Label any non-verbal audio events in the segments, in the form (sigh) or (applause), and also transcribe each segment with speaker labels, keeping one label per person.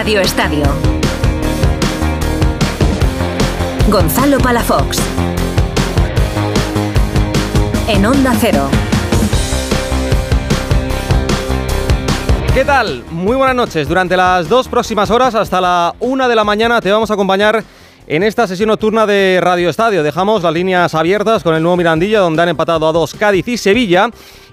Speaker 1: Radio Estadio. Gonzalo Palafox. En Onda Cero.
Speaker 2: ¿Qué tal? Muy buenas noches. Durante las dos próximas horas, hasta la una de la mañana, te vamos a acompañar en esta sesión nocturna de Radio Estadio. Dejamos las líneas abiertas con el nuevo Mirandilla, donde han empatado a dos Cádiz y Sevilla.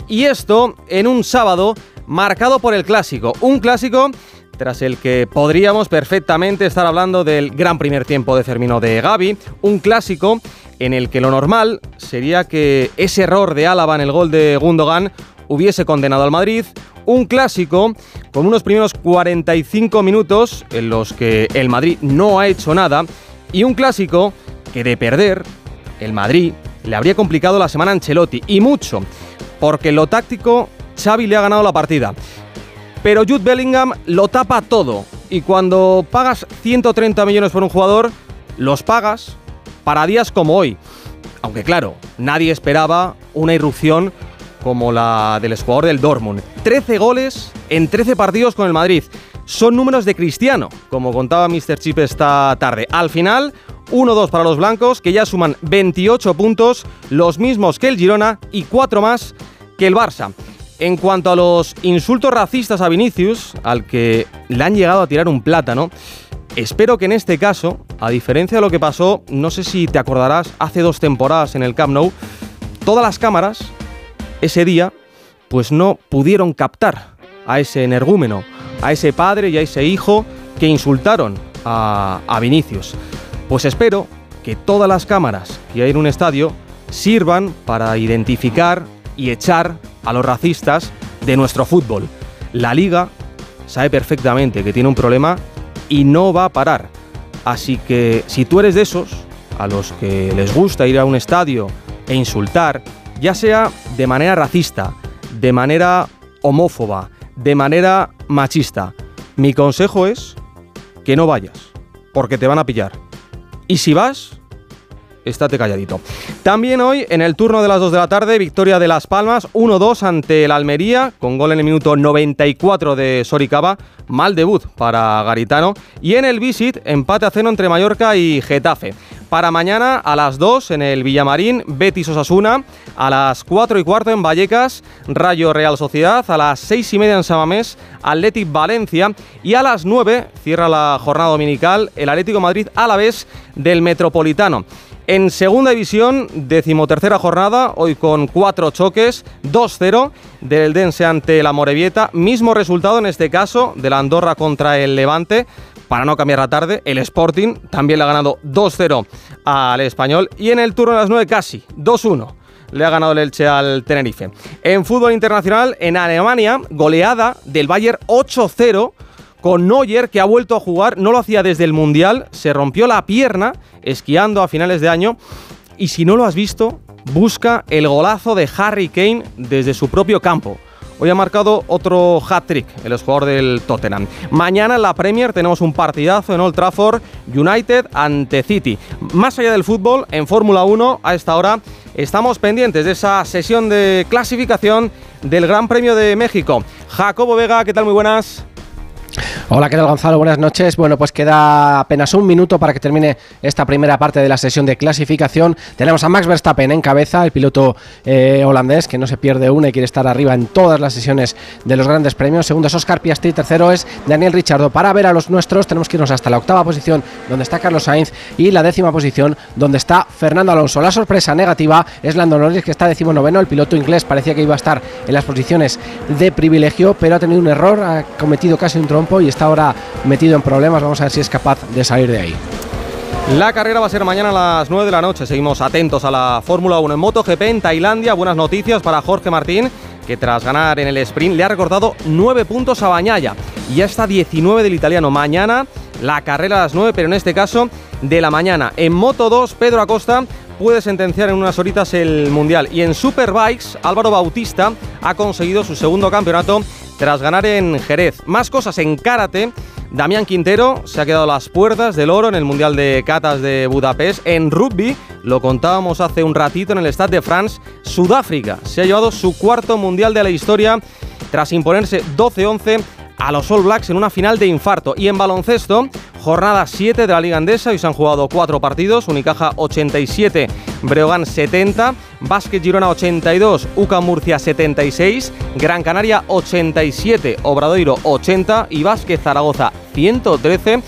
Speaker 2: Y esto en un sábado marcado por el clásico. Un clásico tras el que podríamos perfectamente estar hablando del gran primer tiempo de Fermino de Gaby. Un clásico en el que lo normal sería que ese error de Álava en el gol de Gundogan hubiese condenado al Madrid. Un clásico con unos primeros 45 minutos en los que el Madrid no ha hecho nada y un clásico que de perder, el Madrid le habría complicado la semana a Ancelotti y mucho, porque lo táctico Xavi le ha ganado la partida. Pero Jude Bellingham lo tapa todo y cuando pagas 130 millones por un jugador, los pagas para días como hoy. Aunque claro, nadie esperaba una irrupción como la del jugador del Dortmund. 13 goles en 13 partidos con el Madrid son números de Cristiano, como contaba Mr. Chip esta tarde. Al final, 1-2 para los blancos, que ya suman 28 puntos, los mismos que el Girona y 4 más que el Barça. En cuanto a los insultos racistas a Vinicius, al que le han llegado a tirar un plátano, espero que en este caso, a diferencia de lo que pasó, no sé si te acordarás, hace dos temporadas en el Camp Nou, todas las cámaras ese día pues no pudieron captar a ese energúmeno a ese padre y a ese hijo que insultaron a, Vinicius. Pues espero que todas las cámaras que hay en un estadio sirvan para identificar y echar a los racistas de nuestro fútbol. La liga sabe perfectamente que tiene un problema y no va a parar. Así que si tú eres de esos a los que les gusta ir a un estadio e insultar, ya sea de manera racista, de manera homófoba, de manera machista. Mi consejo es que no vayas, porque te van a pillar. Y si vas, estate calladito. También hoy, en el turno de las 2 de la tarde, victoria de Las Palmas, 1-2 ante el Almería, con gol en el minuto 94 de Soricaba. Mal debut para Garitano. Y en el Visit, empate a cero entre Mallorca y Getafe. Para mañana a las 2 en el Villamarín, Betis Osasuna. A las 4 y cuarto en Vallecas, Rayo Real Sociedad. A las 6 y media en Samamés, Athletic Valencia. Y a las 9 cierra la jornada dominical el Atlético Madrid a la vez del Metropolitano. En segunda división, decimotercera jornada, hoy con cuatro choques, 2-0 del Dense ante la Morevieta. Mismo resultado en este caso de la Andorra contra el Levante. Para no cambiar la tarde, el Sporting también le ha ganado 2-0 al Español. Y en el turno de las 9 casi, 2-1 le ha ganado el Elche al Tenerife. En fútbol internacional, en Alemania, goleada del Bayern 8-0 con Neuer que ha vuelto a jugar, no lo hacía desde el Mundial, se rompió la pierna esquiando a finales de año y si no lo has visto, busca el golazo de Harry Kane desde su propio campo. Hoy ha marcado otro hat-trick el jugador del Tottenham. Mañana en la Premier tenemos un partidazo en Old Trafford, United ante City. Más allá del fútbol, en Fórmula 1, a esta hora, estamos pendientes de esa sesión de clasificación del Gran Premio de México. Jacobo Vega, ¿qué tal? Muy buenas.
Speaker 3: Hola, ¿qué tal Gonzalo? Buenas noches. Bueno, pues queda apenas un minuto para que termine esta primera parte de la sesión de clasificación. Tenemos a Max Verstappen en cabeza, el piloto eh, holandés que no se pierde una y quiere estar arriba en todas las sesiones de los grandes premios. Segundo es Oscar Piastri, tercero es Daniel Richardo. Para ver a los nuestros tenemos que irnos hasta la octava posición donde está Carlos Sainz y la décima posición donde está Fernando Alonso. La sorpresa negativa es Lando Norris que está noveno. El piloto inglés parecía que iba a estar en las posiciones de privilegio, pero ha tenido un error, ha cometido casi un y está ahora metido en problemas. Vamos a ver si es capaz de salir de ahí.
Speaker 2: La carrera va a ser mañana a las 9 de la noche. Seguimos atentos a la Fórmula 1 en MotoGP en Tailandia. Buenas noticias para Jorge Martín, que tras ganar en el sprint le ha recordado 9 puntos a Bañaya. Y ya está 19 del italiano. Mañana la carrera a las 9, pero en este caso de la mañana. En Moto 2, Pedro Acosta puede sentenciar en unas horitas el Mundial. Y en Superbikes, Álvaro Bautista ha conseguido su segundo campeonato tras ganar en Jerez. Más cosas en karate. Damián Quintero se ha quedado a las puertas del oro en el Mundial de Catas de Budapest. En rugby, lo contábamos hace un ratito en el Stade de France, Sudáfrica se ha llevado su cuarto Mundial de la historia tras imponerse 12-11 a los All Blacks en una final de infarto. Y en baloncesto, jornada 7 de la Liga Andesa, y se han jugado cuatro partidos, Unicaja 87, Breogán 70, Básquet Girona 82, UCA Murcia 76, Gran Canaria 87, Obradoiro 80 y Básquet Zaragoza 113,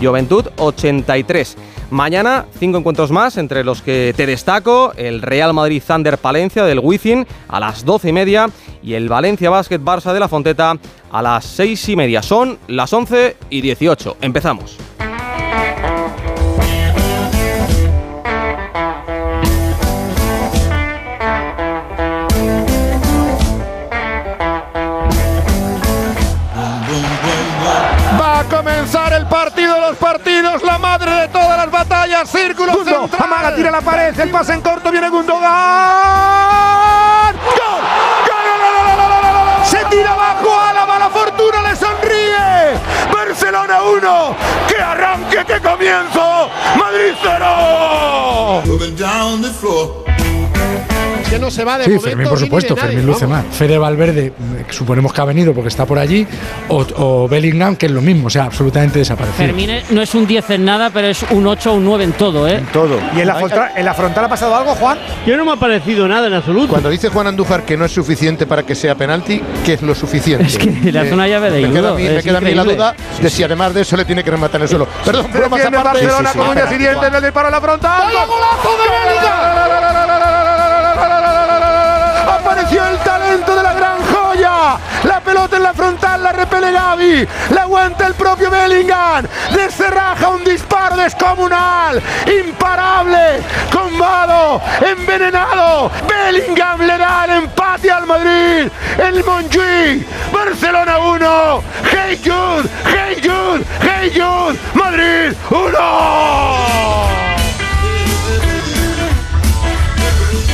Speaker 2: Juventud 83. Mañana, cinco encuentros más, entre los que te destaco: el Real Madrid Thunder Palencia del Wizzing a las 12 y media y el Valencia Basket Barça de la Fonteta a las 6 y media. Son las 11 y 18. Empezamos.
Speaker 4: Amaga, tira la pared, el pase en corto, viene Gundogan. ¡Gol! ¡Gol, gol, gol, gol, gol, gol, gol! Se tira abajo, a la mala fortuna le sonríe. Barcelona 1. ¡Qué arranque, qué comienzo! ¡Madrid 0!
Speaker 5: Que no se va de
Speaker 6: Sí,
Speaker 5: momento
Speaker 6: Fermín, por supuesto,
Speaker 5: nadie,
Speaker 6: Fermín luce más. Fede Valverde, mm, suponemos que ha venido porque está por allí, o, o Bellingham, que es lo mismo, o sea, absolutamente desaparecido.
Speaker 7: Fermín es- no es un 10 en nada, pero es un 8 o un 9 en todo, ¿eh?
Speaker 4: Todo. ¿Y en la, frontal, en la frontal ha pasado algo, Juan?
Speaker 8: Yo no me ha parecido nada en absoluto.
Speaker 9: Cuando dice Juan Andújar que no es suficiente para que sea penalti, ¿qué es lo suficiente?
Speaker 7: Es que le hace una llave de
Speaker 9: me queda,
Speaker 7: judo,
Speaker 9: a mí, me queda a mí la duda de si además de eso le tiene que rematar en el suelo. Perdón, bromas aparte.
Speaker 4: Barcelona con uñas y dientes, el disparo a la frontal.
Speaker 5: ¡Vaya golazo de
Speaker 4: Apareció el talento de la gran joya. La pelota en la frontal, la repele Gaby. La aguanta el propio Bellingham. Descerraja un disparo descomunal. Imparable. Combado. Envenenado. Bellingham le da el empate al Madrid. El Montjuic. Barcelona 1. Hey Jude. Hey Jude. Hey Jude. Madrid 1.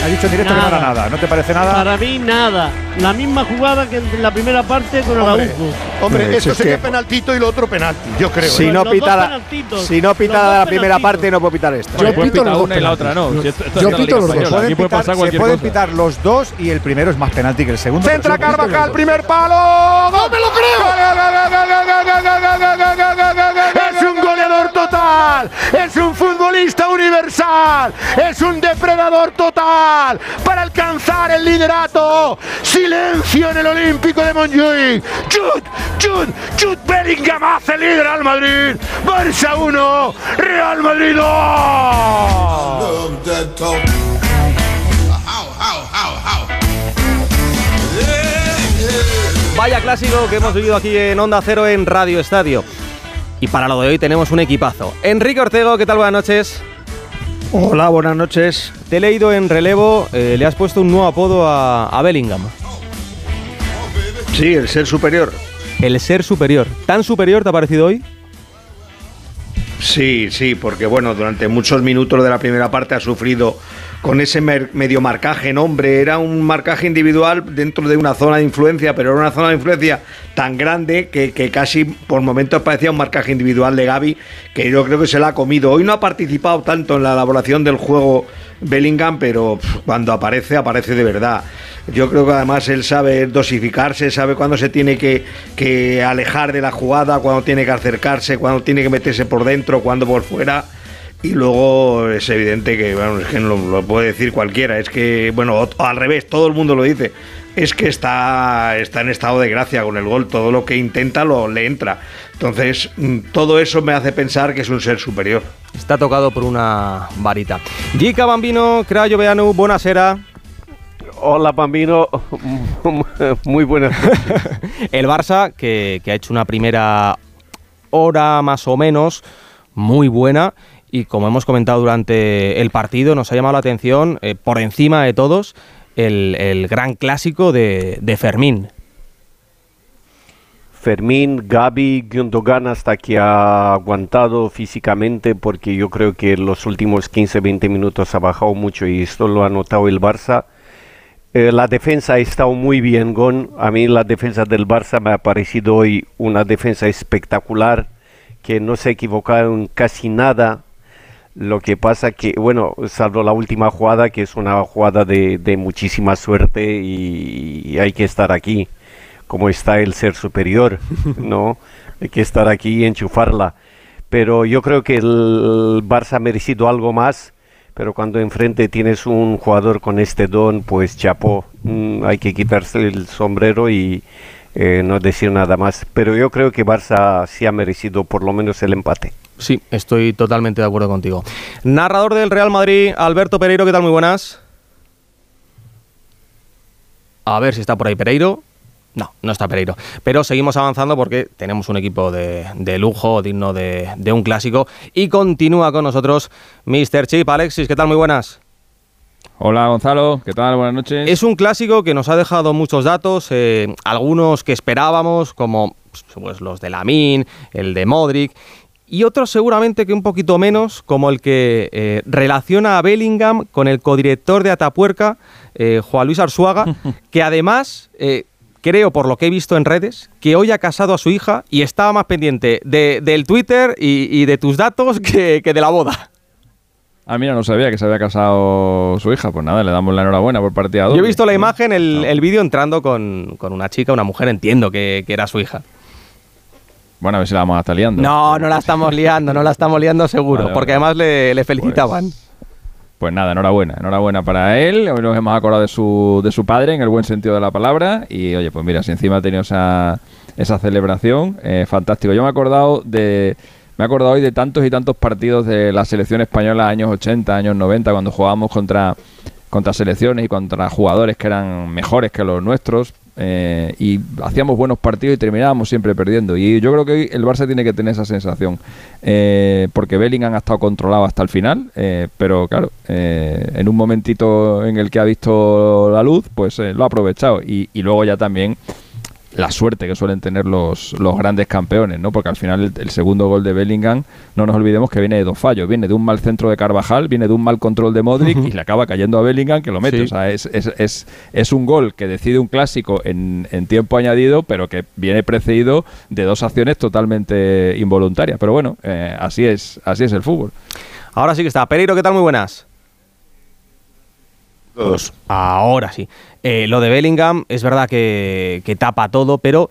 Speaker 4: Ha dicho en directo que no era
Speaker 8: Nada.
Speaker 4: nada. ¿No te parece nada?
Speaker 8: Para mí, nada. La misma jugada que en la primera parte con
Speaker 9: Hombre,
Speaker 8: Araujo.
Speaker 9: hombre,
Speaker 4: Hombre,
Speaker 9: esto
Speaker 4: es
Speaker 9: sería
Speaker 4: que-
Speaker 9: penaltito y lo otro penalti, yo creo.
Speaker 4: Si
Speaker 9: ¿eh?
Speaker 4: no
Speaker 8: Los dos
Speaker 4: pita la,
Speaker 8: penaltitos.
Speaker 4: si no
Speaker 8: Los
Speaker 4: pita
Speaker 8: dos
Speaker 4: la primera parte, no puedo pitar esta.
Speaker 6: Yo pito los dos
Speaker 10: una y la otra no.
Speaker 6: penaltis.
Speaker 10: Si esto- esto
Speaker 6: Yo
Speaker 10: es la
Speaker 6: pito
Speaker 10: Liga
Speaker 6: los dos.
Speaker 10: Española. Aquí puede pasar cualquier
Speaker 4: pueden
Speaker 10: cosa.
Speaker 4: pitar los dos y el primero es más penalti que el segundo.
Speaker 5: Centra Carvajal, primer palo. ¡No me lo creo! Es un futbolista universal. Es un depredador total para alcanzar el liderato. Silencio en el Olímpico de Montjuic. Chut, chut, chut. Bellingham hace líder al Madrid. Barça 1, Real Madrid 2.
Speaker 11: Love that talk. How, how, how, how. Yeah, yeah.
Speaker 2: Vaya clásico que hemos vivido aquí en Onda Cero en Radio Estadio. Y para lo de hoy tenemos un equipazo. Enrique Ortego, ¿qué tal? Buenas noches.
Speaker 4: Hola, buenas noches.
Speaker 2: Te he leído en relevo, eh, le has puesto un nuevo apodo a, a Bellingham.
Speaker 4: Sí, el ser superior.
Speaker 2: El ser superior. ¿Tan superior te ha parecido hoy?
Speaker 4: Sí, sí, porque bueno, durante muchos minutos de la primera parte ha sufrido con ese medio marcaje en hombre. Era un marcaje individual dentro de una zona de influencia, pero era una zona de influencia tan grande que, que casi por momentos parecía un marcaje individual de Gaby, que yo creo que se la ha comido. Hoy no ha participado tanto en la elaboración del juego Bellingham, pero cuando aparece, aparece de verdad. Yo creo que además él sabe dosificarse, sabe cuándo se tiene que, que alejar de la jugada, cuándo tiene que acercarse, cuándo tiene que meterse por dentro, cuándo por fuera. Y luego es evidente que, bueno, es que no lo, lo puede decir cualquiera, es que, bueno, o- o al revés, todo el mundo lo dice, es que está, está en estado de gracia con el gol, todo lo que intenta lo le entra. Entonces, mm, todo eso me hace pensar que es un ser superior.
Speaker 2: Está tocado por una varita. Gica Bambino, Crayo Beanu, buonasera.
Speaker 8: Hola, Bambino. (laughs) Muy buenas. (laughs)
Speaker 2: El Barça, que, que ha hecho una primera hora más o menos muy buena y como hemos comentado durante el partido, nos ha llamado la atención, eh, por encima de todos, el, el gran clásico de, de Fermín.
Speaker 8: Fermín, Gaby, Gundogan hasta que ha aguantado físicamente porque yo creo que los últimos 15-20 minutos ha bajado mucho y esto lo ha notado el Barça. Eh, la defensa ha estado muy bien, Gon. A mí la defensa del Barça me ha parecido hoy una defensa espectacular, que no se equivocaron casi nada. Lo que pasa que, bueno, salvo la última jugada, que es una jugada de, de muchísima suerte y, y hay que estar aquí. cómo está el ser superior, (laughs) ¿no? Hay que estar aquí y enchufarla. Pero yo creo que el Barça ha merecido algo más, pero cuando enfrente tienes un jugador con este don, pues chapó, mm, hay que quitarse el sombrero y eh, no decir nada más. Pero yo creo que Barça sí ha merecido por lo menos el empate.
Speaker 2: Sí, estoy totalmente de acuerdo contigo. Narrador del Real Madrid, Alberto Pereiro, ¿qué tal? Muy buenas. A ver si está por ahí Pereiro. No, no está Pereiro. Pero seguimos avanzando porque tenemos un equipo de, de lujo, digno de, de un clásico. Y continúa con nosotros Mr. Chip. Alexis, ¿qué tal? Muy buenas.
Speaker 10: Hola Gonzalo, ¿qué tal? Buenas noches.
Speaker 2: Es un clásico que nos ha dejado muchos datos, eh, algunos que esperábamos, como pues, los de Lamin, el de Modric, y otros seguramente que un poquito menos, como el que eh, relaciona a Bellingham con el codirector de Atapuerca, eh, Juan Luis Arzuaga, (laughs) que además, eh, creo por lo que he visto en redes, que hoy ha casado a su hija y estaba más pendiente de- del Twitter y, y de tus datos (laughs) que, que de la boda.
Speaker 10: Ah, mira, no sabía que se había casado su hija. Pues nada, le damos la enhorabuena por partida doble.
Speaker 2: Yo he visto la imagen, el, el vídeo entrando con, con una chica, una mujer, entiendo que, que era su hija.
Speaker 10: Bueno, a ver si la vamos a estar liando.
Speaker 2: No, no la estamos liando, no la estamos liando seguro,
Speaker 10: Vale,
Speaker 2: porque
Speaker 10: vale.
Speaker 2: además le, le felicitaban.
Speaker 10: Pues nada, enhorabuena, enhorabuena para él. Hoy nos hemos acordado de su, de su padre, en el buen sentido de la palabra. Y oye, pues mira, si encima ha tenido esa, esa celebración, eh, fantástico. Yo me he acordado de. Me he acordado hoy de tantos y tantos partidos de la selección española años 80, años 90, cuando jugábamos contra, contra selecciones y contra jugadores que eran mejores que los nuestros. Eh, y hacíamos buenos partidos y terminábamos siempre perdiendo. Y yo creo que hoy el Barça tiene que tener esa sensación. eh, porque Bellingham ha estado controlado hasta el final, eh, pero claro, eh, en un momentito en el que ha visto la luz, pues eh, lo ha aprovechado. Y, y luego ya también la suerte que suelen tener los, los grandes campeones, ¿no? Porque al final el, el segundo gol de Bellingham, no nos olvidemos que viene de dos fallos. Viene de un mal centro de Carvajal, viene de un mal control de Modric y le acaba cayendo a Bellingham que lo mete.
Speaker 2: Sí.
Speaker 10: O sea, es, es, es, es un gol que decide un clásico en, en tiempo añadido, pero que viene precedido de dos acciones totalmente involuntarias. Pero bueno, eh, así es así es el fútbol.
Speaker 2: Ahora sí que está. Pereiro, ¿qué tal? Muy buenas. Ahora sí. Eh, lo de Bellingham es verdad que, tapa todo, pero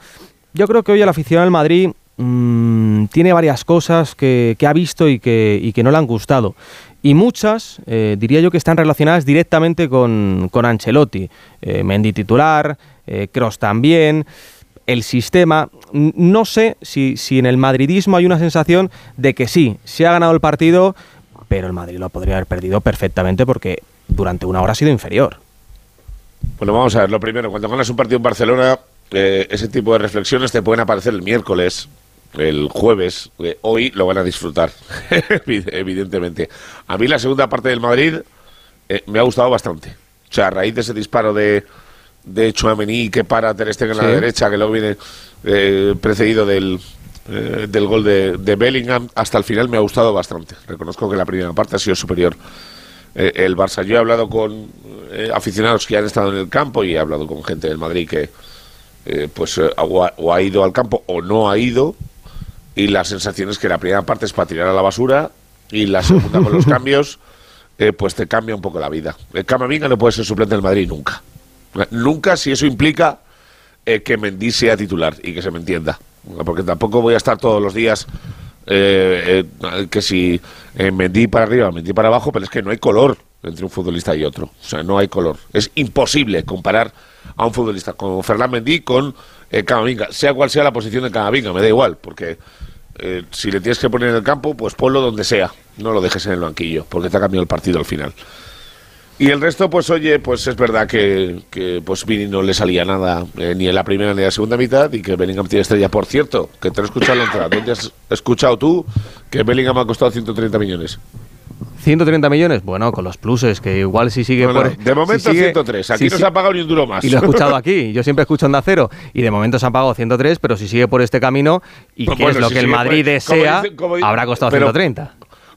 Speaker 2: yo creo que hoy el aficionado del Madrid mm, tiene varias cosas que, ha visto y que, no le han gustado. Y muchas, eh, diría yo, que están relacionadas directamente con, Ancelotti. Eh, Mendy titular, Cross también, el sistema. No sé si, si en el madridismo hay una sensación de que sí, se ha ganado el partido, pero el Madrid lo podría haber perdido perfectamente porque durante una hora ha sido inferior.
Speaker 12: Bueno, vamos a ver. Lo primero, cuando ganas un partido en Barcelona, eh, ese tipo de reflexiones te pueden aparecer el miércoles, el jueves. eh, hoy lo van a disfrutar, (laughs) evi- evidentemente. A mí la segunda parte del Madrid eh, me ha gustado bastante. O sea, a raíz de ese disparo de, de Chouameni que para Ter Stegen a la
Speaker 2: Sí.
Speaker 12: derecha, que luego viene eh, precedido del, eh, del gol de, de Bellingham, hasta el final me ha gustado bastante. Reconozco que la primera parte ha sido superior eh, el Barça. Yo he hablado con eh, aficionados que han estado en el campo y he hablado con gente del Madrid que eh, pues eh, o, ha, o ha ido al campo o no ha ido y la sensación es que la primera parte es para tirar a la basura y la segunda con los (laughs) cambios eh, pues te cambia un poco la vida. El Camavinga no puede ser suplente del Madrid nunca. Nunca si eso implica eh, que Mendy sea titular y que se me entienda. Porque tampoco voy a estar todos los días eh, eh, que si eh, para arriba, Mendy para abajo, pero es que no hay color entre un futbolista y otro. O sea, no hay color. Es imposible comparar a un futbolista como Fernán Mendy con eh, Camavinga, sea cual sea la posición de Camavinga, me da igual, porque eh, si le tienes que poner en el campo, pues ponlo donde sea, no lo dejes en el banquillo, porque te ha cambiado el partido al final. Y el resto, pues oye, pues es verdad que, que pues Vini no le salía nada eh, ni en la primera ni en la segunda mitad y que Bellingham tiene estrella. Por cierto, que te lo he escuchado la entrada. ¿Dónde has escuchado tú que Bellingham ha costado 130 millones?
Speaker 2: 130 millones, bueno, con los pluses, que igual si sigue por...
Speaker 12: de momento
Speaker 2: si sigue-
Speaker 12: 103. Aquí
Speaker 2: si
Speaker 12: no se ha pagado ni un duro más.
Speaker 2: Y lo he escuchado (laughs) aquí, yo siempre escucho Onda Cero, y de momento se han pagado 103, pero si sigue por este camino, y
Speaker 12: Pues
Speaker 2: que
Speaker 12: bueno,
Speaker 2: es lo
Speaker 12: si
Speaker 2: que el
Speaker 12: por-
Speaker 2: Madrid
Speaker 12: como
Speaker 2: desea,
Speaker 12: dice- como dice-
Speaker 2: habrá costado
Speaker 12: pero-
Speaker 2: 130.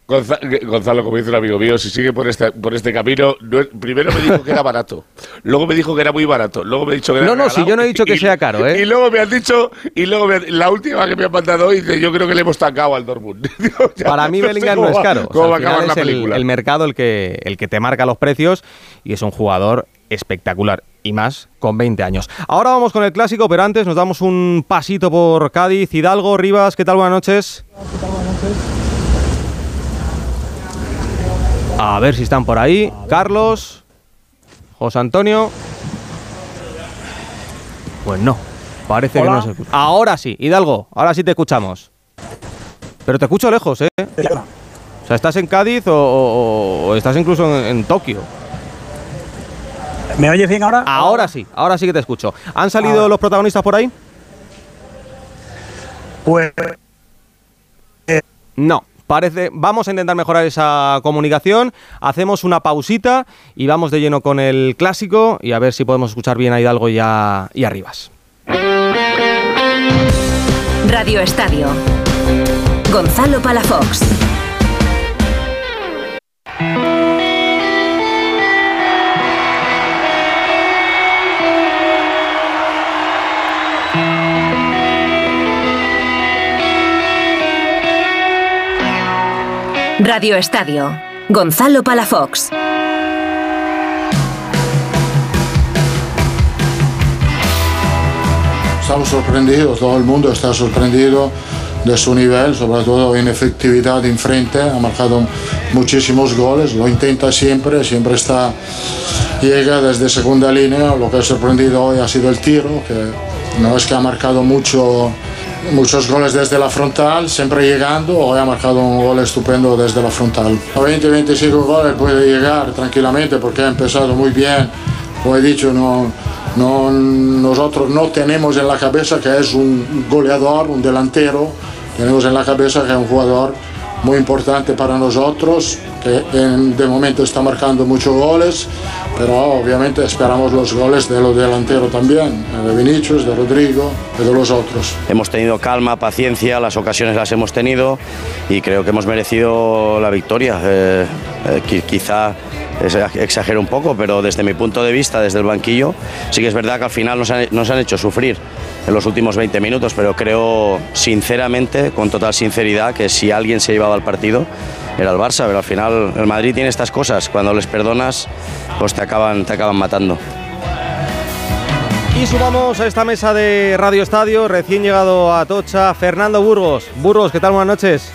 Speaker 12: Gonza- Gonzalo, como dice un amigo mío, si sigue por este, por este camino, no es- primero me dijo que era barato, luego me dijo que era muy barato, luego me ha dicho que era
Speaker 2: No, no, si yo no he dicho que
Speaker 12: y-
Speaker 2: sea caro, ¿eh?
Speaker 12: Y luego me han dicho, y luego me la última que me han mandado hoy, dice, yo creo que le hemos tacado al Dortmund. (laughs) Digo,
Speaker 2: Para mí
Speaker 12: no
Speaker 2: Bellingham no es caro. O sea,
Speaker 12: va a
Speaker 2: al final
Speaker 12: acabar la
Speaker 2: es el, el mercado el que, el que te marca los precios y es un jugador espectacular. y más con 20 años. Ahora vamos con el clásico, pero antes nos damos un pasito por Cádiz, Hidalgo, Rivas, ¿qué tal? Buenas noches. A ver si están por ahí. Carlos, José Antonio. Pues no, parece que no se escucha. Ahora sí, Hidalgo, ahora sí te escuchamos. Pero te escucho lejos, ¿eh? O sea, ¿estás en Cádiz o, o- o estás incluso en, en Tokio?
Speaker 13: ¿Me oyes bien ahora?
Speaker 2: Ahora sí, ahora sí que te escucho. ¿Han salido los protagonistas por ahí?
Speaker 13: Pues
Speaker 2: No, Vamos a intentar mejorar esa comunicación. Hacemos una pausita y vamos de lleno con el clásico y a ver si podemos escuchar bien a Hidalgo y a, y a.
Speaker 1: Radio Estadio. Gonzalo Palafox. Radio Estadio. Gonzalo Palafox.
Speaker 14: Estamos sorprendidos, todo el mundo está sorprendido de su nivel, sobre todo en efectividad en frente, ha marcado muchísimos goles, lo intenta siempre, siempre está, llega desde segunda línea, lo que ha sorprendido hoy ha sido el tiro, que no es que ha marcado mucho, muchos goles desde la frontal, siempre llegando, hoy ha marcado un gol estupendo desde la frontal. A 20-25 goles puede llegar tranquilamente porque ha empezado muy bien, como he dicho, no, nosotros no tenemos en la cabeza que es un goleador, un delantero, tenemos en la cabeza que es un jugador muy importante para nosotros, que de momento está marcando muchos goles, pero obviamente esperamos los goles de los delanteros también, de Vinicius, de Rodrigo de los otros.
Speaker 15: Hemos tenido calma, paciencia, las ocasiones las hemos tenido y creo que hemos merecido la victoria. Eh, eh, qui- quizá exagero un poco, pero desde mi punto de vista, desde el banquillo, sí que es verdad que al final nos han, nos han hecho sufrir en los últimos 20 minutos, pero creo sinceramente, con total sinceridad, que si alguien se llevaba al partido era el Barça, pero al final el Madrid tiene estas cosas, cuando les perdonas, pues te acaban, te acaban matando.
Speaker 2: Y sumamos a esta mesa de Radio Estadio, recién llegado a Tocha, Fernando Burgos. Burgos, ¿qué tal? Buenas noches.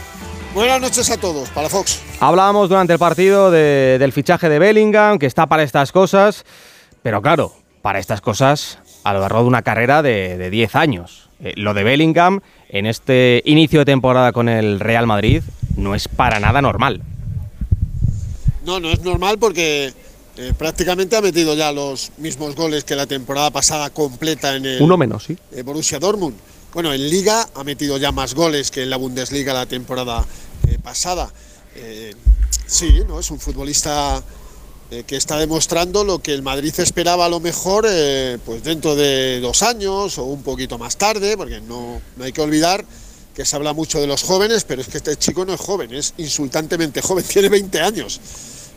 Speaker 16: Buenas noches a todos, para Fox.
Speaker 2: Hablábamos durante el partido de- del fichaje de Bellingham, que está para estas cosas, pero claro, para estas cosas a lo largo de una carrera de, de 10 años. Eh, lo de Bellingham en este inicio de temporada con el Real Madrid no es para nada normal.
Speaker 16: No, no es normal porque eh, prácticamente ha metido ya los mismos goles que la temporada pasada completa en el
Speaker 2: Uno menos, sí.
Speaker 16: eh, Borussia Dortmund. Bueno, en Liga ha metido ya más goles que en la Bundesliga la temporada eh, pasada. Eh, sí, no es un futbolista eh, que está demostrando lo que el Madrid esperaba a lo mejor eh, pues dentro de dos años o un poquito más tarde, porque no, hay que olvidar que se habla mucho de los jóvenes, pero es que este chico no es joven, es insultantemente joven, (laughs) tiene 20 años.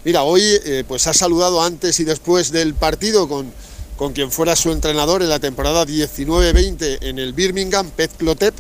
Speaker 16: Mira, hoy eh, pues ha saludado antes y después del partido con, con quien fuera su entrenador en la temporada 19-20 en el Birmingham, Pet Clotep,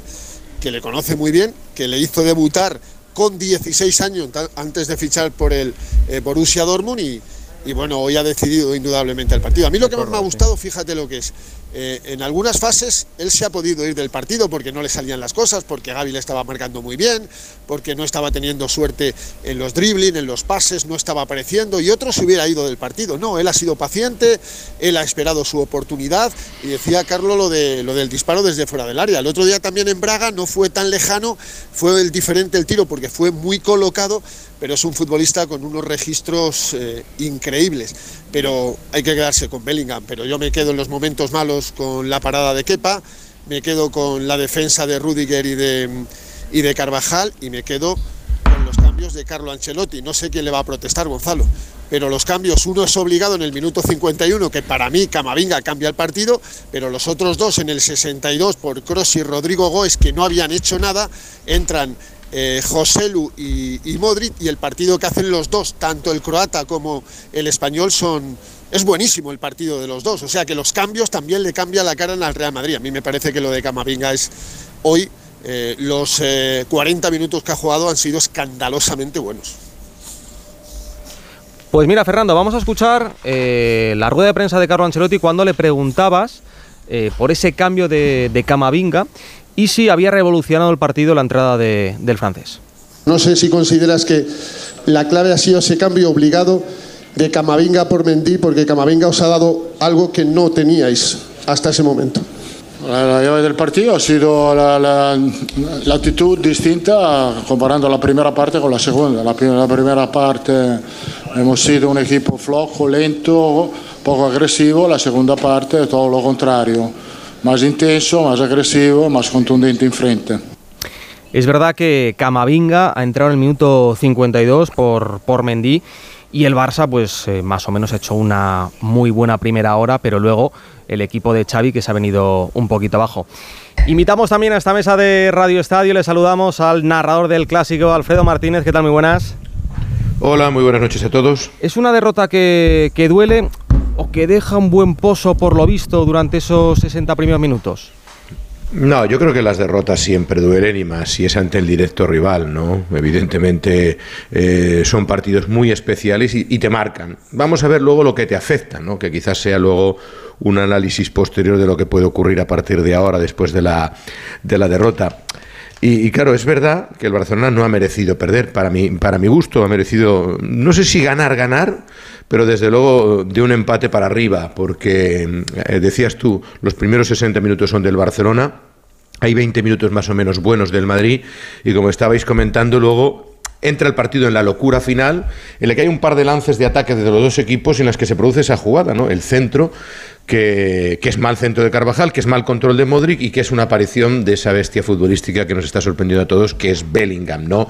Speaker 16: que le conoce muy bien, que le hizo debutar con 16 años antes de fichar por el eh, Borussia Dortmund y bueno, hoy ha decidido indudablemente el partido. A mí lo que más me ha gustado, fíjate lo que es, eh, en algunas fases él se ha podido ir del partido porque no le salían las cosas, porque Gaby le estaba marcando muy bien, porque no estaba teniendo suerte en los dribbling, en los pases, no estaba apareciendo y otro se hubiera ido del partido. No, él ha sido paciente, él ha esperado su oportunidad y decía Carlos lo, de, lo del disparo desde fuera del área. El otro día también en Braga no fue tan lejano, fue el diferente el tiro porque fue muy colocado, pero es un futbolista con unos registros eh, increíbles. Pero hay que quedarse con Bellingham, pero yo me quedo en los momentos malos con la parada de Kepa, me quedo con la defensa de Rudiger y de, y de Carvajal y me quedo con los cambios de Carlo Ancelotti. No sé quién le va a protestar, Gonzalo, pero los cambios, uno es obligado en el minuto 51, que para mí Camavinga cambia el partido, pero los otros dos en el 62 por Cross y Rodrigo Goes, que no habían hecho nada, entran eh, Joselu y, y Modric y el partido que hacen los dos, tanto el croata como el español, son es buenísimo el partido de los dos. O sea que los cambios también le cambian la cara al Real Madrid. A mí me parece que lo de Camavinga es hoy eh, los eh, 40 minutos que ha jugado han sido escandalosamente buenos.
Speaker 2: Pues mira, Fernando, vamos a escuchar eh, la rueda de prensa de Carlo Ancelotti cuando le preguntabas eh, por ese cambio de, de Camavinga y si había revolucionado el partido la entrada de- del francés.
Speaker 16: No sé si consideras que la clave ha sido ese cambio obligado de Camavinga por Mendy, porque Camavinga os ha dado algo que no teníais hasta ese momento.
Speaker 14: La, la llave del partido ha sido la, la- la actitud distinta comparando la primera parte con la segunda. La, la primera parte hemos sido un equipo flojo, lento, poco agresivo. La segunda parte todo lo contrario, más intenso, más agresivo, más contundente en frente.
Speaker 2: Es verdad que Camavinga ha entrado en el minuto 52 por, por Mendy y el Barça pues eh, más o menos ha hecho una muy buena primera hora, pero luego el equipo de Xavi que se ha venido un poquito abajo. Invitamos también a esta mesa de Radio Estadio, le saludamos al narrador del clásico, Alfredo Martínez, ¿qué tal? Muy buenas.
Speaker 13: Hola, muy buenas noches a todos.
Speaker 2: ¿Es una derrota que, que duele o que deja un buen pozo por lo visto durante esos 60 primeros minutos?
Speaker 13: No, yo creo que las derrotas siempre duelen y más si es ante el directo rival, ¿no? Evidentemente eh, son partidos muy especiales y, y te marcan. Vamos a ver luego lo que te afecta, ¿no? Que quizás sea luego un análisis posterior de lo que puede ocurrir a partir de ahora después de la, de la derrota. Y, claro, es verdad que el Barcelona no ha merecido perder. Para mi, para mi gusto ha merecido, no sé si ganar, ganar, pero desde luego de un empate para arriba, porque eh, decías tú, los primeros 60 minutos son del Barcelona, hay 20 minutos más o menos buenos del Madrid, y como estabais comentando, luego entra el partido en la locura final, en la que hay un par de lances de ataque de los dos equipos en las que se produce esa jugada, ¿no? El centro, que, es mal centro de Carvajal, que es mal control de Modric y que es una aparición de esa bestia futbolística que nos está sorprendiendo a todos, que es Bellingham, ¿no?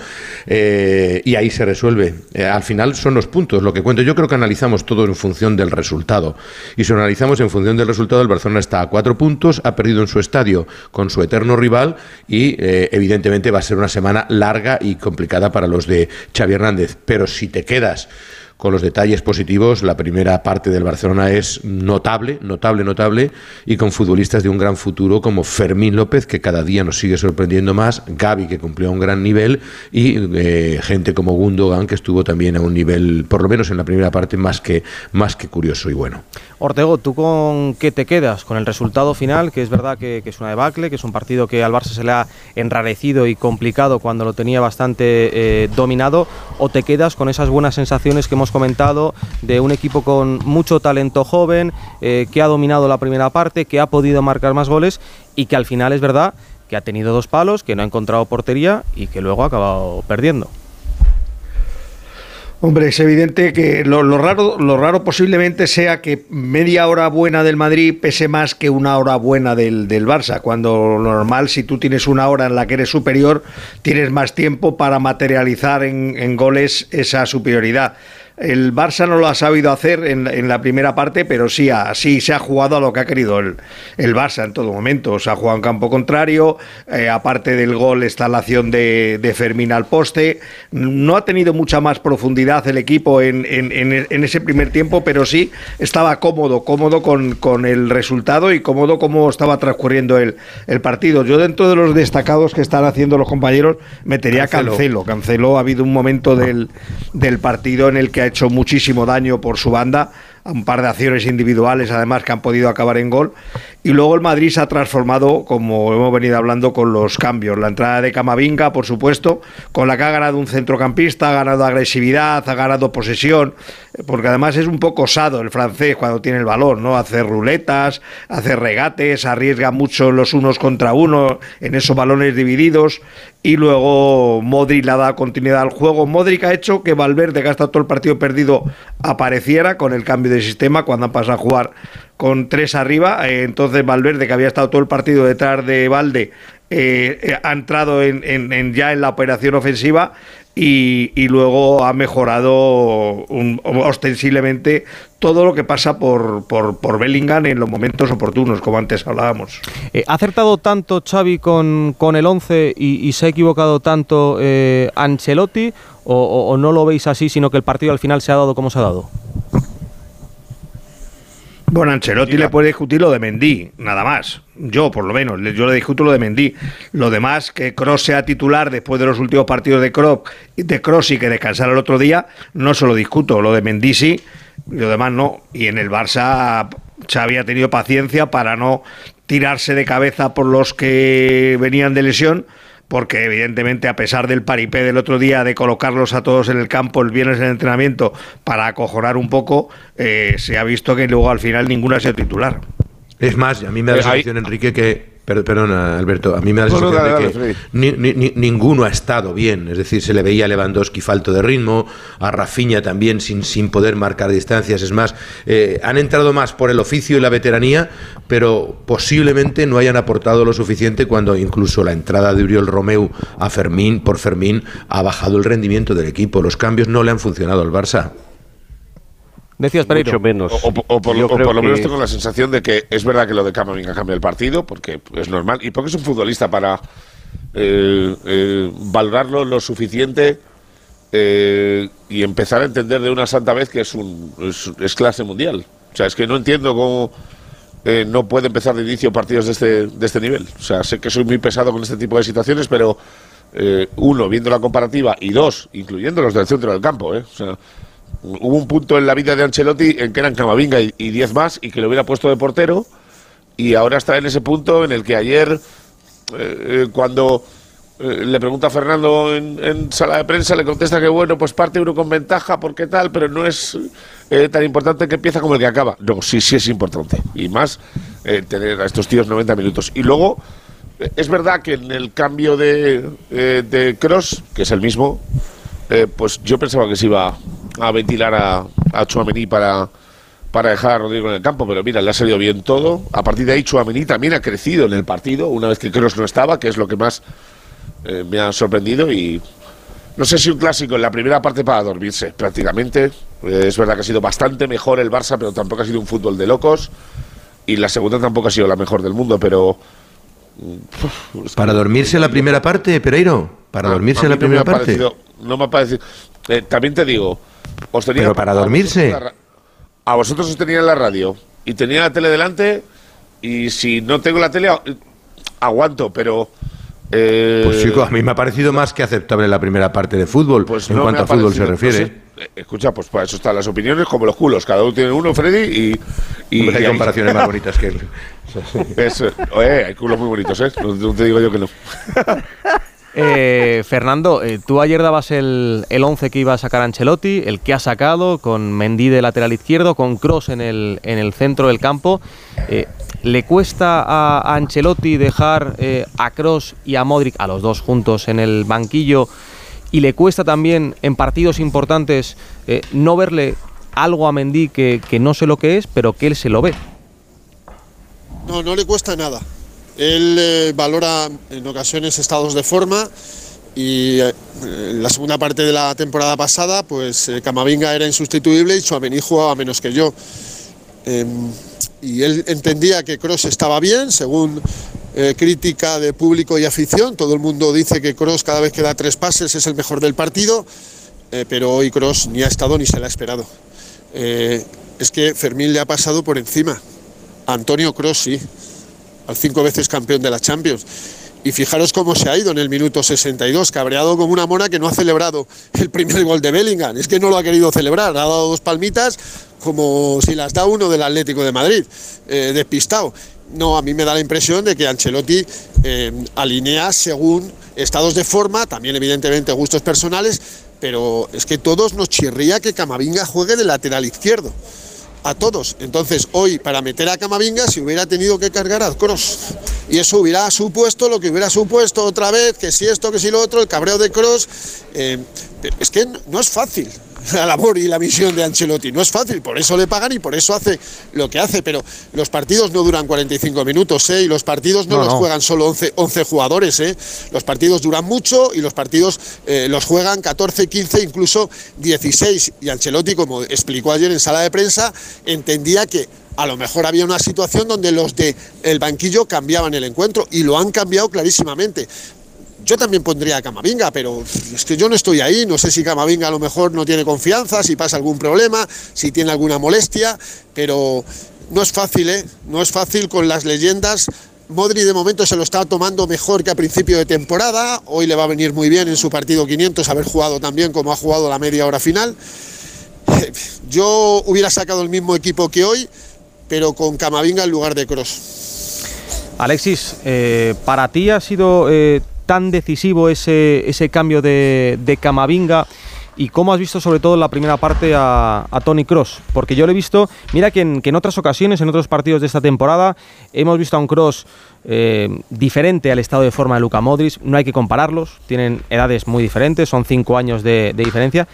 Speaker 13: Eh, y ahí se resuelve. Eh, al final son los puntos, lo que cuento. Yo creo que analizamos todo en función del resultado. Y si analizamos en función del resultado, el Barcelona está a cuatro puntos, ha perdido en su estadio con su eterno rival y eh, evidentemente va a ser una semana larga y complicada para los de Xavi Hernández. Pero si te quedas con los detalles positivos, la primera parte del Barcelona es notable, notable, notable, y con futbolistas de un gran futuro como Fermín López, que cada día nos sigue sorprendiendo más, Gaby, que cumplió a un gran nivel, y eh, gente como Gundogan, que estuvo también a un nivel, por lo menos en la primera parte, más que, más que curioso y bueno.
Speaker 2: Ortego, ¿tú con qué te quedas? ¿Con el resultado final, que es verdad que, es una debacle, que es un partido que al Barça se le ha enrarecido y complicado cuando lo tenía bastante eh, dominado? ¿O te quedas con esas buenas sensaciones que hemos comentado de un equipo con mucho talento joven, eh, que ha dominado la primera parte, que ha podido marcar más goles y que al final es verdad que ha tenido dos palos, que no ha encontrado portería y que luego ha acabado perdiendo?
Speaker 4: Hombre, es evidente que lo, raro, lo raro posiblemente sea que media hora buena del Madrid pese más que una hora buena del, del Barça, cuando lo normal, si tú tienes una hora en la que eres superior, tienes más tiempo para materializar en goles esa superioridad. El Barça no lo ha sabido hacer en, en la primera parte, pero sí, ha- sí se ha jugado a lo que ha querido el, el Barça en todo momento. Se ha jugado en campo contrario, eh, aparte del gol está la acción de, de Fermín al poste. No ha tenido mucha más profundidad el equipo en, en- en- ese primer tiempo, pero sí estaba cómodo, cómodo con, con el resultado y cómodo como estaba transcurriendo el, el partido. Yo dentro de los destacados que están haciendo los compañeros metería
Speaker 13: Cancelo.
Speaker 4: Cancelo. Cancelo ha habido un momento del, del partido en el que ha hecho muchísimo daño por su banda, un par de acciones individuales además que han podido acabar en gol. Y luego el Madrid se ha transformado, como hemos venido hablando, con los cambios. La entrada de Camavinga, por supuesto, con la que ha ganado un centrocampista, ha ganado agresividad, ha ganado posesión, porque además es un poco osado el francés cuando tiene el balón, ¿no? Hace ruletas, hace regates, arriesga mucho los unos contra uno en esos balones divididos y luego Modric le ha dado continuidad al juego. Modric ha hecho que Valverde, que ha todo el partido perdido, apareciera con el cambio de sistema cuando han pasado a jugar con tres arriba. Eh, entonces Valverde, que había estado todo el partido detrás de Valde, eh, eh, ha entrado en, en- ya en la operación ofensiva y, luego ha mejorado un- ostensiblemente todo lo que pasa por, por, por Bellingham en los momentos oportunos, como antes hablábamos.
Speaker 2: ¿Ha acertado tanto Xavi con, con el 11 y, se ha equivocado tanto Ancelotti o- o no lo veis así, sino que el partido al final se ha dado como se ha dado?
Speaker 4: Bueno, Ancelotti le puede discutir lo de Mendy, nada más. Yo, por lo menos, yo le discuto lo de Mendy. Lo demás, que Cross sea titular después de los últimos partidos de Kroos de y que descansara el otro día, no se lo discuto. Lo de Mendy sí, y lo demás no. Y en el Barça, Xavi ha tenido paciencia para no tirarse de cabeza por los que venían de lesión porque evidentemente a pesar del paripé del otro día de colocarlos a todos en el campo el viernes en el entrenamiento para acojonar un poco, eh, se ha visto que luego al final ninguno ha sido titular.
Speaker 13: Es más, a mí me da la
Speaker 4: Eh,
Speaker 13: sensación, Enrique, que. Per- Perdona, Alberto, a mí me da la
Speaker 12: No, no,
Speaker 13: sensación de que ni- ni- ninguno ha estado bien. Es decir, se le veía a Lewandowski falto de ritmo, a Rafinha también sin, sin poder marcar distancias. Es más, eh, han entrado más por el oficio y la veteranía, pero posiblemente no hayan aportado lo suficiente cuando incluso la entrada de Uriol Romeu a Fermín por Fermín ha bajado el rendimiento del equipo. Los cambios no le han funcionado al Barça.
Speaker 2: Decías,
Speaker 8: Mucho menos.
Speaker 12: O, o- o por, o lo menos
Speaker 8: que-
Speaker 12: tengo la sensación de que es verdad que lo de Camavinga cambia el partido, porque es normal, y porque es un futbolista para eh, eh, valorarlo lo suficiente eh, y empezar a entender de una santa vez que es, un, es, es clase mundial. O sea, es que no entiendo cómo eh, no puede empezar de inicio partidos de este, de este nivel. O sea, sé que soy muy pesado con este tipo de situaciones, pero eh, uno, viendo la comparativa, y dos, incluyendo los del centro del campo, ¿eh? O sea, hubo un punto en la vida de Ancelotti en que eran Camavinga y, y 10 más y que lo hubiera puesto de portero y ahora está en ese punto en el que ayer eh, eh, cuando eh, le pregunta a Fernando en, sala de prensa le contesta que bueno pues parte uno con ventaja porque tal pero no es tan importante que empieza como el que acaba. No sí sí es importante. Y más tener a estos tíos 90 minutos. Y luego es verdad que en el cambio de, de Cross que es el mismo pues yo pensaba que se iba a ventilar a, a para, para dejar a Rodrigo en el campo, pero mira, le ha salido bien todo. A partir de ahí, Chouameni también ha crecido en el partido, una vez que Kroos no estaba, que es lo que más eh, me ha sorprendido. Y no sé si un clásico en la primera parte para dormirse, prácticamente. Eh, es verdad que ha sido bastante mejor el Barça, pero tampoco ha sido un fútbol de locos. Y la segunda tampoco ha sido la mejor del mundo, pero.
Speaker 13: Para dormirse la primera parte, Pereiro. Para
Speaker 12: A-
Speaker 13: dormirse
Speaker 12: a mí
Speaker 13: la
Speaker 12: no me
Speaker 13: primera parte.
Speaker 12: parecido- no me ha parecido. eh, también te digo, os tenía
Speaker 13: Pero para
Speaker 12: a
Speaker 13: dormirse.
Speaker 12: en la A vosotros os tenía en la radio y tenía la tele delante y si no tengo la tele a- aguanto, pero eh,
Speaker 13: Pues chico, a mí me ha parecido más que aceptable la primera parte de fútbol, en
Speaker 12: Pues no
Speaker 13: cuanto a fútbol se refiere.
Speaker 12: no sé. Escucha, pues para eso están las opiniones como los culos. Cada uno tiene uno, Freddy, y. y
Speaker 13: Hombre, hay
Speaker 12: y ahí-
Speaker 13: comparaciones más bonitas que él. (laughs)
Speaker 12: Es, eh, hay culos muy bonitos, ¿eh? No, no te digo yo que no. (laughs)
Speaker 2: Eh, Fernando, eh, tú ayer dabas el, el 11 que iba a sacar Ancelotti, el que ha sacado, con Mendy de lateral izquierdo, con Cross en el, en el centro del campo. Eh, ¿Le cuesta a, a Ancelotti dejar eh, a Cross y a Modric, a los dos juntos, en el banquillo? ¿Y le cuesta también en partidos importantes eh, no verle algo a Mendy que, que no sé lo que es, pero que él se lo ve?
Speaker 16: No, no le cuesta nada. Él eh, valora en ocasiones estados de forma y eh, en la segunda parte de la temporada pasada, pues Camavinga era insustituible y Chouameni jugaba menos que yo. Em, y él entendía que Cross estaba bien, según eh, crítica de público y afición. Todo el mundo dice que Cross cada vez que da tres pases es el mejor del partido, eh, pero hoy Cross ni ha estado ni se le ha esperado. Eh, es que Fermín le ha pasado por encima. Antonio Cross sí, al cinco veces campeón de la Champions. Y fijaros cómo se ha ido en el minuto 62, cabreado como una mona que no ha celebrado el primer gol de Bellingham. Es que no lo ha querido celebrar, ha dado dos palmitas como si las da uno del Atlético de Madrid, despistado. No, a mí me da la impresión de que Ancelotti eh, alinea según estados de forma, también evidentemente gustos personales, pero es que todos nos chirría que Camavinga juegue de lateral izquierdo a todos. Entonces, hoy, para meter a Camavinga, se hubiera tenido que cargar a Cross. Y eso hubiera supuesto lo que hubiera supuesto otra vez, que si esto, que si lo otro, el cabreo de Cross. es que no es fácil la labor y la misión de Ancelotti. No es fácil, por eso le pagan y por eso hace lo que hace. Pero los partidos no duran 45 minutos, ¿eh? Y los partidos no,
Speaker 2: No,
Speaker 16: los
Speaker 2: no.
Speaker 16: juegan solo 11, 11 jugadores, ¿eh? Los partidos duran mucho y los partidos eh, los juegan 14, 15, incluso 16. Y Ancelotti, como explicó ayer en sala de prensa, entendía que a lo mejor había una situación donde los de el banquillo cambiaban el encuentro y lo han cambiado clarísimamente. Yo también pondría a Camavinga, pero es que yo no estoy ahí, no sé si Camavinga a lo mejor no tiene confianza, si pasa algún problema, si tiene alguna molestia, pero no es fácil, ¿eh? No es fácil con las leyendas. Modri de momento se lo está tomando mejor que a principio de temporada. Hoy le va a venir muy bien en su partido 500 haber jugado también como ha jugado la media hora final. (laughs) Yo hubiera sacado el mismo equipo que hoy, pero con Camavinga en lugar de Cross.
Speaker 2: Alexis, eh, ¿para ti ha sido eh, tan decisivo ese, ese cambio de, de Camavinga? ¿Y cómo has visto sobre todo en la primera parte a, Tony Cross? Porque yo lo he visto, mira que en, en, otras ocasiones, en otros partidos de esta temporada, hemos visto a un Cross eh, diferente al estado de forma de Luka Modric. No hay que compararlos, tienen edades muy diferentes, son cinco años de, de diferencia.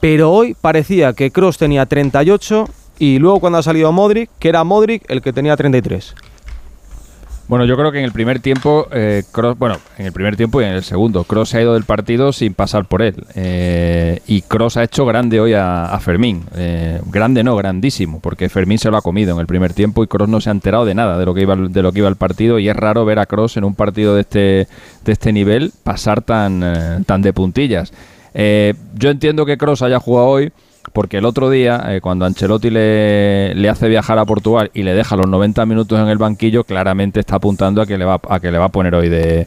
Speaker 2: Pero hoy parecía que Cross tenía 38 y luego cuando ha salido Modric, que era Modric el que tenía 33.
Speaker 10: Bueno, yo creo que en el primer tiempo, eh, bueno, en el primer tiempo y en el segundo, Cross se ha ido del partido sin pasar por él. Eh, y Cross ha hecho grande hoy a, a Fermín. Eh, grande no, grandísimo, porque Fermín se lo ha comido en el primer tiempo y Cross no se ha enterado de nada de lo que iba, de lo que iba el partido. Y es raro ver a Cross en un partido de este, de este nivel pasar tan, eh, tan de puntillas. Yo entiendo que Cross haya jugado hoy porque el otro día, eh, cuando Ancelotti le, le, hace viajar a Portugal y le deja los 90 minutos en el banquillo, claramente está apuntando a que le va a, que le va a poner hoy de,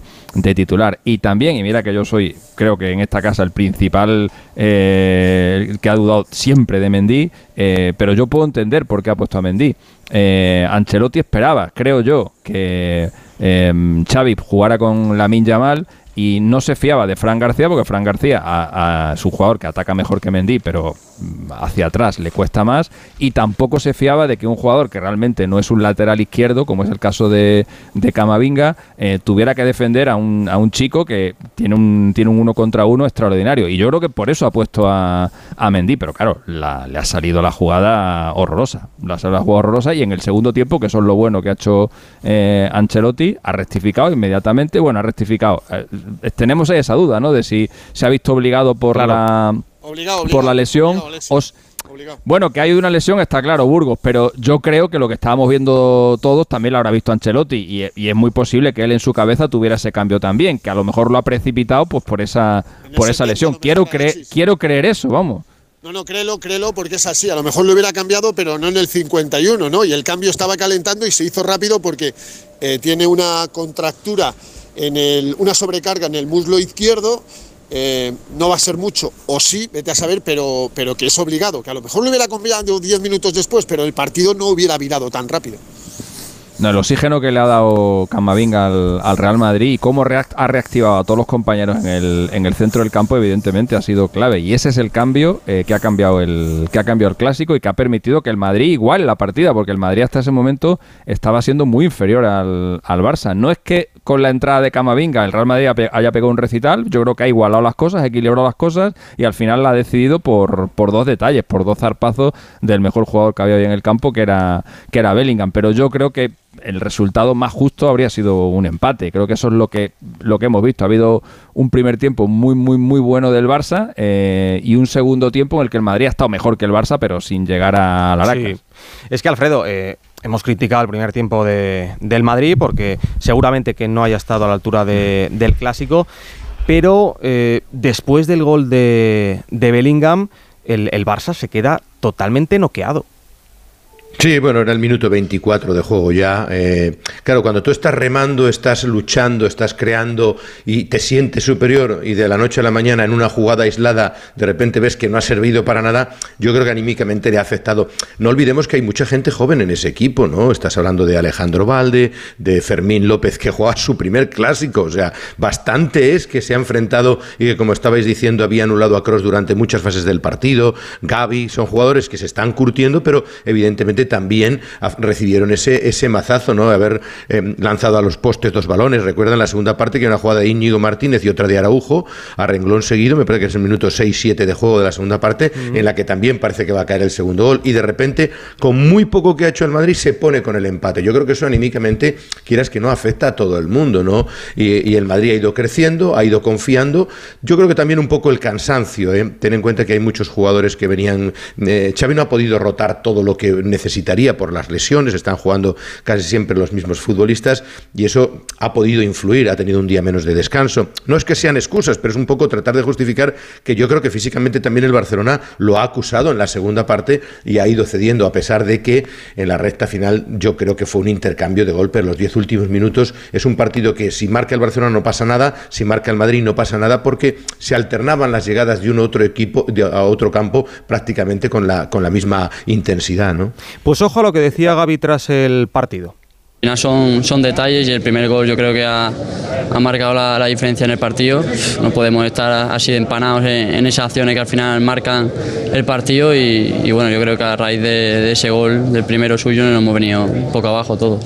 Speaker 10: titular. Y también, y mira que yo soy, creo que en esta casa, el principal eh, que ha dudado siempre de Mendy, eh, pero yo puedo entender por qué ha puesto a Mendy. Eh, Ancelotti esperaba, creo yo, que Xavi jugara con la Yamal y no se fiaba de Fran García porque Fran García a, a, su jugador que ataca mejor que Mendy pero hacia atrás le cuesta más y tampoco se fiaba de que un jugador que realmente no es un lateral izquierdo como es el caso de, de Camavinga eh, tuviera que defender a un, a un chico que tiene un, tiene un uno contra uno extraordinario. Y yo creo que por eso ha puesto a, a Mendy pero claro la, le ha salido la jugada horrorosa. La la jugada horrorosa y en el segundo tiempo que eso es lo bueno que ha hecho eh, Ancelotti ha rectificado inmediatamente. Bueno ha rectificado eh, tenemos esa duda, ¿no? De si se ha visto obligado por claro. la
Speaker 16: obligado, obligado,
Speaker 10: por la lesión. Os, bueno, que hay una lesión está claro, Burgos, pero yo creo que lo que estábamos viendo todos también lo habrá visto Ancelotti y, y, es muy posible que él en su cabeza tuviera ese cambio también, que a lo mejor lo ha precipitado pues por esa por esa lesión. Quiero creer quiero creer eso, vamos.
Speaker 16: No, no, créelo, créelo, porque es así. A lo mejor lo hubiera cambiado, pero no en el 51, ¿no? Y el cambio estaba calentando y se hizo rápido porque eh, tiene una contractura en el, una sobrecarga en el muslo izquierdo, eh, no va a ser mucho, o sí, vete a saber, pero, pero que es obligado, que a lo mejor lo hubiera cambiado 10 minutos después, pero el partido no hubiera virado tan rápido.
Speaker 10: No, el oxígeno que le ha dado Camavinga al, al, Real Madrid y cómo ha reactivado a todos los compañeros en el, en el, centro del campo, evidentemente ha sido clave. Y ese es el cambio eh, que ha cambiado el que ha cambiado el clásico y que ha permitido que el Madrid igual la partida, porque el Madrid hasta ese momento estaba siendo muy inferior al, al Barça. No es que con la entrada de Camavinga el Real Madrid haya pegado un recital, yo creo que ha igualado las cosas, ha equilibrado las cosas y al final la ha decidido por, por dos detalles, por dos zarpazos del mejor jugador que había hoy en el campo, que era, que era Bellingham. Pero yo creo que el resultado más justo habría sido un empate. Creo que eso es lo que, lo que hemos visto. Ha habido un primer tiempo muy, muy, muy bueno del Barça eh, y un segundo tiempo en el que el Madrid ha estado mejor que el Barça, pero sin llegar a la
Speaker 2: sí. Es que, Alfredo, eh, hemos criticado el primer tiempo de, del Madrid porque seguramente que no haya estado a la altura de, del clásico, pero eh, después del gol de, de Bellingham, el, el Barça se queda totalmente noqueado.
Speaker 13: Sí, bueno, era el minuto 24 de juego ya. Eh, claro, cuando tú estás remando, estás luchando, estás creando y te sientes superior y de la noche a la mañana en una jugada aislada de repente ves que no ha servido para nada, yo creo que anímicamente le ha afectado. No olvidemos que hay mucha gente joven en ese equipo, ¿no? Estás hablando de Alejandro Valde, de Fermín López que juega su primer clásico, o sea, bastante es que se ha enfrentado y que como estabais diciendo había anulado a Cross durante muchas fases del partido. Gaby, son jugadores que se están curtiendo, pero evidentemente también recibieron ese, ese mazazo, ¿no? Haber eh, lanzado a los postes dos balones. Recuerdan la segunda parte que era una jugada de Íñigo Martínez y otra de Araujo, a renglón seguido, me parece que es el minuto 6-7 de juego de la segunda parte, uh -huh. en la que también parece que va a caer el segundo gol. Y de repente, con muy poco que ha hecho el Madrid, se pone con el empate. Yo creo que eso anímicamente, quieras que no, afecta a todo el mundo, ¿no? Y, y el Madrid ha ido creciendo, ha ido confiando. Yo creo que también un poco el cansancio, ¿eh? Ten en cuenta que hay muchos jugadores que venían. Eh, Xavi no ha podido rotar todo lo que necesita por las lesiones, están jugando casi siempre los mismos futbolistas y eso ha podido influir, ha tenido un día menos de descanso. No es que sean excusas, pero es un poco tratar de justificar que yo creo que físicamente también el Barcelona lo ha acusado en la segunda parte y ha ido cediendo, a pesar de que en la recta final yo creo que fue un intercambio de golpes. Los diez últimos minutos es un partido que si marca el Barcelona no pasa nada, si marca el Madrid no pasa nada, porque se alternaban las llegadas de un otro equipo a otro campo prácticamente con la, con la misma intensidad. ¿no?
Speaker 2: Pues ojo a lo que decía Gaby tras el partido.
Speaker 17: Al final son, son detalles y el primer gol yo creo que ha, ha marcado la, diferencia en el partido. No podemos estar así empanados en, esas acciones que al final marcan el partido y, bueno, yo creo que a raíz de, ese gol, del primero suyo, nos hemos venido poco abajo todos.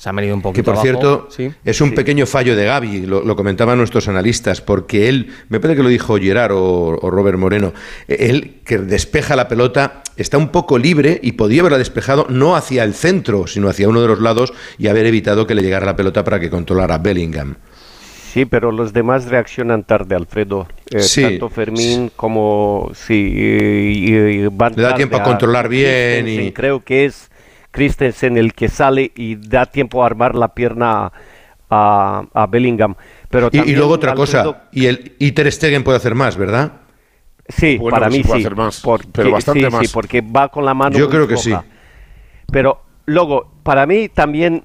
Speaker 2: Se ha venido un
Speaker 13: Que
Speaker 2: poquito
Speaker 13: por
Speaker 2: abajo.
Speaker 13: cierto
Speaker 2: Sí.
Speaker 13: es un pequeño fallo de Gaby, lo, lo comentaban nuestros analistas, porque él, me parece que lo dijo Gerard o, o Robert Moreno, eh, él que despeja la pelota está un poco libre y podía haberla despejado no hacia el centro, sino hacia uno de los lados y haber evitado que le llegara la pelota para que controlara Bellingham.
Speaker 8: Sí, pero los demás reaccionan tarde, Alfredo. Eh,
Speaker 13: Sí.
Speaker 8: Tanto Fermín como sí, y- y- van
Speaker 13: Le da tiempo a controlar bien y-
Speaker 8: Creo que es Christensen el que sale y da tiempo a armar la pierna a, a Bellingham. Pero
Speaker 13: Y, luego otra cosa, y el y Ter Stegen puede hacer más, ¿verdad?
Speaker 8: Sí,
Speaker 12: Bueno,
Speaker 8: para mí sí.
Speaker 12: hacer más,
Speaker 8: porque,
Speaker 12: pero bastante
Speaker 8: sí,
Speaker 12: más.
Speaker 8: Sí, porque va con la mano
Speaker 13: Yo creo que
Speaker 8: floja.
Speaker 13: sí.
Speaker 8: Pero luego, para mí también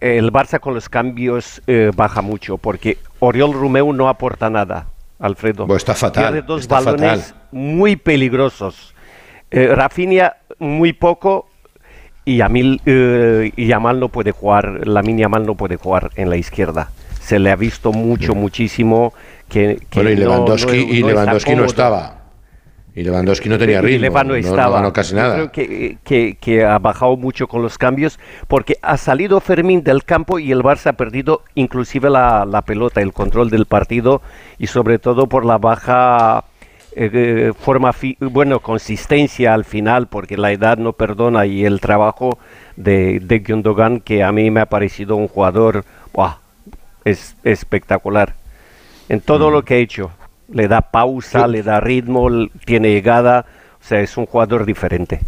Speaker 8: el Barça con los cambios eh, baja mucho, porque Oriol Romeu no aporta nada, Alfredo.
Speaker 13: Pues está fatal,
Speaker 8: Pierde dos
Speaker 13: está
Speaker 8: balones
Speaker 13: fatal.
Speaker 8: muy peligrosos. Eh, Rafinha muy poco y Yamil, eh, y Yamal no puede jugar, Lamin Yamal no puede jugar en la izquierda. Se le ha visto mucho, muchísimo que, que
Speaker 13: Bueno, y
Speaker 8: no-
Speaker 13: Lewandowski,
Speaker 8: no-
Speaker 13: y
Speaker 8: no
Speaker 13: Lewandowski no estaba. Y Lewandowski no tenía ritmo,
Speaker 8: Leva
Speaker 13: no,
Speaker 8: no
Speaker 13: no
Speaker 8: estaba.
Speaker 13: ganó casi
Speaker 8: Yo
Speaker 13: nada.
Speaker 8: creo que, que- que ha bajado mucho con los cambios porque ha salido Fermín del campo y el Barça ha perdido inclusive la, la pelota, el control del partido y sobre todo por la baja eh, forma, fi- bueno, consistencia al final porque la edad no perdona y el trabajo de, de Gundogan que a mí me ha parecido un jugador ¡buah! es espectacular en todo
Speaker 13: Mm.
Speaker 8: lo que ha hecho. Le da pausa, le da ritmo, tiene llegada, o sea, es un jugador diferente.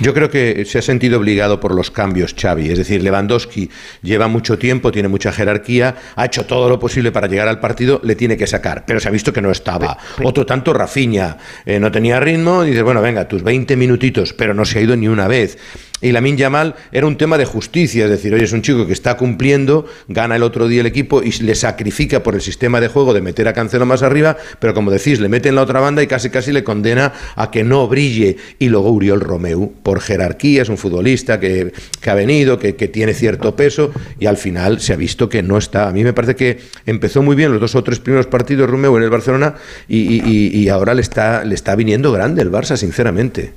Speaker 13: Yo creo que se ha sentido obligado por los cambios Xavi, es decir, Lewandowski lleva mucho tiempo, tiene mucha jerarquía, ha hecho todo lo posible para llegar al partido, le tiene que sacar, pero se ha visto que no estaba. Otro tanto Rafinha, eh, no tenía ritmo, dices, bueno, venga, tus 20 minutitos, pero no se ha ido ni una vez. Y Lamin Yamal era un tema de justicia, es decir, oye, es un chico que está cumpliendo, gana el otro día el equipo y le sacrifica por el sistema de juego de meter a Cancelo más arriba, pero como decís, le mete en la otra banda y casi casi le condena a que no brille. Y luego Uriol Romeu, por jerarquía, es un futbolista que, que ha venido, que, que tiene cierto peso y al final se ha visto que no está. A mí me parece que empezó muy bien los dos o tres primeros partidos Romeu en el Barcelona y, y- y- ahora le está, le está viniendo grande el Barça, sinceramente.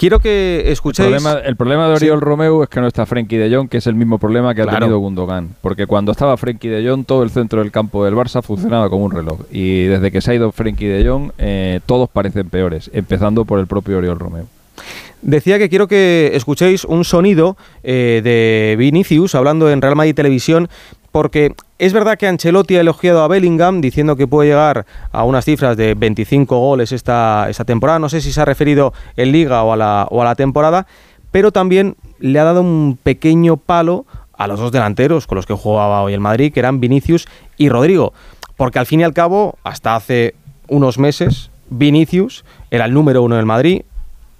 Speaker 2: Quiero que
Speaker 10: El
Speaker 2: escuchéis.
Speaker 10: problema, el problema de Oriol Romeu es que no está Frenkie de Jong, que es el mismo problema que ha tenido Gundogan. Porque cuando estaba Frenkie de Jong, todo el centro del campo del Barça funcionaba como un reloj. Y desde que se ha ido Frenkie de Jong, eh, todos parecen peores, empezando por el propio Oriol Romeu.
Speaker 2: Decía que quiero que escuchéis un sonido eh, de Vinicius hablando en Real Madrid Televisión, porque es verdad que Ancelotti ha elogiado a Bellingham diciendo que puede llegar a unas cifras de 25 goles esta, esta temporada. No sé si se ha referido en Liga o a, la, o a la temporada, pero también le ha dado un pequeño palo a los dos delanteros con los que jugaba hoy el Madrid, que eran Vinicius y Rodrigo. Porque al fin y al cabo, hasta hace unos meses, Vinicius era el número uno del Madrid,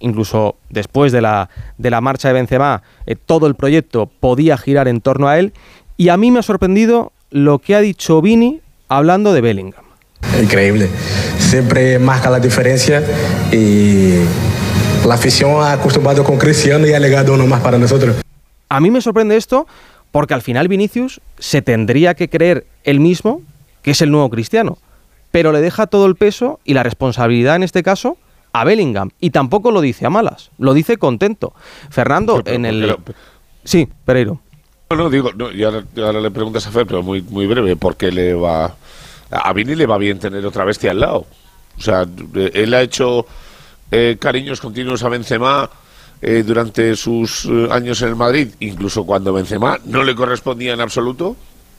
Speaker 2: incluso después de la, de la marcha de Benzema, eh, todo el proyecto podía girar en torno a él. Y a mí me ha sorprendido lo que ha dicho Vini hablando de Bellingham.
Speaker 18: Increíble. Siempre marca la diferencia y la afición ha acostumbrado con Cristiano y ha legado uno más para nosotros.
Speaker 2: A mí me sorprende esto porque al final Vinicius se tendría que creer él mismo que es el nuevo Cristiano, pero le deja todo el peso y la responsabilidad en este caso a Bellingham y tampoco lo dice a malas, lo dice contento. Fernando en el Sí, Pereiro.
Speaker 12: No, no, digo, no, y ahora, le preguntas a Fer, pero muy, muy breve, porque le va. A Vini le va bien tener otra bestia al lado. O sea, eh, él ha hecho eh, cariños continuos a Benzema eh, durante sus eh, años en el Madrid, incluso cuando Benzema no le correspondía en absoluto,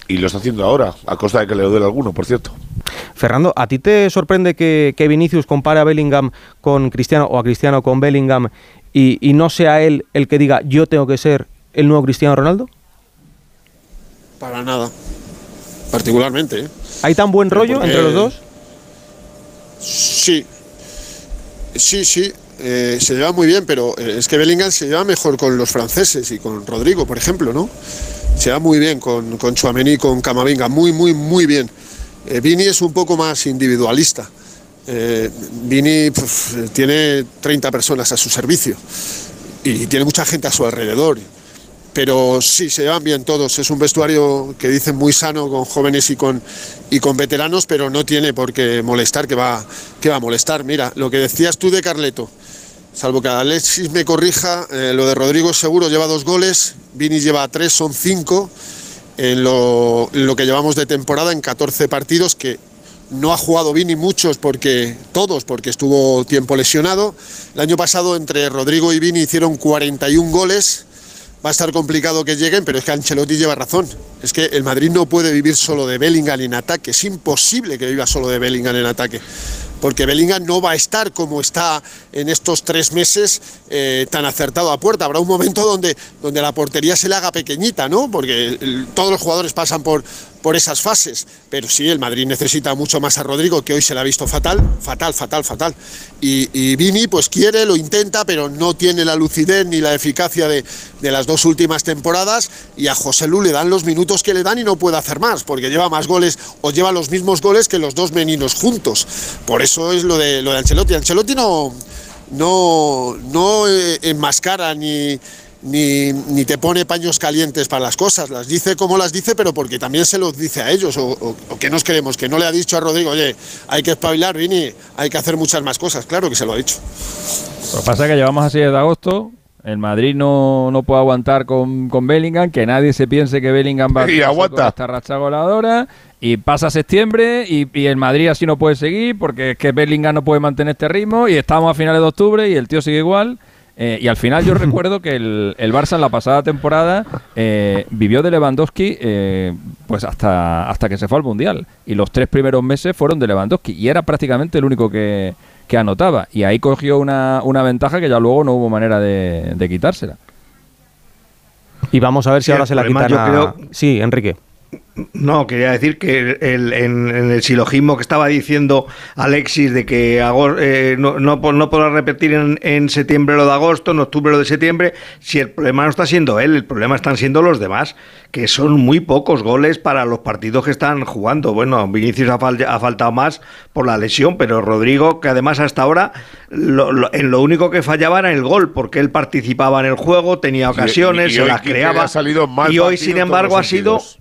Speaker 12: y lo está haciendo ahora, a costa de que le duele alguno, por cierto.
Speaker 2: Fernando, ¿a ti te sorprende que, que Vinicius compare a Bellingham con Cristiano o a Cristiano con Bellingham y, y no sea él el que diga yo tengo que ser el nuevo Cristiano Ronaldo?
Speaker 16: Para nada. Particularmente. ¿eh?
Speaker 2: ¿Hay tan buen rollo
Speaker 16: porque-
Speaker 2: entre los dos?
Speaker 16: Sí. Sí, sí. eh, se lleva muy bien, pero eh, es que Bellingham se lleva mejor con los franceses y con Rodrigo, por ejemplo, ¿no? Se lleva muy bien con, con Chouameni y con Camavinga, muy, muy, muy bien. Eh, Vini es un poco más individualista. Eh, Vini pf, tiene 30 personas a su servicio y tiene mucha gente a su alrededor. Pero sí, se llevan bien todos. Es un vestuario que dicen muy sano con jóvenes y con, y con veteranos, pero no tiene por qué molestar, que va, que va a molestar. Mira, lo que decías tú de Carleto, salvo que Alexis me corrija, eh, lo de Rodrigo seguro lleva dos goles, Vini lleva tres, son cinco. En lo, lo que llevamos de temporada, en 14 partidos, que no ha jugado Vini muchos porque todos porque estuvo tiempo lesionado. El año pasado entre Rodrigo y Vini hicieron 41 goles. Va a estar complicado que lleguen, pero es que Ancelotti lleva razón. Es que el Madrid no puede vivir solo de Bellingham en ataque. Es imposible que viva solo de Bellingham en ataque. Porque Bellingham no va a estar como está en estos tres meses eh, tan acertado a puerta. Habrá un momento donde, donde la portería se le haga pequeñita, ¿no? Porque todos los jugadores pasan por, por esas fases. Pero sí, el Madrid necesita mucho más a Rodrigo, que hoy se le ha visto fatal, fatal, fatal, fatal. Y, Vini, pues quiere, lo intenta, pero no tiene la lucidez ni la eficacia de, de las dos últimas temporadas. Y a José Lu le dan los minutos que le dan y no puede hacer más, porque lleva más goles o lleva los mismos goles que los dos meninos juntos. Por eso es lo de, lo de Ancelotti. Ancelotti no, no, no eh, enmascara ni, ni, ni te pone paños calientes para las cosas, las dice como las dice, pero porque también se los dice a ellos, o, o- o que nos queremos, que no le ha dicho a Rodrigo, oye, hay que espabilar, Vini, hay que hacer muchas más cosas, claro que se lo ha dicho.
Speaker 10: Lo que pasa es que llevamos así desde agosto. El Madrid no, no puede aguantar con, con Bellingham, que nadie se piense que Bellingham va a
Speaker 12: Y aguanta.
Speaker 10: esta racha goleadora. Y pasa septiembre y, y el Madrid así no puede seguir porque es que Bellingham no puede mantener este ritmo y estamos a finales de octubre y el tío sigue igual. Eh, y al final yo (laughs) recuerdo que el, el Barça en la pasada temporada eh, vivió de Lewandowski eh, pues hasta, hasta que se fue al Mundial. Y los tres primeros meses fueron de Lewandowski y era prácticamente el único que, que anotaba. Y ahí cogió una, una ventaja que ya luego no hubo manera de, de quitársela.
Speaker 2: Y vamos a ver si
Speaker 4: Sí,
Speaker 2: ahora se la quitan
Speaker 4: yo
Speaker 2: a-
Speaker 4: creo-
Speaker 2: Sí, Enrique.
Speaker 4: No, quería decir que el- en, en el silogismo que estaba diciendo Alexis de que eh, no, no, no podrá repetir en, en septiembre lo de agosto, en octubre lo de septiembre, si el problema no está siendo él, el problema están siendo los demás, que son muy pocos goles para los partidos que están jugando. Bueno, Vinicius ha, fal- ha faltado más por la lesión, pero Rodrigo, que además hasta ahora lo- lo- en lo único que fallaba era el gol, porque él participaba en el juego, tenía ocasiones,
Speaker 12: y
Speaker 4: se las creaba.
Speaker 12: ha salido mal
Speaker 4: y hoy, sin embargo, ha sido
Speaker 12: sentidos.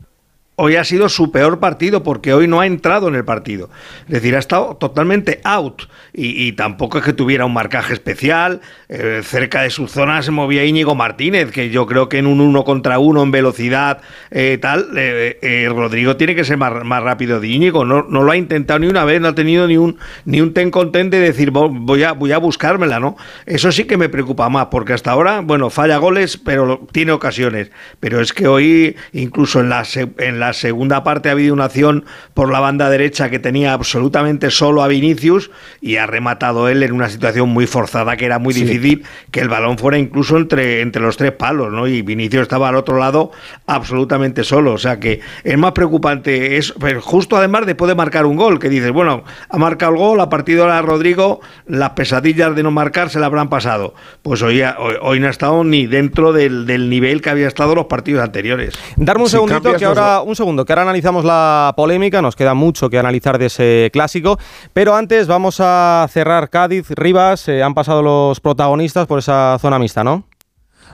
Speaker 4: Hoy ha sido su peor partido porque hoy no ha entrado en el partido. Es decir, ha estado totalmente out y, tampoco es que tuviera un marcaje especial. Eh, cerca de su zona se movía Íñigo Martínez, que yo creo que en un uno contra uno en velocidad eh, tal, eh, Rodrigo tiene que ser más, rápido de Íñigo. No, no lo ha intentado ni una vez, no ha tenido ni un, ni un ten con ten de decir "Vo- voy a, voy a buscármela, ¿no? Eso sí que me preocupa más, porque hasta ahora, bueno, falla goles, pero tiene ocasiones. Pero es que hoy, incluso en la, en la segunda parte, ha habido una acción por la banda derecha que tenía absolutamente solo a Vinicius y ha rematado él en una situación muy forzada que era muy
Speaker 3: Sí.
Speaker 4: difícil que el balón fuera incluso entre, entre los tres palos, ¿no? Y Vinicius estaba al otro lado absolutamente solo. O sea que es más preocupante, es pero justo además después de marcar un gol, que dices, bueno, ha marcado el gol, a partir de ahora Rodrigo, las pesadillas de no marcar se le habrán pasado. Pues hoy, ha- hoy, hoy no ha estado ni dentro del, del nivel que había estado los partidos anteriores.
Speaker 2: Darme un
Speaker 4: Si
Speaker 2: segundito, que
Speaker 4: los-
Speaker 2: ahora, un segundo, que ahora analizamos la polémica, nos queda mucho que analizar de ese clásico, pero antes vamos a cerrar Cádiz, Rivas, eh, han pasado los protagonistas por esa zona mixta, ¿no?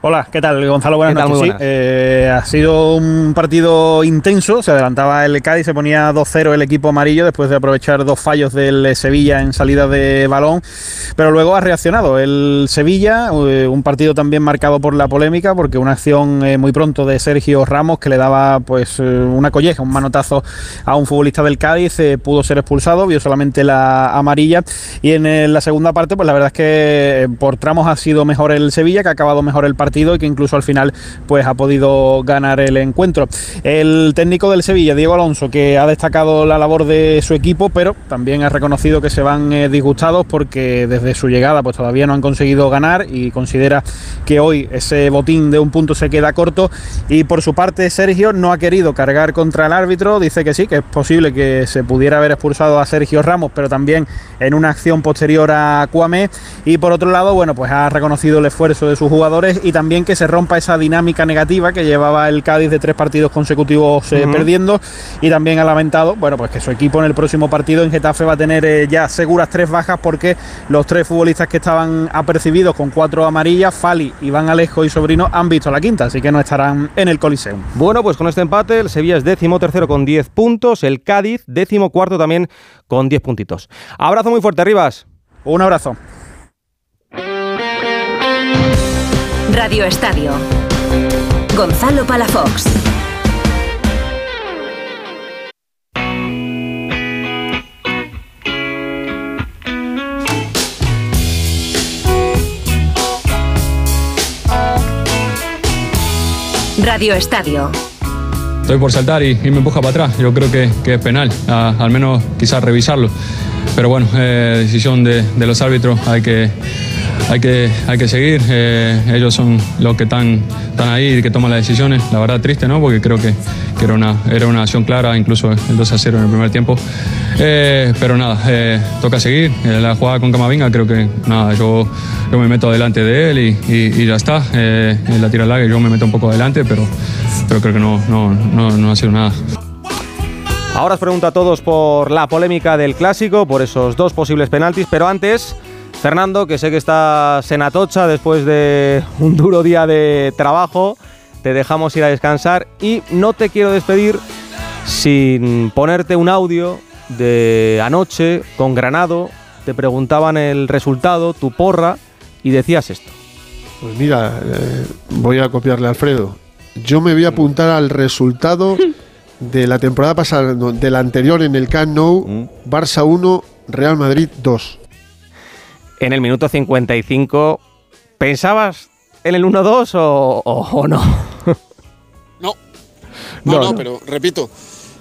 Speaker 19: Hola, ¿qué tal, Gonzalo? Buenas
Speaker 2: ¿Qué tal?
Speaker 19: noches. Sí, eh, ha sido un partido intenso, se adelantaba el Cádiz, se ponía 2-0 el equipo amarillo después de aprovechar dos fallos del eh, Sevilla en salida de balón, pero luego ha reaccionado el Sevilla, eh, un partido también marcado por la polémica, porque una acción eh, muy pronto de Sergio Ramos que le daba pues una colleja, un manotazo a un futbolista del Cádiz, pudo ser expulsado, vio solamente la amarilla y en la segunda parte pues la verdad es que por tramos ha sido mejor el Sevilla, que ha acabado mejor el partido y que incluso al final pues ha podido ganar el encuentro. El técnico del Sevilla, Diego Alonso, que ha destacado la labor de su equipo, pero también ha reconocido que se van eh, disgustados porque desde su llegada pues todavía no han conseguido ganar y considera que hoy ese botín de un punto se queda corto. Y por su parte Sergio no ha querido cargar contra el árbitro, dice que sí, que es posible que se pudiera haber expulsado a Sergio Ramos, pero también en una acción posterior a Cuame y por otro lado, bueno, pues ha reconocido el esfuerzo de sus jugadores y también que se rompa esa dinámica negativa que llevaba el Cádiz de tres partidos consecutivos eh, perdiendo y también ha lamentado, bueno, pues que su equipo en el próximo partido en Getafe va a tener eh, ya seguras tres bajas porque los tres futbolistas que estaban apercibidos con cuatro amarillas, Fali, Iván Alejo y Sobrino, han visto la quinta, así que no estarán en el Coliseum.
Speaker 2: Bueno, pues con este empate el Sevilla es décimo tercero con 10 puntos, el Cádiz décimo cuarto también con 10 puntitos. Abrazo muy fuerte, Rivas.
Speaker 19: Un abrazo.
Speaker 1: Radio Estadio. Gonzalo Palafox. Radio Estadio.
Speaker 20: Estoy por saltar y, me empuja para atrás. Yo creo que, que es penal, al menos quizás revisarlo. Pero bueno, eh, decisión de, de los árbitros, hay que, hay que, hay que seguir. Eh, ellos son los que están, están ahí y que toman las decisiones. La verdad triste, ¿no? Porque creo que, que era, una, era una acción clara, incluso el 2 a 0 en el primer tiempo. Eh, pero nada, eh, toca seguir. La jugada con Camavinga, creo que nada, yo, yo me meto delante de él y, y- y ya está. En la tira larga yo me meto un poco adelante, pero, pero creo que no, no, no, no ha sido nada.
Speaker 2: Ahora os pregunto a todos por la polémica del clásico, por esos dos posibles penaltis, pero antes, Fernando, que sé que estás en Atocha después de un duro día de trabajo, te dejamos ir a descansar y no te quiero despedir sin ponerte un audio de anoche con Granado, te preguntaban el resultado, tu porra, y decías esto.
Speaker 16: Pues mira, eh, voy a copiarle a Alfredo. Yo me voy a apuntar al resultado (laughs) de la temporada pasada, no, de la anterior en el Camp Nou, Barça 1, Real Madrid 2.
Speaker 2: En el minuto 55, ¿pensabas en el 1-2 o, o- o (laughs) no?
Speaker 16: No, no, pero repito,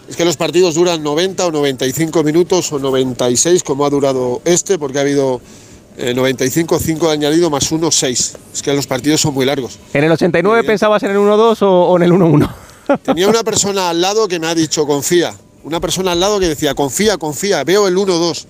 Speaker 16: es que los partidos duran 90 o 95 minutos o 96 como ha durado este, porque ha habido eh, 95, 5 de añadido más 1, 6. Es que los partidos son muy largos.
Speaker 2: ¿En el 89 pensabas en el 1-2 o, o en el 1-1?
Speaker 16: Tenía una persona al lado que me ha dicho confía. Una persona al lado que decía confía, confía, veo el 1-2.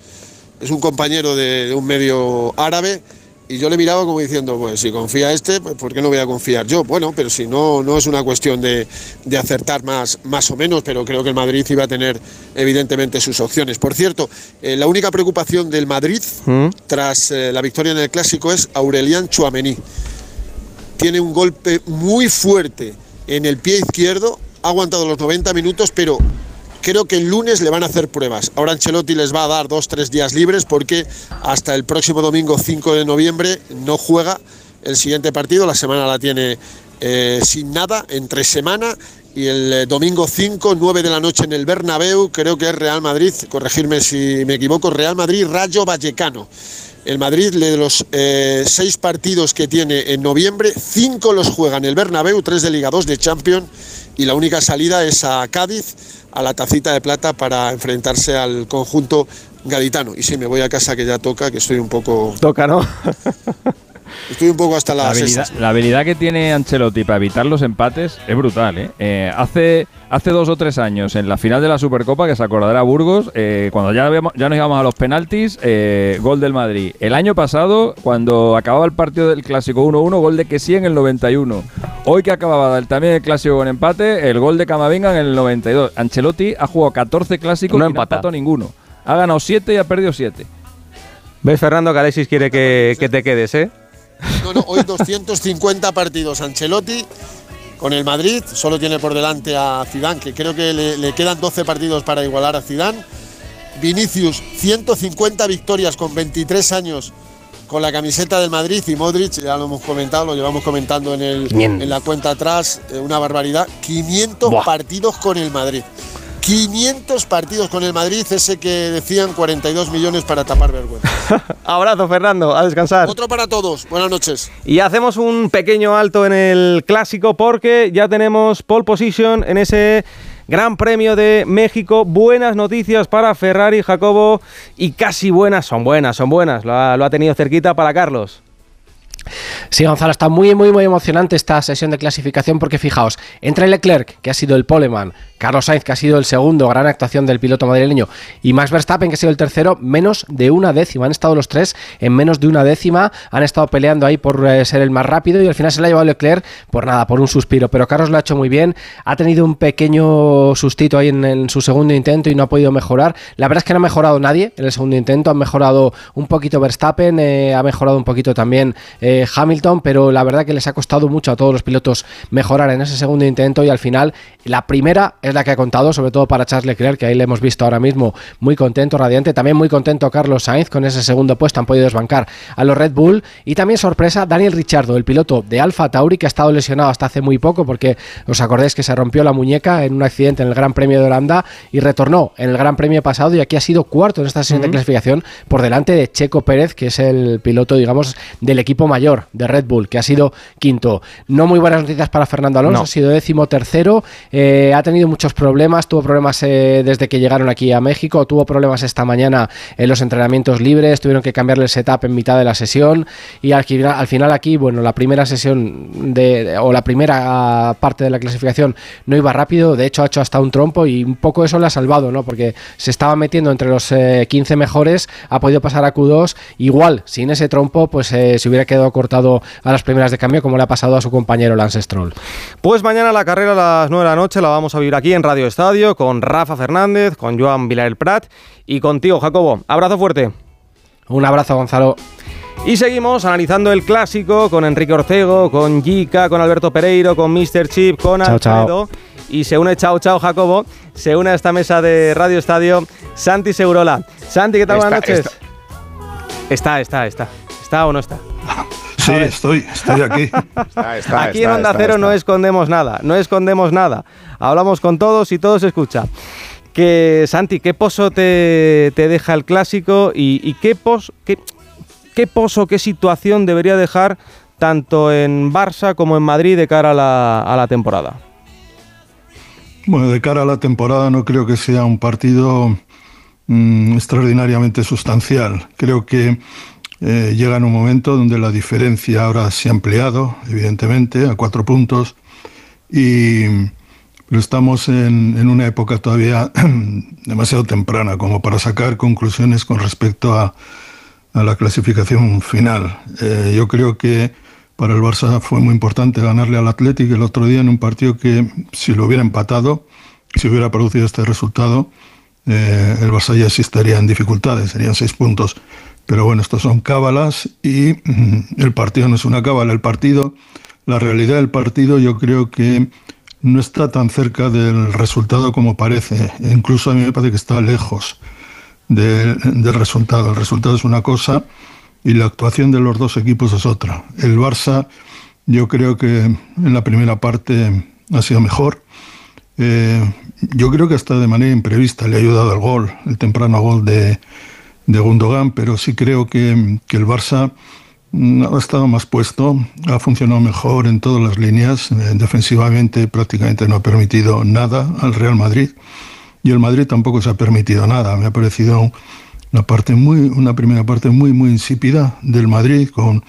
Speaker 16: Es un compañero de, de un medio árabe y yo le miraba como diciendo, pues si confía este, pues ¿por qué no voy a confiar yo? Bueno, pero si no, no es una cuestión de, de acertar más, más o menos, pero creo que el Madrid iba a tener evidentemente sus opciones. Por cierto, eh, la única preocupación del Madrid tras eh, la victoria en el Clásico es Aurelian Chouameni tiene un golpe muy fuerte en el pie izquierdo, ha aguantado los 90 minutos, pero creo que el lunes le van a hacer pruebas. Ahora Ancelotti les va a dar dos, tres días libres porque hasta el próximo domingo 5 de noviembre no juega el siguiente partido, la semana la tiene eh, sin nada, entre semana. Y el eh, domingo 5, 9 de la noche en el Bernabéu, creo que es Real Madrid, corregirme si me equivoco, Real Madrid Rayo Vallecano. El Madrid, de los eh, seis partidos que tiene en noviembre, cinco los juega en el Bernabéu, tres de Liga, dos de Champions, y la única salida es a Cádiz, a la tacita de plata, para enfrentarse al conjunto gaditano. Y sí, me voy a casa que ya toca, que estoy un poco...
Speaker 2: Toca, ¿no? (laughs)
Speaker 16: Estoy un poco hasta
Speaker 10: La
Speaker 16: las
Speaker 10: habilidad, la habilidad que tiene Ancelotti para evitar los empates es brutal. ¿eh? Eh, hace, hace dos o tres años, en la final de la Supercopa, que se acordará Burgos, eh, cuando ya, habíamos- ya nos íbamos a los penaltis, eh, gol del Madrid. El año pasado, cuando acababa el partido del Clásico 1-1, gol de Kessi en el 91. Hoy que acababa también el Clásico con empate, el gol de Camavinga en el 92. Ancelotti ha jugado 14 Clásicos
Speaker 2: No
Speaker 10: y
Speaker 2: ha
Speaker 10: no ha
Speaker 2: empatado.
Speaker 10: empatado ninguno. Ha ganado 7 y ha perdido 7.
Speaker 2: ¿Ves, Fernando, que Alexis quiere que, que te quedes, eh?
Speaker 16: No, no, hoy 250 partidos Ancelotti con el Madrid, solo tiene por delante a Zidane, que creo que le, le quedan 12 partidos para igualar a Zidane. Vinicius, 150 victorias con 23 años con la camiseta del Madrid y Modric, ya lo hemos comentado, lo llevamos comentando en, el,
Speaker 2: 500.
Speaker 16: en la cuenta atrás, eh, una barbaridad, 500 partidos con el Madrid. 500 partidos con el Madrid, ese que decían 42 millones para tapar vergüenza. (laughs)
Speaker 2: Abrazo, Fernando. A descansar.
Speaker 16: Otro para todos. Buenas noches.
Speaker 2: Y hacemos un pequeño alto en el clásico porque ya tenemos pole position en ese Gran Premio de México. Buenas noticias para Ferrari, Jacobo. Y casi buenas, son buenas, son buenas. Lo ha, lo ha tenido cerquita para Carlos.
Speaker 3: Sí, Gonzalo, está muy, muy, muy emocionante esta sesión de clasificación porque fijaos, entre Leclerc, que ha sido el poleman, Carlos Sainz, que ha sido el segundo, gran actuación del piloto madrileño, y Max Verstappen, que ha sido el tercero, menos de una décima. Han estado los tres en menos de una décima, han estado peleando ahí por eh, ser el más rápido y al final se le ha llevado Leclerc por nada, por un suspiro. Pero Carlos lo ha hecho muy bien, ha tenido un pequeño sustito ahí en, su segundo intento y no ha podido mejorar. La verdad es que no ha mejorado nadie en el segundo intento, han mejorado un poquito Verstappen, eh, ha mejorado un poquito también Hamilton, pero la verdad que les ha costado mucho a todos los pilotos mejorar en ese segundo intento y al final la primera es la que ha contado, sobre todo para Charles Leclerc, que ahí le hemos visto ahora mismo muy contento, radiante, también muy contento Carlos Sainz con ese segundo puesto, han podido desbancar a los Red Bull. Y también sorpresa Daniel Ricciardo, el piloto de Alfa Tauri que ha estado lesionado hasta hace muy poco porque os acordáis que se rompió la muñeca en un accidente en el Gran Premio de Holanda y retornó en el Gran Premio pasado y aquí ha sido cuarto en esta sesión de clasificación por delante de Checo Pérez, que es el piloto, digamos, del equipo mayor de Red Bull, que ha sido quinto. No muy buenas noticias para Fernando Alonso,
Speaker 2: No.
Speaker 3: ha sido décimo tercero, eh, ha tenido muchos problemas, tuvo problemas eh, desde que llegaron aquí a México, tuvo problemas esta mañana en los entrenamientos libres, tuvieron que cambiarle el setup en mitad de la sesión y al, final- al final aquí, bueno, la primera sesión de, o la primera parte de la clasificación no iba rápido, de hecho ha hecho hasta un trompo y un poco eso le ha salvado, ¿no? Porque se estaba metiendo entre los eh, 15 mejores, ha podido pasar a Q2, igual sin ese trompo pues eh, se hubiera quedado cortado a las primeras de cambio como le ha pasado a su compañero Lance Stroll.
Speaker 2: Pues mañana la carrera a las 9 de la noche la vamos a vivir aquí en Radio Estadio con Rafa Fernández, con Joan Vilar Prat y contigo, Jacobo. Abrazo fuerte.
Speaker 3: Un abrazo, Gonzalo.
Speaker 2: Y seguimos analizando el clásico con Enrique Ortego, con Jica, con Alberto Pereiro, con Mr. Chip, con
Speaker 3: Chao, chao.
Speaker 2: Y se une, chao, chao, Jacobo. Se une a esta mesa de Radio Estadio Santi Segurola. Santi, ¿qué tal?
Speaker 21: Está-
Speaker 2: Buenas noches. Está, está, está. ¿Está o no está? (laughs)
Speaker 21: Sí, estoy, estoy aquí. (laughs)
Speaker 2: Aquí en Onda Cero no escondemos nada, no escondemos nada. Hablamos con todos y todo se escucha. Que, Santi, ¿qué pozo te, te deja el clásico y, y qué, pos, qué, qué pozo, qué situación debería dejar tanto en Barça como en Madrid de cara a la, a la temporada?
Speaker 21: Bueno, de cara a la temporada no creo que sea un partido mm, extraordinariamente sustancial. Creo que eh, llega en un momento donde la diferencia ahora se ha ampliado, evidentemente, a cuatro puntos, y, pero estamos en, una época todavía (clears throat) demasiado temprana como para sacar conclusiones con respecto a, la clasificación final. Eh, yo creo que para el Barça fue muy importante ganarle al Athletic el otro día en un partido que si lo hubiera empatado, si hubiera producido este resultado, eh, el Barça ya sí estaría en dificultades, serían seis puntos. Pero bueno, estos son cábalas y mm, el partido no es una cábala. El partido, la realidad del partido yo creo que no está tan cerca del resultado como parece. Incluso a mí me parece que está lejos de- del resultado. El resultado es una cosa y la actuación de los dos equipos es otra. El Barça yo creo que en la primera parte ha sido mejor. Eh, yo creo que hasta de manera imprevista le ha ayudado el gol, el temprano gol de, de Gundogan, pero sí creo que, que el Barça mm, ha estado más puesto, ha funcionado mejor en todas las líneas, eh, defensivamente prácticamente no ha permitido nada al Real Madrid y el Madrid tampoco se ha permitido nada. Me ha parecido una parte muy, una primera parte muy muy insípida del Madrid con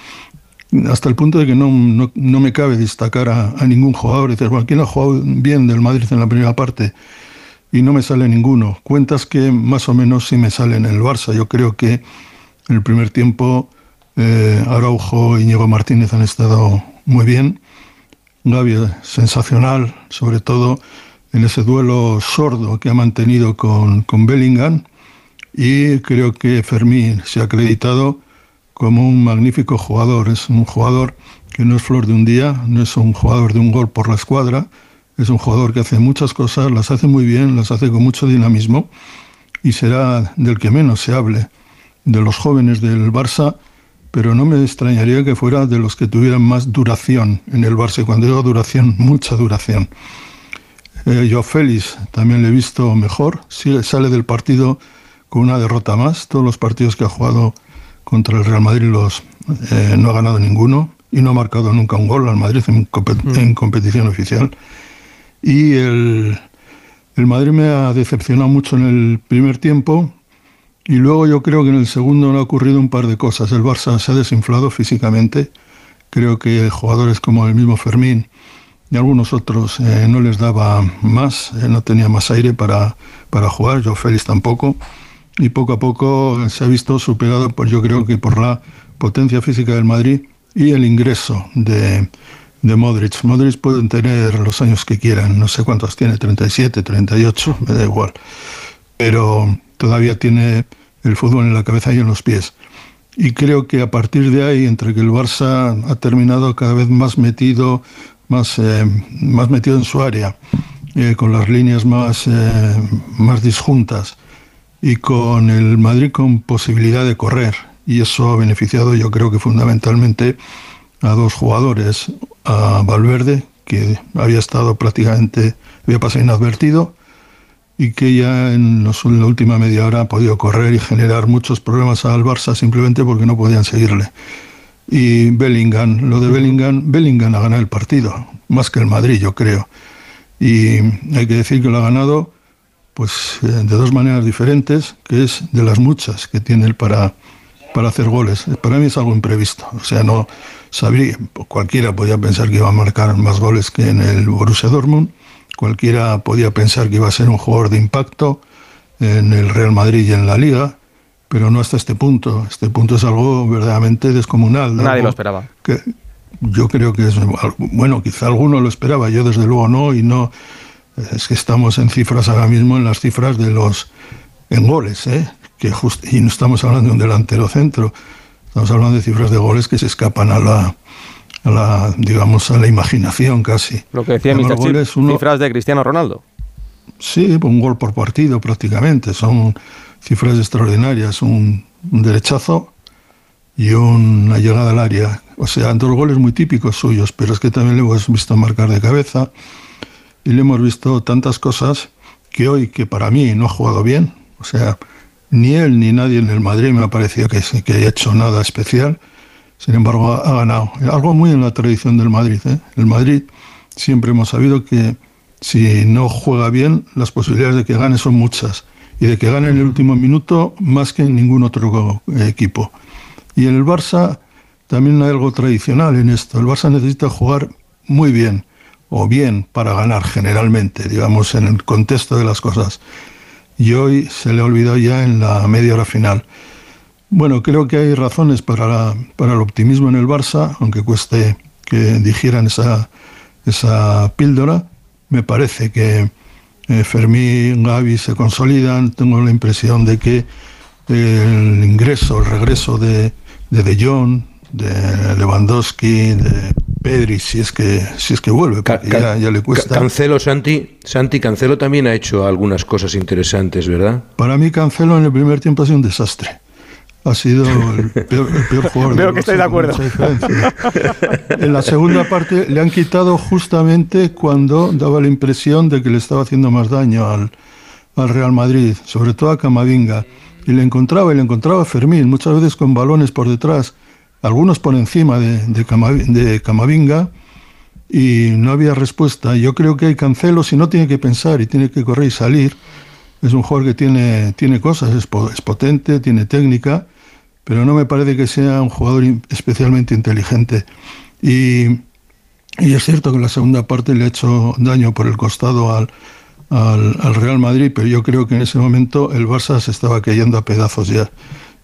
Speaker 21: hasta el punto de que no, no, no me cabe destacar a, ningún jugador. Dices, bueno, ¿quién ha jugado bien del Madrid en la primera parte? Y no me sale ninguno. Cuentas que más o menos sí me salen en el Barça. Yo creo que en el primer tiempo eh, Araujo y Íñigo Martínez han estado muy bien. Gavi sensacional, sobre todo en ese duelo sordo que ha mantenido con, con Bellingham. Y creo que Fermín se ha acreditado como un magnífico jugador. Es un jugador que no es flor de un día, no es un jugador de un gol por la escuadra, es un jugador que hace muchas cosas, las hace muy bien, las hace con mucho dinamismo y será del que menos se hable de los jóvenes del Barça, pero no me extrañaría que fuera de los que tuvieran más duración en el Barça. Cuando digo duración, (laughs) mucha duración. Eh, yo Félix también le he visto mejor, sigue- sale del partido con una derrota más. Todos los partidos que ha jugado contra el Real Madrid los eh, no ha ganado ninguno y no ha marcado nunca un gol al Madrid en, en competición oficial. Y el, el Madrid me ha decepcionado mucho en el primer tiempo y luego yo creo que en el segundo no ha ocurrido un par de cosas. El Barça se ha desinflado físicamente. Creo que jugadores como el mismo Fermín y algunos otros eh, no les daba más, eh, no tenía más aire para, para jugar. Yo Félix tampoco. Y poco a poco se ha visto superado, pues yo creo que por la potencia física del Madrid y el ingreso de, de Modric. Modric pueden tener los años que quieran, no sé cuántos tiene, 37, 38, me da igual. Pero todavía tiene el fútbol en la cabeza y en los pies. Y creo que a partir de ahí, entre que el Barça ha terminado cada vez más metido, más, eh, más metido en su área, eh, con las líneas más, eh, más disjuntas y con el Madrid con posibilidad de correr. Y eso ha beneficiado, yo creo que fundamentalmente, a dos jugadores, a Valverde, que había estado prácticamente, había pasado inadvertido, y que ya en, la última media hora ha podido correr y generar muchos problemas al Barça simplemente porque no podían seguirle. Y Bellingham, lo de Bellingham, Bellingham ha ganado el partido, más que el Madrid, yo creo. Y hay que decir que lo ha ganado pues eh, de dos maneras diferentes, que es de las muchas que tiene él para, para hacer goles. Para mí es algo imprevisto. O sea, no sabría, cualquiera podía pensar que iba a marcar más goles que en el Borussia Dortmund, cualquiera podía pensar que iba a ser un jugador de impacto en el Real Madrid y en la Liga, pero no hasta este punto. Este punto es algo verdaderamente descomunal.
Speaker 2: Nadie
Speaker 21: algo
Speaker 2: lo esperaba.
Speaker 21: que yo creo que es bueno quizá alguno lo esperaba yo desde luego no y no es que estamos en cifras ahora mismo en las cifras de los en goles ¿eh? Que just- y no estamos hablando de un delantero centro estamos hablando de cifras de goles que se escapan a la a la digamos a la imaginación casi
Speaker 2: Lo que decía Mr.
Speaker 21: Goles, uno-
Speaker 2: cifras de Cristiano Ronaldo.
Speaker 21: Sí, un gol por partido prácticamente. Son cifras extraordinarias. Un, un derechazo y una llegada al área. O sea, dos goles muy típicos suyos, pero es que también le hemos visto marcar de cabeza y le hemos visto tantas cosas que hoy, que para mí no ha jugado bien, o sea, ni él ni nadie en el Madrid me ha parecido que, haya hecho nada especial. Sin embargo, ha, ha ganado. Algo muy en la tradición del Madrid. ¿eh? El Madrid siempre hemos sabido que si no juega bien, las posibilidades de que gane son muchas. Y de que gane en el último minuto más que en ningún otro eh, equipo. Y en el Barça también hay algo tradicional en esto. El Barça necesita jugar muy bien o bien para ganar generalmente, digamos, en el contexto de las cosas. Y hoy se le ha olvidado ya en la media hora final. Bueno, creo que hay razones para, la- para el optimismo en el Barça, aunque cueste que digieran esa, esa píldora. Me parece que eh, Fermín, Gavi se consolidan. Tengo la impresión de que el ingreso, el regreso de de, de Jong, de Lewandowski, de Pedri, si es que, si es que vuelve, porque
Speaker 13: Ca-
Speaker 21: ya, ya le cuesta.
Speaker 13: Ca- Cancelo, Santi, Santi Cancelo también ha hecho algunas cosas interesantes, ¿verdad?
Speaker 21: Para mí Cancelo en el primer tiempo ha sido un desastre. Ha sido el (laughs) peor, el peor jugador.
Speaker 2: Veo
Speaker 21: del
Speaker 2: que estáis de acuerdo.
Speaker 21: En la segunda parte le han quitado justamente cuando daba la impresión de que le estaba haciendo más daño al, al Real Madrid, sobre todo a Camavinga. Y le encontraba, y le encontraba a Fermín, muchas veces con balones por detrás, algunos por encima de, de, Camavi- de Camavinga, y no había respuesta. Yo creo que hay Cancelo, si no tiene que pensar y tiene que correr y salir, es un jugador que tiene, tiene cosas, es, es potente, tiene técnica, pero no me parece que sea un jugador especialmente inteligente. Y, y es cierto que la segunda parte le ha hecho daño por el costado al, al Real Madrid, pero yo creo que en ese momento el Barça se estaba cayendo a pedazos ya.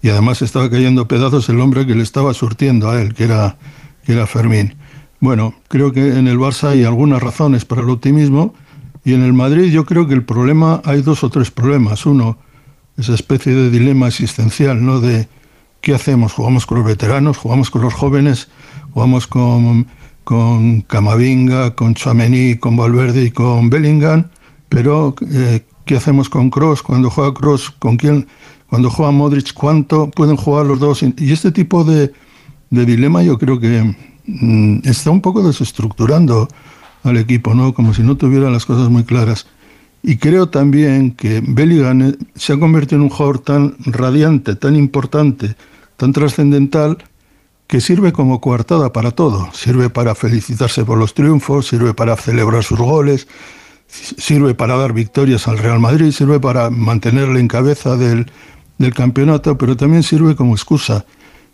Speaker 21: Y además estaba cayendo pedazos el hombre que le estaba surtiendo a él, que era, que era Fermín. Bueno, creo que en el Barça hay algunas razones para el optimismo y en el Madrid yo creo que el problema, hay dos o tres problemas. Uno, esa especie de dilema existencial, ¿no? De qué hacemos, jugamos con los veteranos, jugamos con los jóvenes, jugamos con, con Camavinga, con Chouameni, con Valverde y con Bellingham, pero eh, ¿qué hacemos con Cross? Cuando juega Cross, ¿con quién? Cuando juega Modric, ¿cuánto pueden jugar los dos? Y este tipo de, dilema yo creo que mm, está un poco desestructurando al equipo, ¿no? Como si no tuviera las cosas muy claras. Y creo también que Bellingham eh, se ha convertido en un jugador tan radiante, tan importante, tan trascendental, que sirve como coartada para todo. Sirve para felicitarse por los triunfos, sirve para celebrar sus goles, sirve para dar victorias al Real Madrid, sirve para mantenerle en cabeza del, del campeonato, pero también sirve como excusa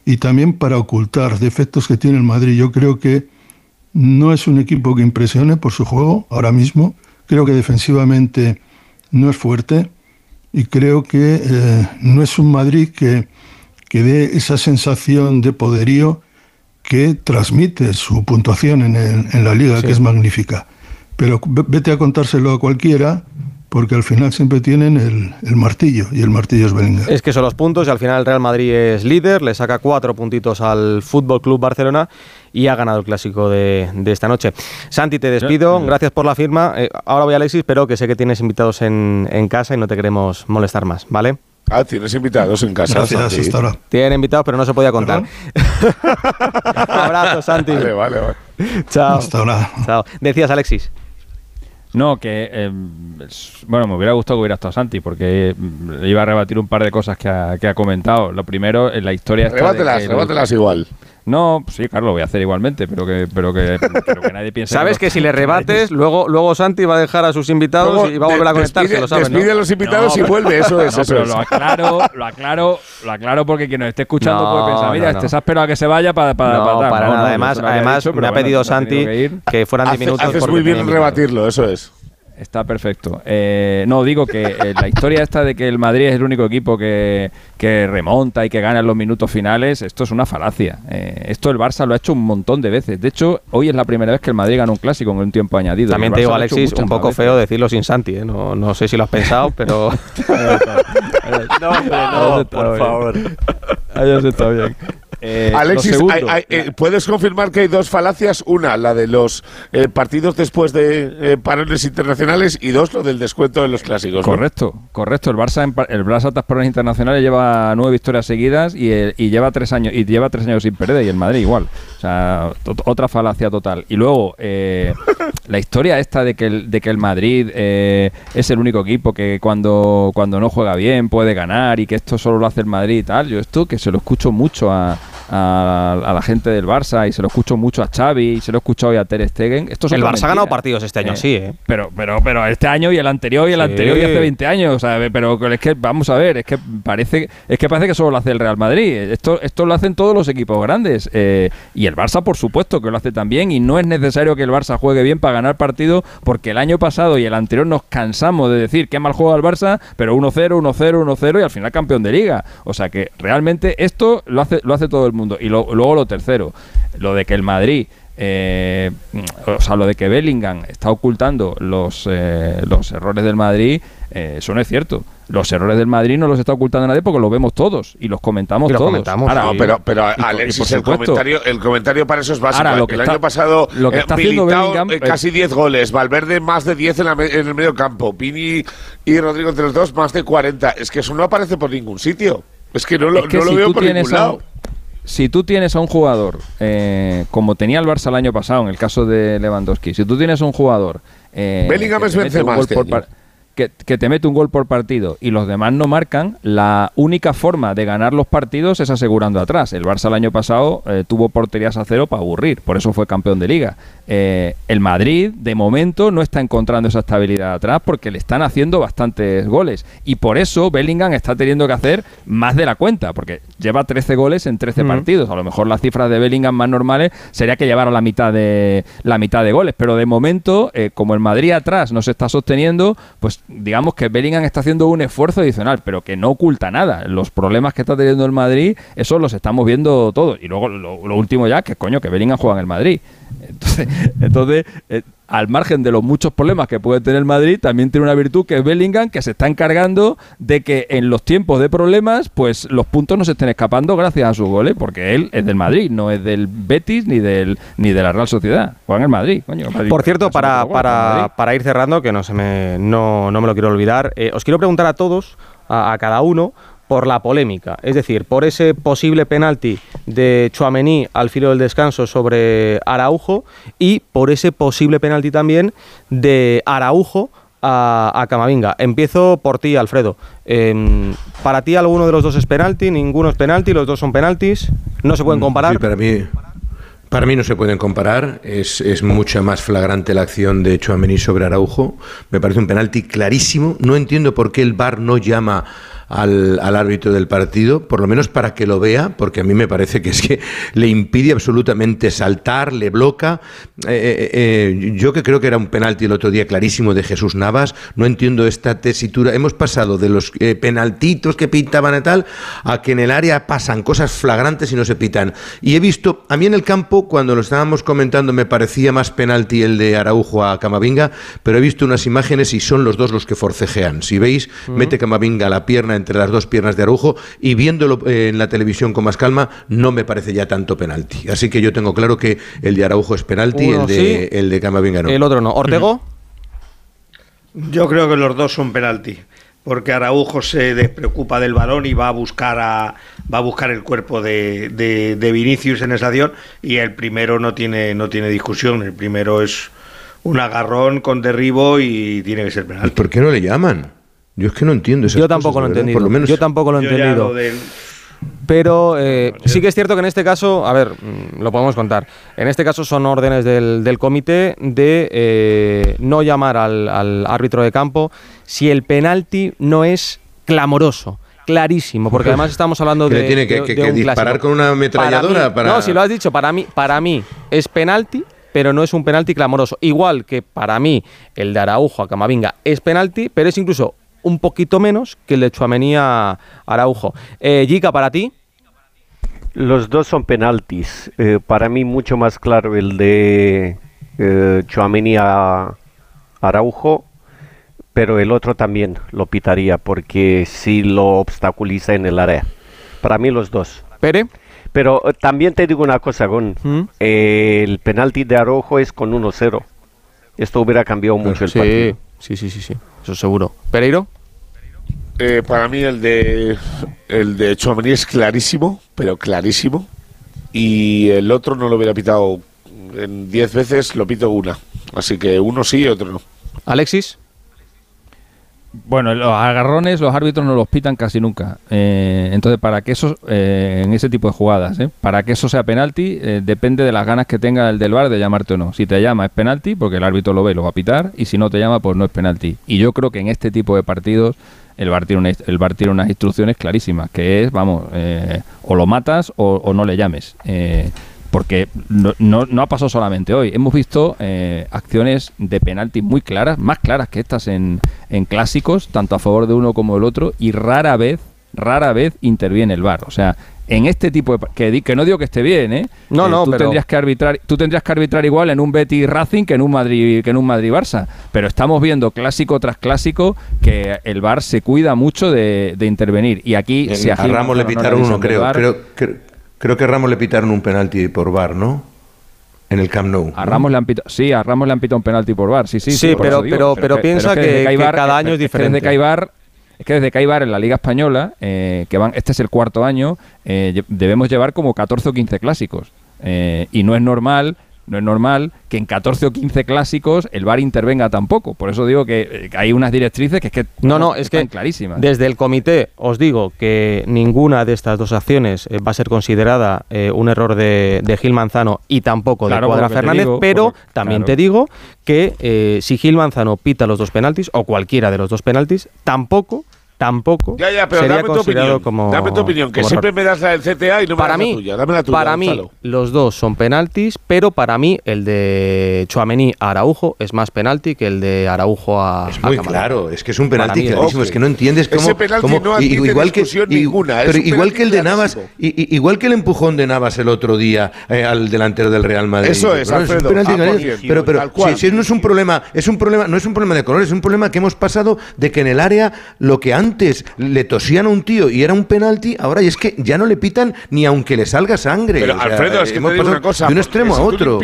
Speaker 21: y también para ocultar defectos que tiene el Madrid. Yo creo que no es un equipo que impresione por su juego ahora mismo. Creo que defensivamente no es fuerte y creo que eh, no es un Madrid que, que dé esa sensación de poderío que transmite su puntuación en, el- en la liga, que es magnífica. Pero ve- vete a contárselo a cualquiera, porque al final siempre tienen el, el martillo, y el martillo es Bellingham.
Speaker 2: Es que son los puntos y al final el Real Madrid es líder, le saca cuatro puntitos al Fútbol Club Barcelona y ha ganado el clásico de, de esta noche. Santi, te despido, gracias por la firma. Eh, ahora voy a Alexis, pero que sé que tienes invitados en, en casa y no te queremos molestar más, ¿vale?
Speaker 12: Ah, tienes invitados en casa.
Speaker 21: Gracias,
Speaker 12: Santi.
Speaker 21: hasta ahora.
Speaker 2: Tienen invitados, pero no se podía contar. (laughs) Abrazo, Santi.
Speaker 12: Vale, vale, vale.
Speaker 2: Chao.
Speaker 21: Hasta ahora.
Speaker 2: Chao. Decías, Alexis.
Speaker 10: No, que eh, bueno, me hubiera gustado que hubiera estado Santi, porque mm, iba a rebatir un par de cosas que ha, que ha comentado. Lo primero, en la historia de
Speaker 12: rebátelas igual.
Speaker 10: No, sí, claro, lo voy a hacer igualmente, pero que, pero que, pero que (laughs) nadie piense.
Speaker 2: Sabes que si le rebates, luego, luego Santi va a dejar a sus invitados
Speaker 12: Luego
Speaker 2: y va a volver a conectarse,
Speaker 12: despide-
Speaker 2: lo sabes, ¿no?
Speaker 12: despide a los invitados y
Speaker 10: pero-
Speaker 12: vuelve, eso es,
Speaker 10: No,
Speaker 12: eso
Speaker 10: pero
Speaker 12: es.
Speaker 10: lo aclaro, lo aclaro, lo aclaro porque quien nos esté escuchando
Speaker 2: No,
Speaker 10: puede pensar, mira,
Speaker 2: no,
Speaker 10: este se ha esperado a que se vaya para para
Speaker 2: no,
Speaker 10: para,
Speaker 2: para
Speaker 10: No,
Speaker 2: nada. además, además
Speaker 10: dicho,
Speaker 2: me ha pedido Santi
Speaker 10: que
Speaker 2: que fueran 10
Speaker 12: Hace-
Speaker 2: minutos.
Speaker 12: haces muy bien rebatirlo, eso es.
Speaker 10: Está perfecto. Eh, no, digo que eh, la historia esta de que el Madrid es el único equipo que, que remonta y que gana en los minutos finales, esto es una falacia. Eh, esto el Barça lo ha hecho un montón de veces. De hecho, hoy es la primera vez que el Madrid gana un clásico en un tiempo añadido.
Speaker 2: También te digo, Alexis, un poco feo decirlo sin Santi. ¿eh? No, no sé si lo has pensado, (laughs) pero.
Speaker 8: No, hombre, no, por favor.
Speaker 10: Ahí está bien. Eh,
Speaker 12: Alexis,
Speaker 10: segundo,
Speaker 12: hay- hay- eh, ¿puedes confirmar que hay dos falacias? Una, la de los eh, partidos después de eh, parones internacionales y dos, lo del descuento de los clásicos. ¿no?
Speaker 10: Correcto, correcto. El Barça, en el Barça tras parones internacionales lleva nueve victorias seguidas y, y lleva tres años y lleva tres años sin perder y el Madrid igual. O sea, otra falacia total. Y luego eh, (laughs) la historia esta de que el, de que el Madrid eh, es el único equipo que cuando cuando no juega bien puede ganar y que esto solo lo hace el Madrid y tal. Yo esto que se lo escucho mucho a, a- a la gente del Barça y se lo escucho mucho a Xavi y se lo he escuchado hoy a Ter Stegen. Esto es
Speaker 2: El Barça ha ganado partidos este año,
Speaker 10: Eh,
Speaker 2: sí, ¿eh?
Speaker 10: Pero, pero, pero este año y el anterior y el
Speaker 2: Sí.
Speaker 10: anterior y hace 20 años, o sea, pero es que vamos a ver, es que parece, es que parece que solo lo hace el Real Madrid. Esto, esto lo hacen todos los equipos grandes. eh, y el Barça, por supuesto, que lo hace también. Y no es necesario que el Barça juegue bien para ganar partido, porque el año pasado y el anterior nos cansamos de decir que mal juega el Barça, pero 1-0, 1-0, 1-0 y al final campeón de liga. O sea que realmente esto lo hace, lo hace todo el mundo. Y lo- luego lo tercero, lo de que el Madrid eh, o sea, lo de que Bellingham está ocultando los, eh, los errores del Madrid, eh, eso no es cierto. Los errores del Madrid no los está ocultando nadie porque los vemos todos y los comentamos
Speaker 2: Y los
Speaker 10: todos.
Speaker 2: comentamos.
Speaker 10: Ahora,
Speaker 12: No,
Speaker 10: y-
Speaker 12: pero, pero
Speaker 10: y por- y
Speaker 12: Alexis,
Speaker 10: por
Speaker 12: el comentario, el comentario para eso es básico.
Speaker 10: Ahora, lo que
Speaker 12: el
Speaker 10: está-
Speaker 12: año pasado,
Speaker 10: lo que
Speaker 12: eh,
Speaker 10: está haciendo Bellingham,
Speaker 12: eh,
Speaker 10: eh,
Speaker 12: casi 10 goles, Valverde más de 10 en, la me- en el medio campo, Pini y Rodrigo entre los dos más de 40. Es que eso no aparece por ningún sitio. Es que no lo,
Speaker 10: Es que
Speaker 12: no lo
Speaker 10: si
Speaker 12: veo
Speaker 10: tú
Speaker 12: por
Speaker 10: tienes
Speaker 12: ningún
Speaker 10: a-
Speaker 12: lado.
Speaker 10: Si tú tienes a un jugador, eh, como tenía el Barça el año pasado, en el caso de Lewandowski, si tú tienes a un jugador. eh,
Speaker 12: Bellingham es Benzema
Speaker 10: gol
Speaker 12: este
Speaker 10: por
Speaker 12: año.
Speaker 10: Que te mete un gol por partido y los demás no marcan, la única forma de ganar los partidos es asegurando atrás. El Barça el año pasado eh, tuvo porterías a cero para aburrir, por eso fue campeón de liga. Eh, el Madrid, de momento, no está encontrando esa estabilidad atrás porque le están haciendo bastantes goles. Y por eso Bellingham está teniendo que hacer más de la cuenta, porque lleva 13 goles en 13
Speaker 2: Mm.
Speaker 10: partidos. A lo mejor las cifras de Bellingham más normales sería que llevara la mitad de, la mitad de goles. Pero de momento, eh, como el Madrid atrás no se está sosteniendo, pues digamos que Bellingham está haciendo un esfuerzo adicional, pero que no oculta nada. Los problemas que está teniendo el Madrid, eso los estamos viendo todos. Y luego lo, último ya, que coño, que Bellingham juega en el Madrid. Entonces, (laughs) entonces eh, al margen de los muchos problemas que puede tener Madrid, también tiene una virtud que es Bellingham, que se está encargando de que en los tiempos de problemas, pues los puntos no se estén escapando gracias a su goles, porque él es del Madrid, no es del Betis ni del ni de la Real Sociedad. Juega en el Madrid, coño. Madrid-
Speaker 2: Por cierto, para, para, para ir cerrando, que no, se me, no, no me lo quiero olvidar, eh, os quiero preguntar a todos, a, a cada uno, por la polémica, es decir, por ese posible penalti de Chuamení al filo del descanso sobre Araujo y por ese posible penalti también de Araujo a, a Camavinga. Empiezo por ti, Alfredo. Em, ¿Para ti alguno de los dos es penalti? ¿Ninguno es penalti? ¿Los dos son penaltis? ¿No se pueden comparar?
Speaker 13: Sí, para mí, para mí no se pueden comparar. Es, es mucha más flagrante la acción de Chouameni sobre Araujo. Me parece un penalti clarísimo. No entiendo por qué el VAR no llama al, al árbitro del partido, por lo menos para que lo vea, porque a mí me parece que es que le impide absolutamente saltar, le bloca. Eh, eh, eh, yo que creo que era un penalti el otro día clarísimo de Jesús Navas, no entiendo esta tesitura. Hemos pasado de los eh, penaltitos que pintaban y tal a que en el área pasan cosas flagrantes y no se pitan. Y he visto, a mí en el campo, cuando lo estábamos comentando, me parecía más penalti el de Araujo a Camavinga, pero he visto unas imágenes y son los dos los que forcejean. Si veis, mete Camavinga la pierna entre las dos piernas de Araujo y viéndolo eh, en la televisión con más calma, no me parece ya tanto penalti. Así que yo tengo claro que el de Araujo es penalti,
Speaker 2: Uno
Speaker 13: el de,
Speaker 2: sí,
Speaker 13: el de Camavinga no.
Speaker 2: El otro no. ¿Ortego?
Speaker 4: Yo creo que los dos son penalti, porque Araujo se despreocupa del balón y va a buscar a va a buscar el cuerpo de, de, de Vinicius en esa acción y el primero no tiene no tiene discusión, el primero es un agarrón con derribo y tiene que ser penalti.
Speaker 13: ¿Y por qué no le llaman? Yo es que no entiendo esas
Speaker 2: Yo tampoco
Speaker 13: cosas,
Speaker 2: lo he entendido.
Speaker 13: Por lo menos
Speaker 2: Yo tampoco lo he entendido.
Speaker 4: lo del-
Speaker 2: Pero eh, sí que es cierto que en este caso, a ver, mm, lo podemos contar. En este caso son órdenes del, del comité de eh, no llamar al, al árbitro de campo si el penalti no es clamoroso. Clarísimo, porque (laughs) además estamos hablando
Speaker 13: ¿Que
Speaker 2: de.
Speaker 13: tiene que-
Speaker 2: de-
Speaker 13: que-
Speaker 2: de
Speaker 13: que
Speaker 2: un
Speaker 13: disparar
Speaker 2: clásico.
Speaker 13: con una ametralladora
Speaker 2: Para mí-
Speaker 13: para-
Speaker 2: No, si lo has dicho, para mí, para mí es penalti, pero no es un penalti clamoroso. Igual que para mí el de Araujo a Camavinga es penalti, pero es incluso un poquito menos que el de Chuamení a Araujo. Eh, Gica, para ti.
Speaker 8: Los dos son penaltis. Eh, para mí mucho más claro el de eh, Tchouaméni a Araujo, pero el otro también lo pitaría porque sí lo obstaculiza en el área. Para mí los dos.
Speaker 2: Pere.
Speaker 8: Pero eh, también te digo una cosa, Gon.
Speaker 2: ¿Mm?
Speaker 8: Eh, el penalti de Araujo es con 1-0. Esto hubiera cambiado mucho el
Speaker 2: sí,
Speaker 8: partido.
Speaker 2: sí, sí, sí, sí, eso seguro. ¿Pereiro?
Speaker 12: Eh, para mí el de el de Chouameni es clarísimo, pero clarísimo. Y el otro no lo hubiera pitado en 10 veces, lo pito una. Así que uno sí y otro no.
Speaker 2: Alexis.
Speaker 10: Bueno, los agarrones los árbitros no los pitan casi nunca. Eh, entonces, para que eso, eh, en ese tipo de jugadas, eh, para que eso sea penalti, eh, depende de las ganas que tenga el del bar de llamarte o no. Si te llama es penalti, porque el árbitro lo ve lo va a pitar, y si no te llama, pues no es penalti. Y yo creo que en este tipo de partidos el bar tiene, una, el tiene unas instrucciones clarísimas, que es, vamos, eh, o lo matas o, no le llames. Eh, porque no, no, no ha pasado solamente hoy. Hemos visto acciones de penalti muy claras, más claras que estas en, en clásicos, tanto a favor de uno como del otro, y rara vez, rara vez interviene el VAR. O sea, en este tipo de que, di- que no digo que esté bien, ¿eh?
Speaker 2: No,
Speaker 10: Eh,
Speaker 2: no,
Speaker 10: tú
Speaker 2: pero-
Speaker 10: tendrías que arbitrar, tú tendrías que arbitrar igual en un Betis Racing que en un Madrid que en un Madrid Barça, pero estamos viendo clásico tras clásico que el VAR se cuida mucho de, de intervenir y aquí
Speaker 13: En-
Speaker 10: si
Speaker 13: a
Speaker 10: Gil
Speaker 13: Ramos le pitaron uno, creo.
Speaker 10: VAR,
Speaker 13: creo, creo. creo que a Ramos le pitaron un penalti por VAR, ¿no? En el Camp Nou.
Speaker 10: A Ramos le han pitado, sí, a Ramos le han pitado un penalti por VAR, sí, sí.
Speaker 2: Sí, pero-
Speaker 10: digo.
Speaker 2: pero- pero piensa que- cada año es diferente.
Speaker 10: desde VAR, es que desde que hay VAR en la Liga Española, eh, que van, este es el cuarto año, eh, debemos llevar como 14 o 15 clásicos. Eh, y no es normal, no es normal que en 14 o 15 clásicos el VAR intervenga tampoco. Por eso digo que, eh, hay unas directrices que es que
Speaker 2: No, no, es
Speaker 10: están
Speaker 2: que
Speaker 10: clarísimas.
Speaker 2: desde el comité os digo que ninguna de estas dos acciones eh, va a ser considerada eh, un error de, de Gil Manzano y tampoco
Speaker 10: Claro,
Speaker 2: de Cuadra Fernández,
Speaker 10: digo,
Speaker 2: pero también
Speaker 10: claro.
Speaker 2: te digo que eh, si Gil Manzano pita los dos penaltis o cualquiera de los dos penaltis, tampoco, tampoco
Speaker 12: Ya, ya, pero
Speaker 2: sería
Speaker 12: dame tu
Speaker 2: considerado
Speaker 12: opinión.
Speaker 2: como
Speaker 12: dame tu opinión, que siempre me das la del CTA y no me
Speaker 2: para
Speaker 12: das
Speaker 2: mí,
Speaker 12: la tuya. Dame la tuya,
Speaker 2: para mí los dos son penaltis, pero para mí el de Chuamení a Araujo es más penalti que el de Araujo a
Speaker 13: Es muy claro, es que es un penalti clarísimo, es que no entiendes
Speaker 12: Ese
Speaker 13: cómo...
Speaker 12: penalti
Speaker 13: cómo-
Speaker 12: no admite
Speaker 13: igual que,
Speaker 12: ninguna,
Speaker 13: pero igual
Speaker 12: penalti
Speaker 13: que el de Navas, i- igual que el empujón de Navas el otro día eh, al delantero del Real Madrid.
Speaker 12: Eso es,
Speaker 13: Pero
Speaker 12: Alfredo,
Speaker 13: penalti
Speaker 12: ah,
Speaker 13: pero pero
Speaker 12: tal cual.
Speaker 13: si, si no es un problema, es un problema, no es un problema de colores, es un problema que hemos pasado de que en el área lo que antes antes le tosían a un tío y era un penalti, ahora es que ya no le pitan ni aunque le salga sangre.
Speaker 12: Pero
Speaker 13: O sea,
Speaker 12: Alfredo, es que
Speaker 13: hemos
Speaker 12: te digo una cosa.
Speaker 13: De un
Speaker 12: porque
Speaker 13: extremo a
Speaker 12: si
Speaker 13: otro.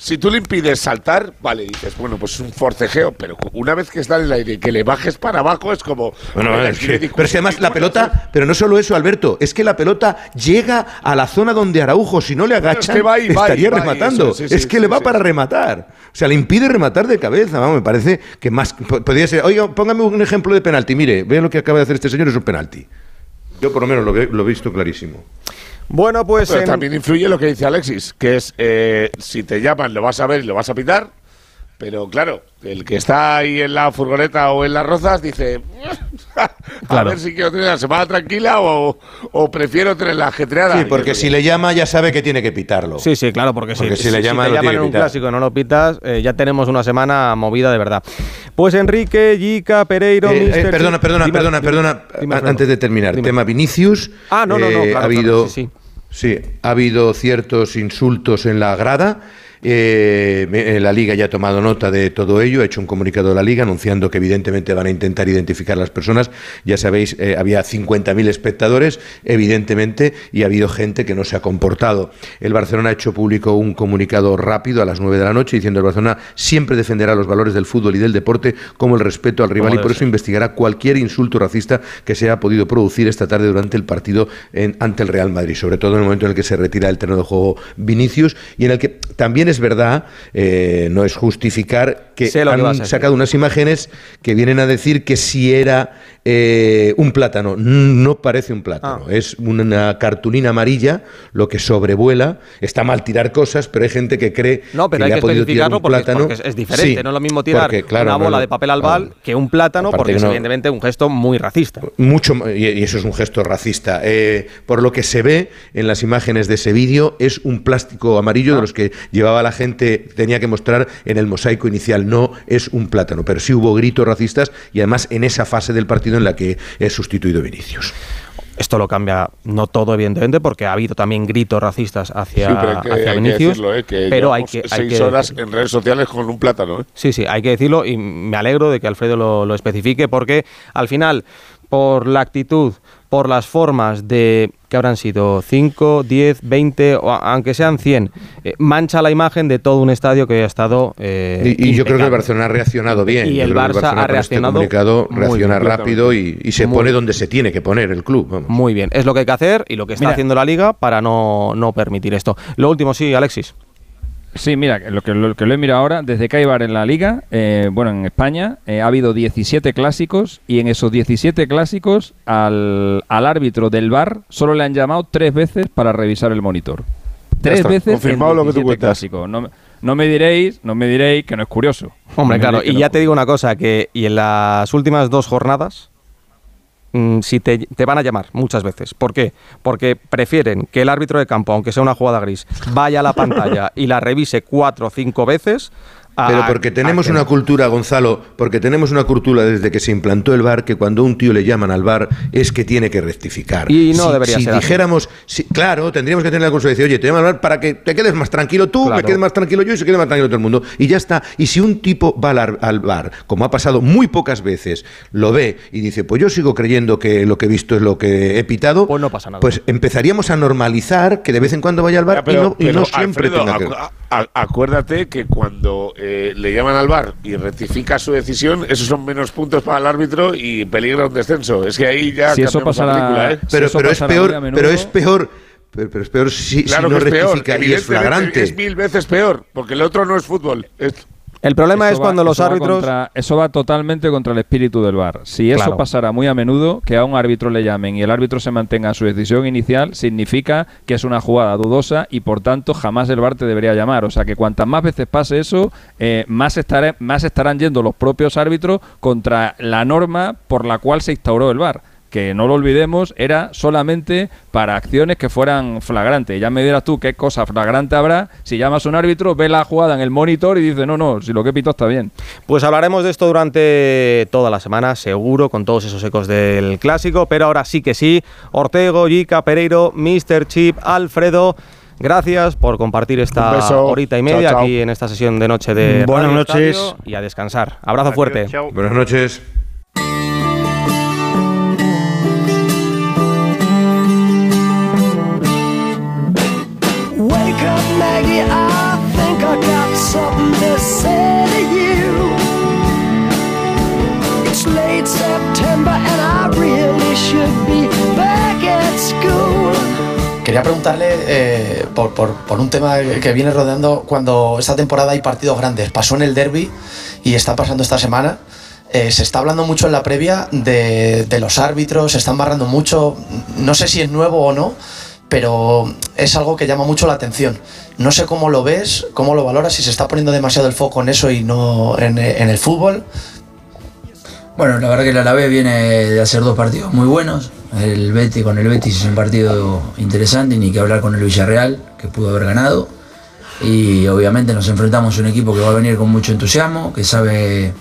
Speaker 12: Si tú le impides saltar, vale, dices, bueno, pues es un forcejeo, pero una vez que está en el aire y que le bajes para abajo es como.
Speaker 13: Bueno, es que- pero es que además la pelota, pero no solo eso, Alberto, es que la pelota llega a la zona donde Araujo, si no le agachan,
Speaker 12: que va y y
Speaker 13: estaría
Speaker 12: va y
Speaker 13: rematando.
Speaker 12: eso, sí,
Speaker 13: es
Speaker 12: sí,
Speaker 13: que
Speaker 12: sí,
Speaker 13: le va para rematar. O sea, le impide rematar de cabeza. Vamos, me parece que más. po- Podría ser. Oiga, póngame un ejemplo de penalti. Mire, vea lo que acaba de hacer este señor, es un penalti. Yo por lo menos lo, ve- lo he visto clarísimo.
Speaker 2: Bueno, pues.
Speaker 12: Pero
Speaker 2: en-
Speaker 12: también influye lo que dice Alexis, que es eh, si te llaman lo vas a ver y lo vas a pitar, pero claro, el que está ahí en la furgoneta o en las rozas dice, (laughs) a
Speaker 2: Claro.
Speaker 12: ver si quiero tener la semana tranquila o, o prefiero tener la ajetreada.
Speaker 13: Sí, porque si le llama ya sabe que tiene que pitarlo.
Speaker 2: Sí, sí, claro, porque,
Speaker 13: Porque
Speaker 2: si,
Speaker 13: si le
Speaker 2: te
Speaker 13: lo
Speaker 2: llaman
Speaker 13: tiene
Speaker 2: en un
Speaker 13: pitar.
Speaker 2: clásico y no lo pitas, eh, ya tenemos una semana movida de verdad. Pues Enrique, Yica, Pereiro,
Speaker 13: Eh, eh, perdona, perdona,
Speaker 2: Dime,
Speaker 13: perdona,
Speaker 2: dime,
Speaker 13: perdona.
Speaker 2: dime,
Speaker 13: a- antes de terminar, tema Vinicius.
Speaker 2: Ah, no, no, no,
Speaker 13: eh,
Speaker 2: claro,
Speaker 13: ha habido,
Speaker 2: claro, sí, sí.
Speaker 13: sí, ha habido ciertos insultos en la grada. Eh, eh, la Liga ya ha tomado nota de todo ello, ha hecho un comunicado de la Liga anunciando que evidentemente van a intentar identificar a las personas. Ya sabéis, eh, había 50.000 espectadores, evidentemente, y ha habido gente que no se ha comportado. El Barcelona ha hecho público un comunicado rápido a las 9 de la noche diciendo que el Barcelona siempre defenderá los valores del fútbol y del deporte como el respeto al rival y por eso investigará cualquier insulto racista que se haya podido producir esta tarde durante el partido en- ante el Real Madrid, sobre todo en el momento en el que se retira el terreno de juego Vinicius y en el que también es verdad, eh, no es justificar que han sacado unas imágenes que vienen a decir que si era eh, un plátano, no parece un plátano,
Speaker 2: Ah.
Speaker 13: es una cartulina amarilla lo que sobrevuela, está mal tirar cosas, pero hay gente que cree
Speaker 2: No, pero
Speaker 13: que
Speaker 2: hay
Speaker 13: le
Speaker 2: que
Speaker 13: ha podido tirar un
Speaker 2: porque,
Speaker 13: plátano.
Speaker 2: porque es, diferente.
Speaker 13: Sí,
Speaker 2: no es lo mismo tirar
Speaker 13: porque, claro,
Speaker 2: una bola
Speaker 13: no,
Speaker 2: de papel albal
Speaker 13: no.
Speaker 2: que un plátano, porque
Speaker 13: que
Speaker 2: es
Speaker 13: no-
Speaker 2: evidentemente un gesto muy racista.
Speaker 13: Mucho, y y eso es un gesto racista. Eh, por lo que se ve en las imágenes de ese vídeo, es un plástico amarillo
Speaker 2: Ah.
Speaker 13: de los que llevaba la gente, tenía que mostrar en el mosaico inicial. No es un plátano, pero sí hubo gritos racistas y además en esa fase del partido en la que es sustituido Vinicius.
Speaker 2: Esto lo cambia, no todo, evidentemente, porque ha habido también gritos racistas hacia,
Speaker 12: Sí, pero hay que,
Speaker 2: hacia
Speaker 12: hay que
Speaker 2: Vinicius.
Speaker 12: decirlo, ¿eh? que
Speaker 2: pero hay que, hay
Speaker 12: seis
Speaker 2: que
Speaker 12: horas en redes sociales con un plátano. ¿eh?
Speaker 2: Sí, sí, hay que decirlo y me alegro de que Alfredo lo, lo especifique porque al final, por la actitud, por las formas de que habrán sido 5, 10, 20 o aunque sean 100, eh, mancha la imagen de todo un estadio que ha estado... eh,
Speaker 13: Y, y yo creo que el. Barcelona ha reaccionado bien.
Speaker 2: Y el Barça ha
Speaker 13: Barcelona con este
Speaker 2: reaccionado
Speaker 13: comunicado
Speaker 2: muy
Speaker 13: reacciona
Speaker 2: bien.
Speaker 13: rápido y, y se
Speaker 2: Muy
Speaker 13: pone donde se tiene que poner el club. vamos.
Speaker 2: Muy bien, es lo que hay que hacer y lo que está
Speaker 10: Mira.
Speaker 2: haciendo la liga para no, no permitir esto. Lo último, sí, Alexis.
Speaker 10: Sí, mira, que lo que, lo que lo he mirado ahora, desde que hay VAR en la liga, eh, bueno, en España eh, ha habido 17 clásicos y en esos 17 clásicos al, al árbitro del VAR solo le han llamado tres veces para revisar el monitor. Tres
Speaker 12: está,
Speaker 10: veces
Speaker 12: confirmado
Speaker 10: en
Speaker 12: lo que tú
Speaker 10: 17
Speaker 12: cuentas.
Speaker 10: clásicos. No, me- no me diréis, no me diréis que no es curioso.
Speaker 2: Hombre,
Speaker 10: No
Speaker 2: claro, y
Speaker 10: no
Speaker 2: ya te digo una cosa, que y en las últimas dos jornadas, si te, te van a llamar muchas veces. ¿Por qué? Porque prefieren que el árbitro de campo, aunque sea una jugada gris, vaya a la pantalla y la revise cuatro o cinco veces.
Speaker 13: Pero porque tenemos una cultura, Gonzalo, porque tenemos una cultura desde que se implantó el bar que cuando a un tío le llaman al bar es que tiene que rectificar.
Speaker 2: Y no
Speaker 13: si,
Speaker 2: debería
Speaker 13: si
Speaker 2: ser
Speaker 13: dijéramos, si- claro, tendríamos que tener la cultura de decir, oye, te llaman al bar para que te quedes más tranquilo tú, me
Speaker 2: Claro.
Speaker 13: quede más tranquilo yo y se quede más tranquilo todo el mundo. Y ya está. Y si un tipo va al, ar- al bar, como ha pasado muy pocas veces, lo ve y dice, pues yo sigo creyendo que lo que he visto es lo que he pitado,
Speaker 2: Pues no pasa nada.
Speaker 13: pues empezaríamos a normalizar que de vez en cuando vaya al bar
Speaker 12: Ya, pero,
Speaker 13: y no, y
Speaker 12: pero,
Speaker 13: no siempre
Speaker 12: Alfredo,
Speaker 13: tenga que...
Speaker 12: a- acuérdate que cuando eh, le llaman al bar y rectifica su decisión, esos son menos puntos para el árbitro y peligra un descenso. Es que ahí ya
Speaker 10: Si eso
Speaker 12: cambiamos la
Speaker 10: pasara-
Speaker 12: película, ¿eh?
Speaker 13: pero,
Speaker 10: Si eso
Speaker 13: pero es peor,
Speaker 10: menudo-
Speaker 13: pero es peor, pero, pero es peor si,
Speaker 12: Claro
Speaker 13: si no
Speaker 12: que es peor,
Speaker 13: rectifica y es flagrante.
Speaker 12: Es mil veces peor, porque el otro no es fútbol. Es-
Speaker 2: El problema
Speaker 10: Eso
Speaker 2: es
Speaker 10: va-
Speaker 2: cuando los
Speaker 10: va
Speaker 2: árbitros...
Speaker 10: contra- eso va totalmente contra el espíritu del VAR. Si eso
Speaker 2: Claro.
Speaker 10: pasara muy a menudo, que a un árbitro le llamen y el árbitro se mantenga en su decisión inicial, significa que es una jugada dudosa y por tanto jamás el VAR te debería llamar. O sea que cuantas más veces pase eso, eh, más, estaré- más estarán yendo los propios árbitros contra la norma por la cual se instauró el VAR. Que no lo olvidemos, era solamente para acciones que fueran flagrantes. Ya me dirás tú qué cosa flagrante habrá si llamas a un árbitro, ve la jugada en el monitor y dice, no, no, si lo que pito está bien.
Speaker 2: Pues hablaremos de esto durante toda la semana, seguro, con todos esos ecos del clásico. Pero ahora sí que sí, Ortego, Yica, Pereiro, Mr. Chip, Alfredo. Gracias por compartir esta horita y media
Speaker 12: chao.
Speaker 2: aquí en esta sesión de noche de
Speaker 16: Buenas
Speaker 2: Radio
Speaker 16: noches.
Speaker 2: Estadio y a descansar. Abrazo fuerte.
Speaker 13: Buenas noches.
Speaker 22: Maggie, I think I got something to say to you. It's late September and I really should be back at school.
Speaker 23: Quería preguntarle eh, por, por, por, un tema que viene rodeando cuando esta temporada hay partidos grandes. Pasó en el derby y está pasando esta semana. Eh, se está hablando mucho en la previa de, de los árbitros, se están barrando mucho. No sé si es nuevo o no, pero es algo que llama mucho la atención. No sé cómo lo ves, cómo lo valoras, si se está poniendo demasiado el foco en eso y no en, en el fútbol.
Speaker 24: Bueno, la verdad que el Alavés viene de hacer dos partidos muy buenos. El Betis con el Betis es un partido interesante, ni que hablar con el Villarreal, que pudo haber ganado. Y obviamente nos enfrentamos a un equipo que va a venir con mucho entusiasmo, que sabe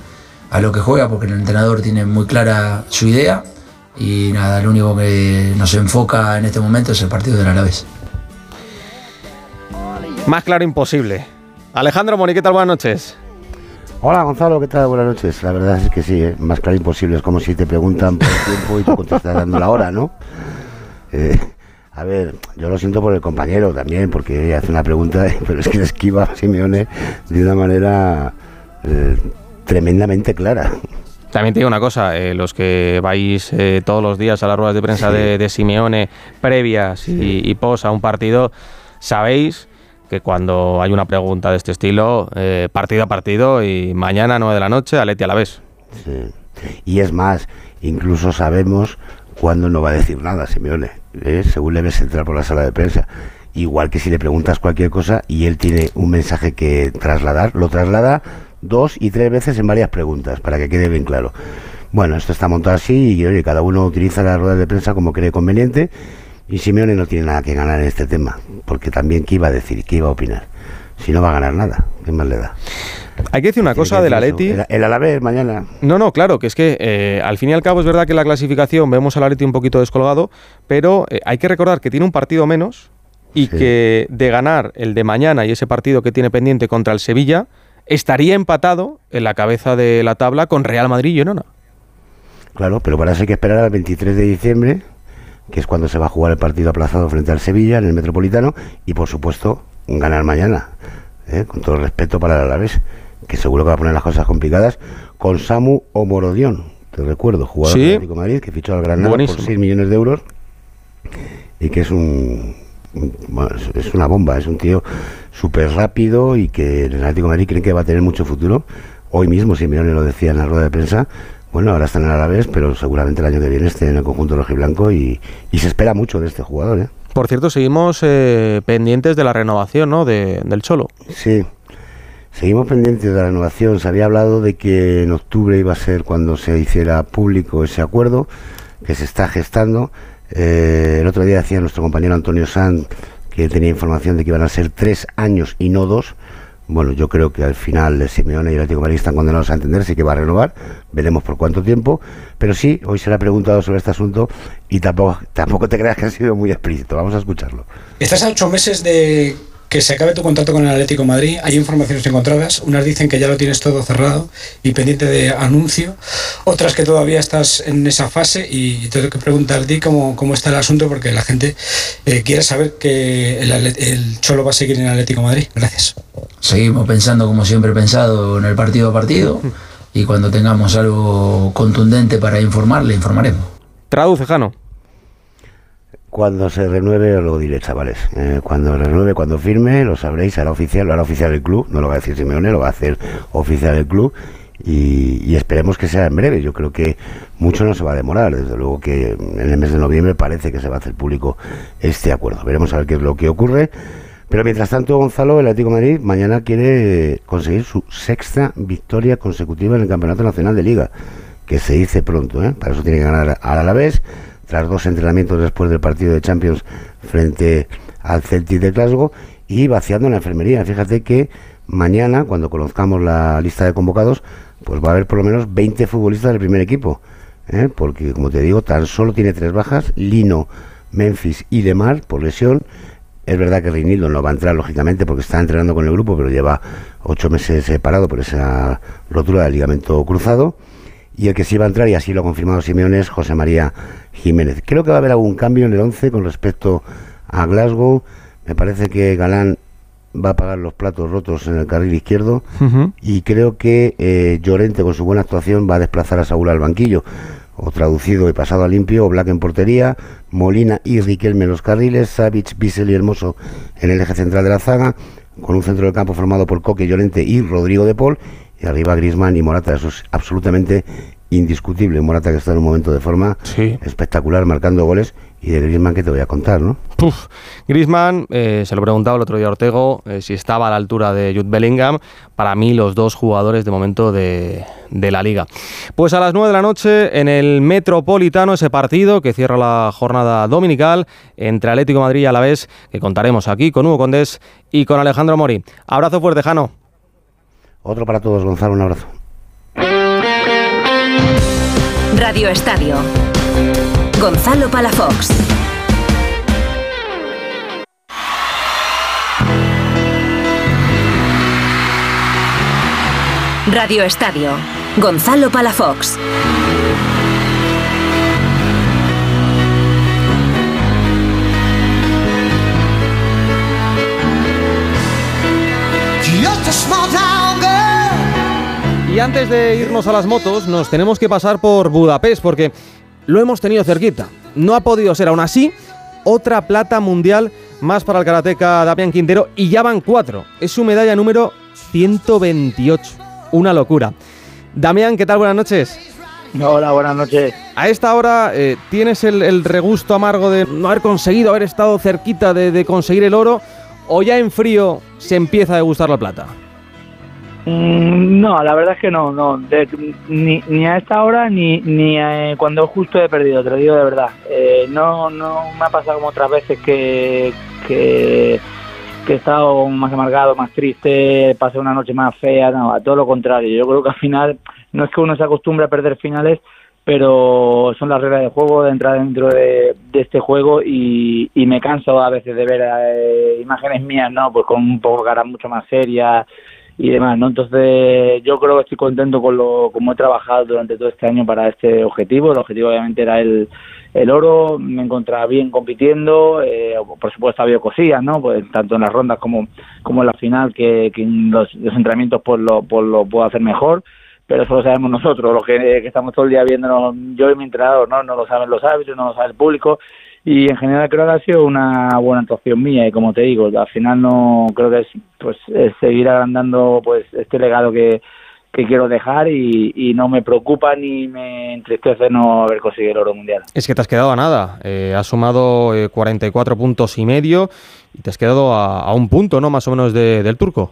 Speaker 24: a lo que juega, porque el entrenador tiene muy clara su idea. Y nada, lo único que nos enfoca en este momento es el partido del Alavés.
Speaker 2: Más claro imposible. Alejandro Mori, ¿qué tal? Buenas noches.
Speaker 25: Hola Gonzalo, ¿qué tal? Buenas noches. La verdad es que sí, ¿eh? más claro imposible. Es como si te preguntan por el tiempo y tú contestas dando la hora, ¿no? Eh, a ver, yo lo siento por el compañero también, porque hace una pregunta, (laughs) pero es que esquiva a Simeone de una manera eh, tremendamente clara.
Speaker 2: También te digo una cosa, eh, los que vais eh, todos los días a las ruedas de prensa de, de Simeone, previas y, y pos a un partido, sabéis que cuando hay una pregunta de este estilo, eh, partido a partido y mañana 9 de la noche, Aleti a la vez.
Speaker 25: Sí. Y es más, incluso sabemos cuándo no va a decir nada Simeone, ¿eh? según le ves entrar por la sala de prensa. Igual que si le preguntas cualquier cosa y él tiene un mensaje que trasladar, lo traslada dos y tres veces en varias preguntas, para que quede bien claro. Bueno, esto está montado así y oye, cada uno utiliza las ruedas de prensa como cree conveniente y Simeone no tiene nada que ganar en este tema, porque también qué iba a decir, qué iba a opinar. Si no va a ganar nada, ¿qué más le da?
Speaker 2: Hay que decir una cosa del Atleti.
Speaker 25: El, el Alavés mañana.
Speaker 2: No, no, claro, que es que eh, al fin y al cabo es verdad que en la clasificación vemos al Atleti un poquito descolgado, pero eh, hay que recordar que tiene un partido menos y que de ganar el de mañana y ese partido que tiene pendiente contra el Sevilla, estaría empatado en la cabeza de la tabla con Real Madrid y Girona.
Speaker 25: Claro, pero para eso hay que esperar al 23 de diciembre, que es cuando se va a jugar el partido aplazado frente al Sevilla en el Metropolitano, y por supuesto ganar mañana, ¿eh? con todo el respeto para el Alavés, que seguro que va a poner las cosas complicadas, con Samu o Morodión, te recuerdo, jugador
Speaker 2: Sí.
Speaker 25: del Atlético de Madrid, que fichó al Granada
Speaker 2: Buenísimo.
Speaker 25: por 6 millones de euros, y que es un... es- una bomba, es un tío súper rápido y que en el Atlético de Madrid creen que va a tener mucho futuro. Hoy mismo Simeone lo decía en la rueda de prensa, bueno, ahora está en Alavés, pero seguramente el año que viene esté en el conjunto rojiblanco y, y se espera mucho de este jugador, ¿eh?
Speaker 2: Por cierto, seguimos eh, pendientes de la renovación ¿no? de, del Cholo.
Speaker 25: Sí, seguimos pendientes de la renovación. Se había hablado de que en octubre iba a ser cuando se hiciera público ese acuerdo, que se está gestando. Eh, el otro día decía nuestro compañero Antonio Sanz que tenía información de que iban a ser tres años y no dos. Bueno, yo creo que al final el Simeone y el Atlético de Madrid están condenados a entenderse que va a renovar. Veremos por cuánto tiempo. Pero sí, hoy se le ha preguntado sobre este asunto y tampoco, (laughs) tampoco te creas que ha sido muy explícito. Vamos a escucharlo.
Speaker 26: Estás a ocho meses de que se acabe tu contrato con el Atlético de Madrid. Hay informaciones encontradas. Unas dicen que ya lo tienes todo cerrado y pendiente de anuncio. Otras que todavía estás en esa fase y tengo que preguntar a ti cómo, cómo está el asunto porque la gente eh, quiere saber que el, el Cholo va a seguir en el Atlético de Madrid. Gracias.
Speaker 24: Seguimos pensando como siempre he pensado en el partido a partido y cuando tengamos algo contundente para informar, le informaremos.
Speaker 2: Traduce, Jano.
Speaker 25: Cuando se renueve os lo diré, chavales. Eh, cuando renueve, cuando firme, lo sabréis, será oficial, lo hará oficial el club, no lo va a decir Simeone, lo va a hacer oficial el club y, esperemos que sea en breve. Yo creo que mucho no se va a demorar, desde luego que en el mes de noviembre parece que se va a hacer público este acuerdo. Veremos a ver qué es lo que ocurre. Pero mientras tanto, Gonzalo, el Atlético Madrid mañana quiere conseguir su sexta victoria consecutiva en el Campeonato Nacional de Liga, que se dice pronto, ¿eh? Para eso tiene que ganar al Alavés, tras dos entrenamientos después del partido de Champions frente al Celtic de Glasgow y vaciando en la enfermería. Fíjate que mañana, cuando conozcamos la lista de convocados, pues va a haber por lo menos 20 futbolistas del primer equipo, ¿eh? porque como te digo, tan solo tiene tres bajas, Lino, Memphis y Demar por lesión. Es verdad que Reinildo no va a entrar, lógicamente, porque está entrenando con el grupo, pero lleva ocho meses separado por esa rotura del ligamento cruzado. Y el que sí va a entrar, y así lo ha confirmado Simeone, es José María Jiménez. Creo que va a haber algún cambio en el 11 con respecto a Glasgow. Me parece que Galán va a pagar los platos rotos en el carril izquierdo. Y creo que eh, Llorente, con su buena actuación, va a desplazar a Saúl al banquillo. o traducido y pasado a limpio, Black en portería, Molina y Riquelme en los carriles, Savic, Bissell y Hermoso en el eje central de la zaga, con un centro del campo formado por Coque, Llorente y Rodrigo de Paul, y arriba Grisman y Morata, eso es absolutamente indiscutible. Morata que está en un momento de forma espectacular, marcando goles, y de Grisman que te voy a contar, ¿no?
Speaker 2: Puf, Griezmann, eh, se lo preguntaba el otro día a Ortego eh, si estaba a la altura de Jude Bellingham. Para mí, los dos jugadores de momento de, de la liga. Pues a las 9 de la noche, en el Metropolitano, ese partido que cierra la jornada dominical entre Atlético de Madrid y Alavés, que contaremos aquí con Hugo Condés y con Alejandro Mori. Abrazo fuerte, Jano.
Speaker 25: Otro para todos, Gonzalo, un abrazo.
Speaker 1: Radio Estadio. Gonzalo Palafox. Radio Estadio. Gonzalo Palafox.
Speaker 2: Y antes de irnos a las motos, nos tenemos que pasar por Budapest porque lo hemos tenido cerquita. No ha podido ser, aún así, otra plata mundial más para el karateca Damián Quintero y ya van cuatro. Es su medalla número 128. Una locura. Damián, ¿qué tal? Buenas noches.
Speaker 27: Hola, buenas noches.
Speaker 2: A esta hora eh, tienes el, el regusto amargo de no haber conseguido, haber estado cerquita de, de conseguir el oro, o ya en frío se empieza a degustar la plata.
Speaker 27: Mm, No, la verdad es que no, no. De- ni, ni a esta hora ni, ni eh, cuando justo he perdido, te lo digo de verdad. Eh, no, no me ha pasado como otras veces que, que, he estado más amargado, más triste, pasé una noche más fea, no, a todo lo contrario. Yo creo que al final no es que uno se acostumbre a perder finales, pero son las reglas del juego, de entrar dentro de, de este juego y, y me canso a veces de ver eh, imágenes mías, ¿no? Pues con un poco cara mucho más seria y demás, ¿no? Entonces yo creo que estoy contento con lo como he trabajado durante todo este año para este objetivo. El objetivo obviamente era el, el oro, me encontraba bien compitiendo, eh, por supuesto había cosillas, ¿no? Pues tanto en las rondas como, como en la final que, que los entrenamientos pues lo, pues lo puedo hacer mejor. Pero eso lo sabemos nosotros, los que, que estamos todo el día viéndonos, yo y mi entrenador, ¿no? No lo saben los árbitros, no lo sabe el público y en general creo que ha sido una buena actuación mía y como te digo al final no creo que es pues es seguir agrandando pues este legado que, que quiero dejar y, no me preocupa ni me entristece no haber conseguido el oro mundial
Speaker 2: Es que te has quedado a nada. Eh, has sumado eh, 44 puntos y medio y te has quedado a, a un punto, ¿no? Más o menos de- del turco.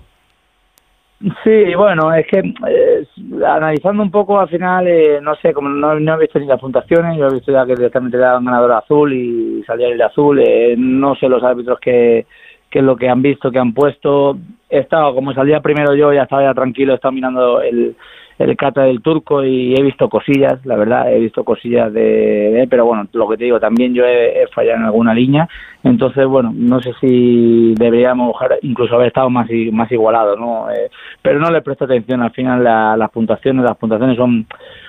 Speaker 27: Sí, bueno, es que eh, analizando un poco al final, eh, no sé, como no, no he visto ni las puntuaciones, yo he visto ya que directamente le daban ganador azul y salía el azul, eh, no sé los árbitros que, que es lo que han visto, que han puesto, he estado, como salía primero yo, ya estaba ya tranquilo, he estado mirando el, el kata del turco y he visto cosillas, la verdad, he visto cosillas de, de pero bueno, lo que te digo, también yo he, fallado en alguna línea, entonces bueno, no sé si deberíamos incluso haber estado más, más igualados, ¿no? Eh, pero no le presto atención al final a las puntuaciones, las puntuaciones son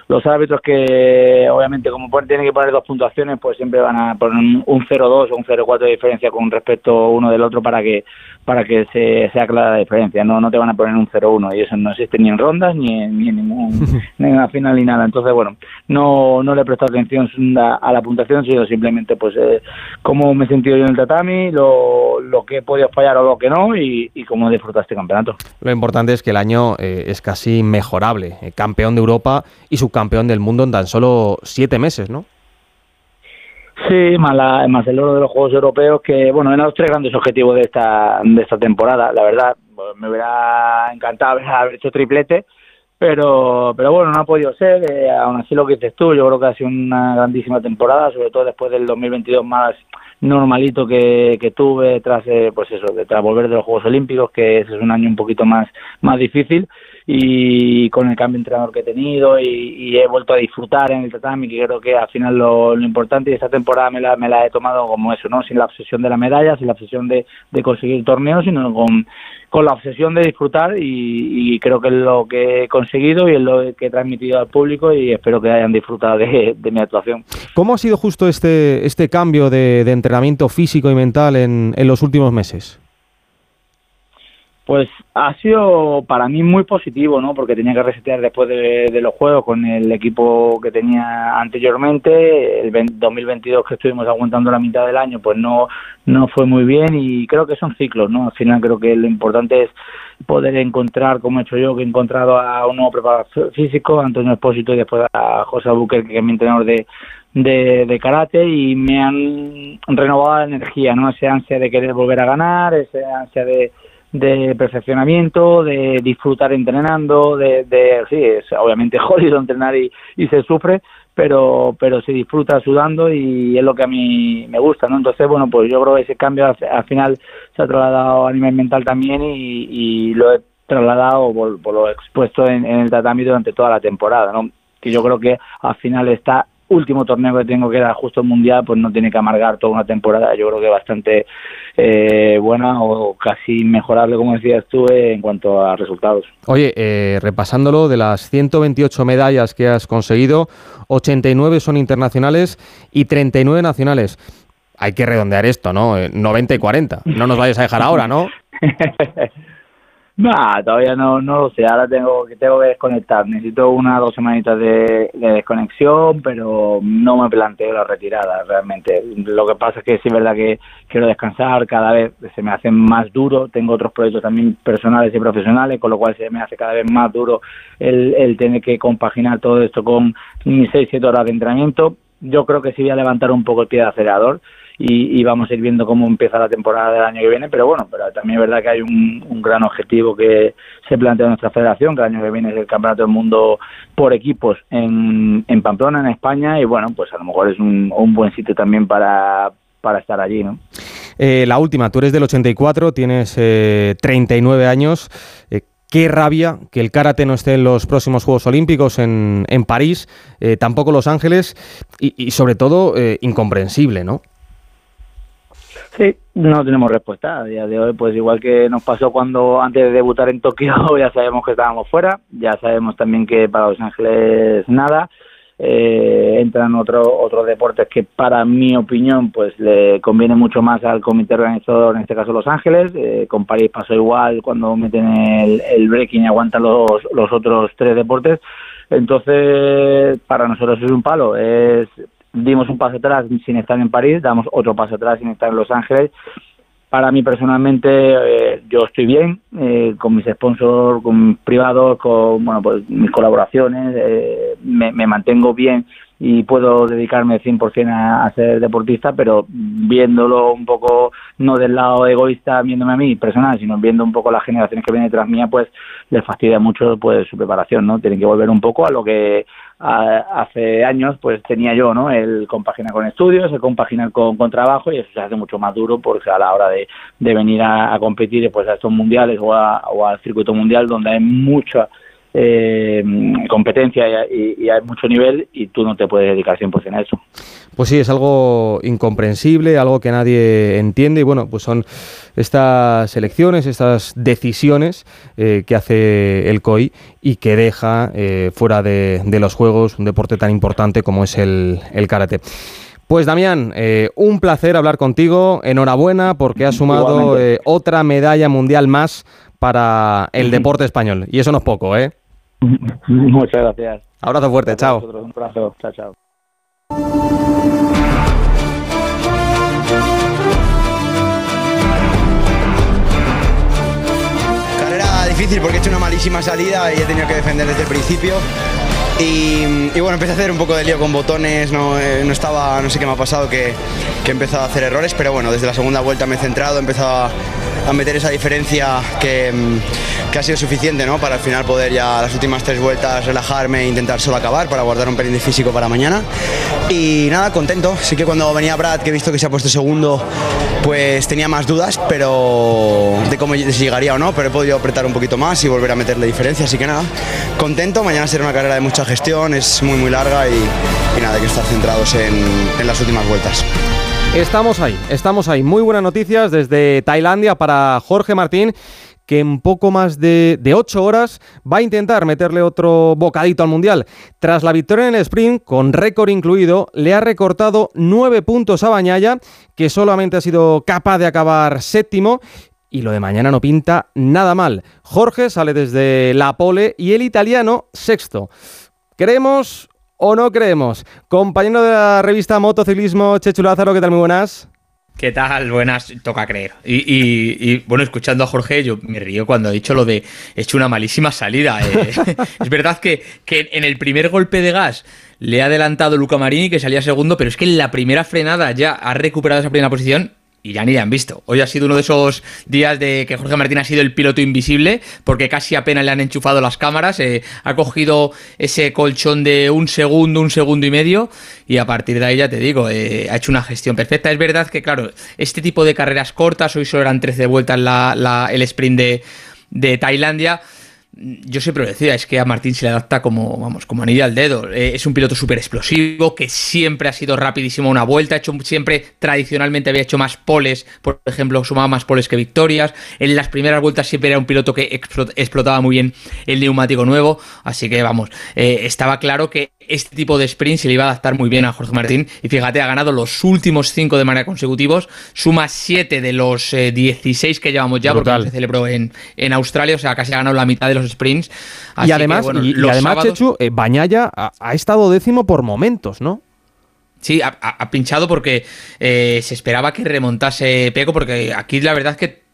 Speaker 27: los árbitros que obviamente como tienen que poner dos puntuaciones pues siempre van a poner un, un 0-2 o un 0-4 de diferencia con respecto uno del otro para que para que se sea clara la diferencia no no te van a poner un 0-1 y eso no existe ni en rondas ni en, ni en ningún (laughs) ni en la final ni nada entonces bueno no no le he prestado atención a, la puntuación sino simplemente pues eh, cómo me he sentido yo en el tatami lo, lo que he podido fallar o lo que no y, y cómo he disfrutado este campeonato
Speaker 2: Lo importante es que el año eh, es casi mejorable. Eh, campeón de Europa y subcampeón del mundo en tan solo siete meses, ¿no?
Speaker 27: Sí, más, el oro de los Juegos Europeos, que bueno, eran los tres grandes objetivos de esta, de esta temporada. La verdad, pues, me hubiera encantado haber- hecho triplete, pero, pero bueno, no ha podido ser. Eh, aún así, lo que dices tú, yo creo que ha sido una grandísima temporada, sobre todo después del 2022 más normalito que, tuve tras eh, pues eso tras volver de los Juegos Olímpicos que ese es un año un poquito más más difícil y con el cambio de entrenador que he tenido y, he vuelto a disfrutar en el tatami que creo que al final lo, lo importante y esta temporada me la, he tomado como eso no sin la obsesión de la medalla sin la obsesión de, de conseguir torneos sino con, la obsesión de disfrutar y, creo que es lo que he conseguido y es lo que he transmitido al público y espero que hayan disfrutado de, de mi actuación
Speaker 2: ¿Cómo ha sido justo este, este cambio de, de entrenamiento físico y mental en, en los últimos meses?
Speaker 27: Pues ha sido para mí muy positivo, ¿no? Porque tenía que resetear después de, los juegos con el equipo que tenía anteriormente. El 20 2022 que estuvimos aguantando la mitad del año, pues no no fue muy bien y creo que son ciclos, ¿no? Al final creo que lo importante es poder encontrar, como he hecho yo, que he encontrado a un nuevo preparador físico, Antonio Espósito y después a José Albuquerque, que es mi entrenador de, de, de karate y me han renovado la energía, ¿no? Esa ansia de querer volver a ganar, esa ansia de de perfeccionamiento, de disfrutar entrenando, de, de sí, es obviamente (laughs) jodido entrenar y, se sufre, pero pero se disfruta sudando y es lo que a mí me gusta, ¿no? Entonces, bueno, pues yo creo que ese cambio al, al final se ha trasladado a nivel mental también y, y lo he trasladado por, por lo expuesto en, en el tatami durante toda la temporada, ¿no? Que yo creo que al final está último torneo que tengo que era justo el mundial pues no tiene que amargar toda una temporada yo creo que bastante eh, buena o casi mejorable como decías tú eh, en cuanto a resultados
Speaker 2: Oye, eh, repasándolo, de las 128 medallas que has conseguido, 89 son internacionales y 39 nacionales. Hay que redondear esto, ¿no? Eh, 90 y 40. No nos vayas a dejar ahora, ¿no? (laughs)
Speaker 27: Nah, todavía no, no lo sé. Ahora tengo que tengo que desconectar. Necesito una dos semanitas de, de desconexión, pero no me planteo la retirada realmente. Lo que pasa es que sí es verdad que quiero descansar. Cada vez se me hace más duro. Tengo otros proyectos también personales y profesionales, con lo cual se me hace cada vez más duro el, el tener que compaginar todo esto con mis seis siete horas de entrenamiento. Yo creo que sí voy a levantar un poco el pie de acelerador y, vamos a ir viendo cómo empieza la temporada del año que viene, pero bueno, pero también es verdad que hay un, un, gran objetivo que se plantea en nuestra federación, que el año que viene es el Campeonato del Mundo por equipos en, en Pamplona, en España, y bueno, pues a lo mejor es un, buen sitio también para, estar allí, ¿no?
Speaker 2: Eh, la última, tú eres del 84, tienes eh, 39 años. Eh, Qué rabia que el karate no esté en los próximos Juegos Olímpicos en, París, eh, tampoco Los Ángeles, y, y sobre todo eh, incomprensible, ¿no?
Speaker 27: Sí, no tenemos respuesta. A día de hoy, pues igual que nos pasó cuando antes de debutar en Tokio, (laughs) ya sabemos que estábamos fuera, ya sabemos también que para Los Ángeles nada. Eh, entran otros otros deportes que para mi opinión pues le conviene mucho más al comité organizador en este caso Los Ángeles. Eh, con París pasó igual cuando meten el, el breaking y aguantan los, los otros tres deportes. Entonces para nosotros es un palo. Es dimos un paso atrás sin estar en París, damos otro paso atrás sin estar en Los Ángeles. Para mí personalmente eh, yo estoy bien eh, con mis sponsors con privados, con bueno pues mis colaboraciones, eh, me, me, mantengo bien y puedo dedicarme 100% a, a ser deportista, pero viéndolo un poco no del lado egoísta, viéndome a mí personal, sino viendo un poco las generaciones que vienen detrás mía, pues les fastidia mucho pues su preparación, ¿no? Tienen que volver un poco a lo que a, hace años pues tenía yo, ¿no? El compaginar con estudios, el compaginar con, con trabajo y eso se hace mucho más duro porque a la hora de, de venir a, competir pues a estos mundiales o, a, o al circuito mundial donde hay mucha eh, competencia y, y, hay mucho nivel y tú no te puedes dedicar 100% a eso.
Speaker 2: Pues sí, es algo incomprensible, algo que nadie entiende y bueno, pues son estas elecciones, estas decisiones eh, que hace el COI y que deja eh, fuera de, de, los Juegos un deporte tan importante como es el, el karate. Pues Damián, eh, un placer hablar contigo, enhorabuena porque has sumado eh, otra medalla mundial más para el deporte español y eso no es poco, ¿eh? (laughs)
Speaker 27: Muchas gracias.
Speaker 2: Abrazo fuerte, chao.
Speaker 27: Un abrazo, chao, chao.
Speaker 28: Carrera difícil porque he hecho una malísima salida y he tenido que defender desde el principio. Y, y, bueno, empecé a hacer un poco de lío con botones, no, eh, no estaba, no sé qué me ha pasado, que, que, he empezado a hacer errores, pero bueno, desde la segunda vuelta me he centrado, he empezado a, a meter esa diferencia que, que, ha sido suficiente ¿no? para al final poder ya las últimas tres vueltas relajarme e intentar solo acabar para guardar un pelín de físico para mañana. Y nada, contento. Sí que cuando venía Brad, que he visto que se ha puesto segundo, pues tenía más dudas, pero de cómo llegaría o no, pero he podido apretar un poquito más y volver a meterle diferencia, así que nada, contento. Mañana será una carrera de mucha gestión, es muy muy larga y, nada, que estar centrados en, en las últimas vueltas.
Speaker 2: Estamos ahí, estamos ahí. Muy buenas noticias desde Tailandia para Jorge Martín que en poco más de, de 8 horas va a intentar meterle otro bocadito al Mundial. Tras la victoria en el sprint, con récord incluido, le ha recortado 9 puntos a Bañaya, que solamente ha sido capaz de acabar séptimo y lo de mañana no pinta nada mal. Jorge sale desde la pole y el italiano sexto. ¿Creemos o no creemos? Compañero de la revista Motociclismo, Chechu Lázaro, ¿qué tal? Muy buenas.
Speaker 29: ¿Qué tal? Buenas, toca creer. Y, y- y, bueno, escuchando a Jorge, yo me río cuando ha dicho lo de he hecho una malísima salida. eh. (laughs) es verdad que, que en el primer golpe de gas le ha adelantado Luca Marini, que salía segundo, pero es que en la primera frenada ya ha recuperado esa primera posición y ya ni le han visto. Hoy ha sido uno de esos días de que Jorge Martín ha sido el piloto invisible, porque casi apenas le han enchufado las cámaras, eh, ha cogido ese colchón de un segundo, un segundo y medio, y a partir de ahí ya te digo, eh, ha hecho una gestión perfecta. Es verdad que, claro, este tipo de carreras cortas, hoy solo eran 13 vueltas la- la- el sprint de, de Tailandia. Yo siempre lo decía, es que a Martín se le adapta como, vamos, como anillo al dedo. Eh, es un piloto súper explosivo, que siempre ha sido rapidísimo una vuelta, ha hecho siempre, tradicionalmente había hecho más poles, por ejemplo, sumaba más poles que victorias. En las primeras vueltas siempre era un piloto que explo- explotaba muy bien el neumático nuevo, así que vamos, eh, estaba claro que este tipo de sprint se le iba a adaptar muy bien a Jorge Martín. Y fíjate, ha ganado los últimos cinco de manera consecutivos, suma siete de los eh, 16 que llevamos ya,
Speaker 2: Brutal.
Speaker 29: porque se celebró en, en Australia, o sea, casi ha ganado la mitad de los sprints. Así
Speaker 2: y
Speaker 29: que,
Speaker 2: además,
Speaker 29: bueno,
Speaker 2: y, y
Speaker 29: los
Speaker 2: además
Speaker 29: sábados-
Speaker 2: Chechu, eh, Bañaya ha, ha estado décimo por momentos, ¿no?
Speaker 29: Sí, ha pinchado porque eh, se esperaba que remontase Peco, porque aquí la verdad es que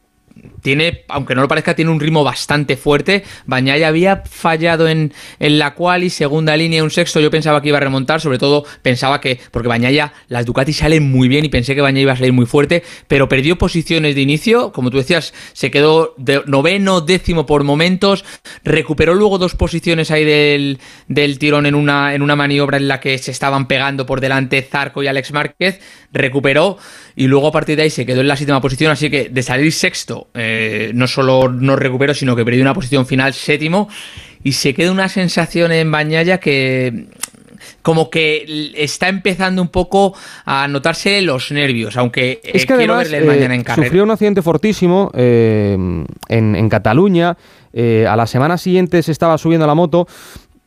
Speaker 29: tiene, aunque no lo parezca, tiene un ritmo bastante fuerte. Bañaya había fallado en, en la quali, segunda línea, un sexto. Yo pensaba que iba a remontar, sobre todo pensaba que, porque Bañaya, las Ducati salen muy bien y pensé que Bañaya iba a salir muy fuerte, pero perdió posiciones de inicio. Como tú decías, se quedó noveno, décimo por momentos. Recuperó luego dos posiciones ahí del, del tirón en una, en una maniobra en la que se estaban pegando por delante Zarco y Alex Márquez. Recuperó y luego a partir de ahí se quedó en la séptima posición. Así que de salir sexto, eh, no solo no recuperó, sino que perdió una posición final séptimo. Y se queda una sensación en Bañaya que como que está empezando un poco a notarse los nervios, aunque eh,
Speaker 2: Es que
Speaker 29: quiero
Speaker 2: además
Speaker 29: verle
Speaker 2: eh,
Speaker 29: mañana en carrera.
Speaker 2: sufrió un accidente fortísimo eh, en, en Cataluña. eh, a la semana siguiente se estaba subiendo a la moto.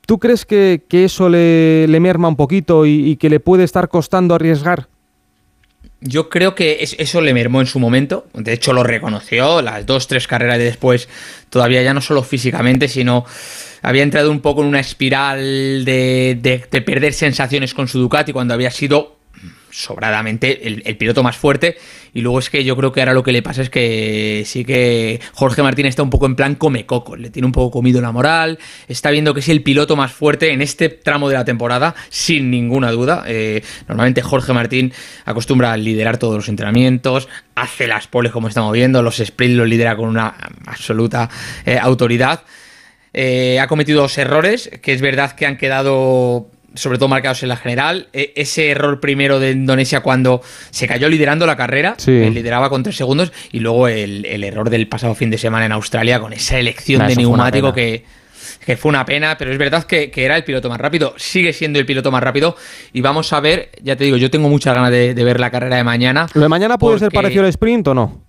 Speaker 2: ¿Tú crees que, que eso le, le merma un poquito y, y que le puede estar costando arriesgar?
Speaker 29: Yo creo que es- eso le mermó en su momento. De hecho, lo reconoció. Las dos, tres carreras de después, todavía ya no solo físicamente, sino había entrado un poco en una espiral de, de- de perder sensaciones con su Ducati cuando había sido sobradamente el, piloto más fuerte. Y luego es que yo creo que ahora lo que le pasa es que sí que Jorge Martín está un poco en plan come coco. Le tiene un poco comido la moral. Está viendo que es el piloto más fuerte en este tramo de la temporada, sin ninguna duda. Eh, normalmente Jorge Martín acostumbra a liderar todos los entrenamientos, hace las poles como estamos viendo, los sprints los lidera con una absoluta eh, autoridad. Eh, ha cometido dos errores, que es verdad que han quedado sobre todo marcados en la general. E- ese error primero de Indonesia cuando se cayó liderando la carrera,
Speaker 2: Sí.
Speaker 29: eh, lideraba con tres segundos, y luego el, el error del pasado fin de semana en Australia con esa elección
Speaker 2: Nah,
Speaker 29: de neumático que, que fue una pena, pero es verdad que, que era el piloto más rápido, sigue siendo el piloto más rápido, y vamos a ver, ya te digo, yo tengo muchas ganas de, de ver la carrera de mañana.
Speaker 2: ¿Lo de mañana puede ser parecido al sprint o no?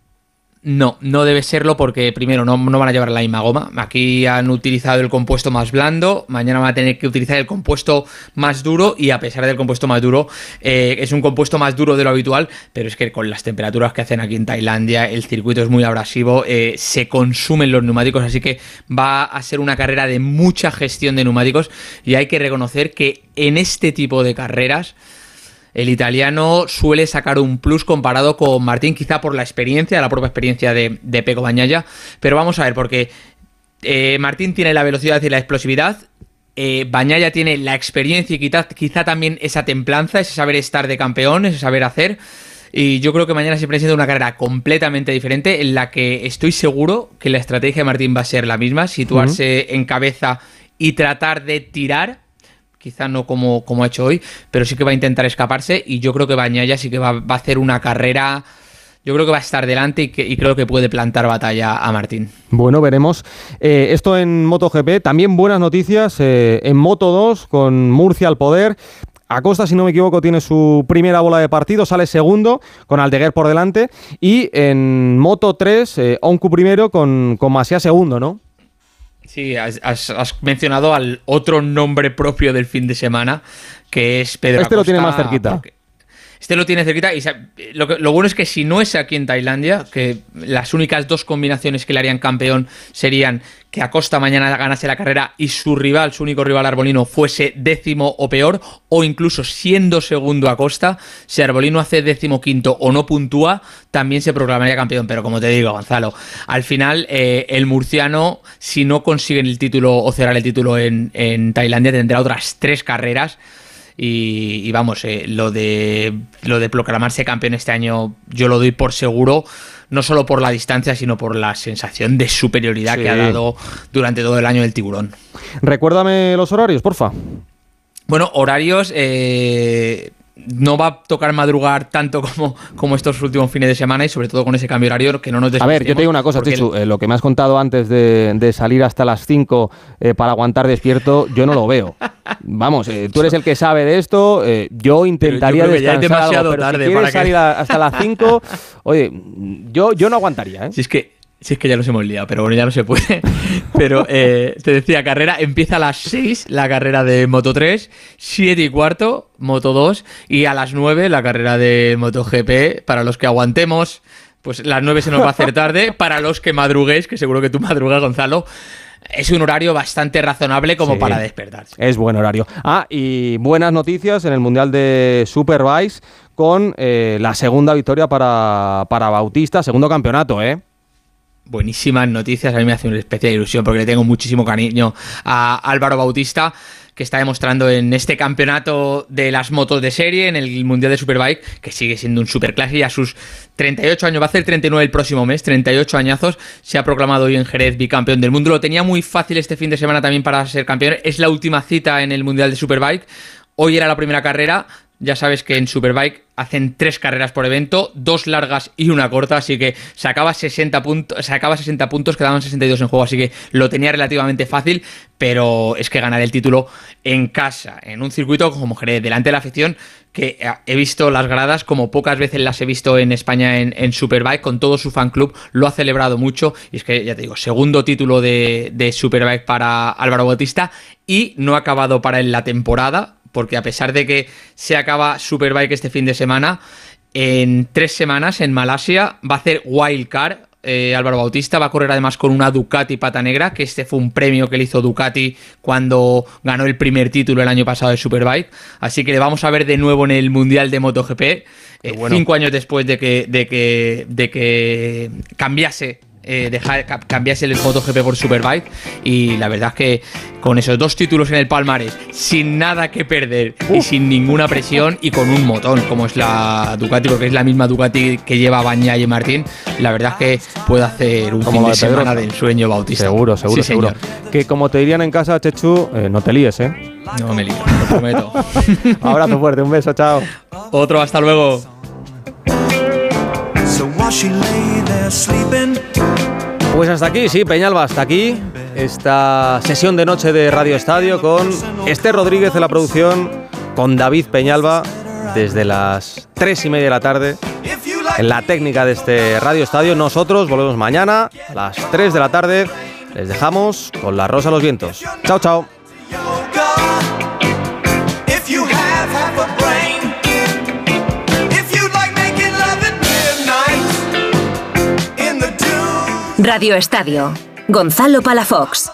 Speaker 29: No, no debe serlo porque primero no, van a llevar la misma goma. Aquí han utilizado el compuesto más blando, mañana van a tener que utilizar el compuesto más duro y a pesar del compuesto más duro, eh, es un compuesto más duro de lo habitual, pero es que con las temperaturas que hacen aquí en Tailandia, el circuito es muy abrasivo, eh, se consumen los neumáticos, así que va a ser una carrera de mucha gestión de neumáticos y hay que reconocer que en este tipo de carreras el italiano suele sacar un plus comparado con Martín, quizá por la experiencia, la propia experiencia de, de Pecco Bagnaia. Pero vamos a ver, porque eh, Martín tiene la velocidad y la explosividad. Eh, Bagnaia tiene la experiencia y quizá, quizá también esa templanza, ese saber estar de campeón, ese saber hacer. Y yo creo que mañana se presenta una carrera completamente diferente en la que estoy seguro que la estrategia de Martín va a ser la misma, situarse en cabeza y tratar de tirar quizá no como, como ha hecho hoy, pero sí que va a intentar escaparse y yo creo que Bañaya sí que va, va a hacer una carrera, yo creo que va a estar delante y, que, y creo que puede plantar batalla a Martín.
Speaker 2: Bueno, veremos. Eh, esto en MotoGP, también buenas noticias eh, en Moto 2 con Murcia al poder. Acosta, si no me equivoco, tiene su primera bola de partido, sale segundo con Aldeguer por delante. Y en Moto 3, eh, Onku primero con, con Masia segundo, ¿no?
Speaker 29: Sí, has, has- mencionado al otro nombre propio del fin de semana, que es Pedro
Speaker 2: Este lo tiene más cerquita.
Speaker 29: porque- Este lo tiene cerquita y lo, que- lo bueno es que si no es aquí en Tailandia, que las únicas dos combinaciones que le harían campeón serían que Acosta mañana ganase la carrera y su rival, su único rival Arbolino, fuese décimo o peor, o incluso siendo segundo Acosta, si Arbolino hace décimo quinto o no puntúa, también se proclamaría campeón. Pero como te digo, Gonzalo, al final eh, el murciano, si no consiguen el título o cerrar el título en, en Tailandia, tendrá otras tres carreras. Y, y vamos, eh, lo de lo de proclamarse campeón este año, yo lo doy por seguro, no solo por la distancia, sino por la sensación de superioridad
Speaker 2: Sí.
Speaker 29: que ha dado durante todo el año el tiburón.
Speaker 2: Recuérdame los horarios, porfa.
Speaker 29: Bueno, horarios. eh, no va a tocar madrugar tanto como, como estos últimos fines de semana y sobre todo con ese cambio horario que no nos
Speaker 2: A ver, yo te digo una cosa, Chichu, eh, lo que me has contado antes de, de salir hasta las 5 eh, para aguantar despierto, yo no lo veo. (laughs) Vamos, eh, tú eres el que sabe de esto, yo intentaría
Speaker 29: creo que ya es demasiado
Speaker 2: algo, pero
Speaker 29: tarde
Speaker 2: si
Speaker 29: para que-
Speaker 2: salir a- hasta las 5, (laughs) oye, yo, yo no aguantaría, ¿eh?
Speaker 29: Si es que, si es que ya nos hemos liado, pero bueno, ya no se puede. (laughs) Pero eh, te decía, carrera empieza a las 6 la carrera de Moto 3, 7 y cuarto Moto 2 y a las 9 la carrera de MotoGP para los que aguantemos. Pues las 9 se nos va a hacer tarde. (laughs) Para los que madruguéis, que seguro que tú madrugas, Gonzalo, es un horario bastante razonable como
Speaker 2: Sí.
Speaker 29: para despertarse.
Speaker 2: Es buen horario. Ah, y buenas noticias en el Mundial de Superbikes con eh, la segunda victoria para, para Bautista, segundo campeonato, ¿eh?
Speaker 29: Buenísimas noticias. A mí me hace una especial ilusión porque le tengo muchísimo cariño a Álvaro Bautista, que está demostrando en este campeonato de las motos de serie, en el Mundial de Superbike, que sigue siendo un superclase y a sus 38 años, va a hacer 39 el próximo mes, 38 añazos, se ha proclamado hoy en Jerez bicampeón del mundo. Lo tenía muy fácil este fin de semana también para ser campeón. Es la última cita en el Mundial de Superbike. Hoy era la primera carrera. Ya sabes que en Superbike hacen tres carreras por evento, dos largas y una corta, así que sacaba 60 puntos, sacaba 60 puntos, quedaban 62 en juego, así que lo tenía relativamente fácil, pero es que ganar el título en casa, en un circuito como Jerez, delante de la afición, que he visto las gradas como pocas veces las he visto en España en, en Superbike, con todo su fan club, lo ha celebrado mucho, y es que ya te digo, segundo título de, de Superbike para Álvaro Bautista, y no ha acabado para él la temporada, porque a pesar de que se acaba Superbike este fin de semana, en tres semanas en Malasia va a hacer Wildcard. eh, Álvaro Bautista va a correr además con una Ducati pata negra, que este fue un premio que le hizo Ducati cuando ganó el primer título el año pasado de Superbike. Así que le vamos a ver de nuevo en el Mundial de MotoGP, eh,
Speaker 2: bueno.
Speaker 29: cinco años después de que, de que, de que cambiase eh, dejar, ca- cambiase el MotoGP por Superbike y la verdad es que con esos dos títulos en el palmarés sin nada que perder y sin ninguna presión y con un motón como es la Ducati porque es la misma Ducati que lleva Baña y Martín la verdad es que puede hacer un
Speaker 2: Como
Speaker 29: fin de, semana de ensueño Bautista
Speaker 2: Seguro, seguro,
Speaker 29: Sí,
Speaker 2: seguro.
Speaker 29: señor.
Speaker 2: Que como te dirían en casa, Chechu, eh, no te líes, ¿eh?
Speaker 29: no me lío lo prometo (laughs)
Speaker 2: Abrazo fuerte, un beso, chao.
Speaker 29: otro hasta luego
Speaker 2: Pues hasta aquí, sí, Peñalba, hasta aquí esta sesión de noche de Radio Estadio con Esther Rodríguez en la producción, con David Peñalba desde las tres y media de la tarde en la técnica de este Radio Estadio. Nosotros volvemos mañana a las 3 de la tarde. Les dejamos con la rosa a los vientos. Chao, chao.
Speaker 1: Radio Estadio. Gonzalo Palafox.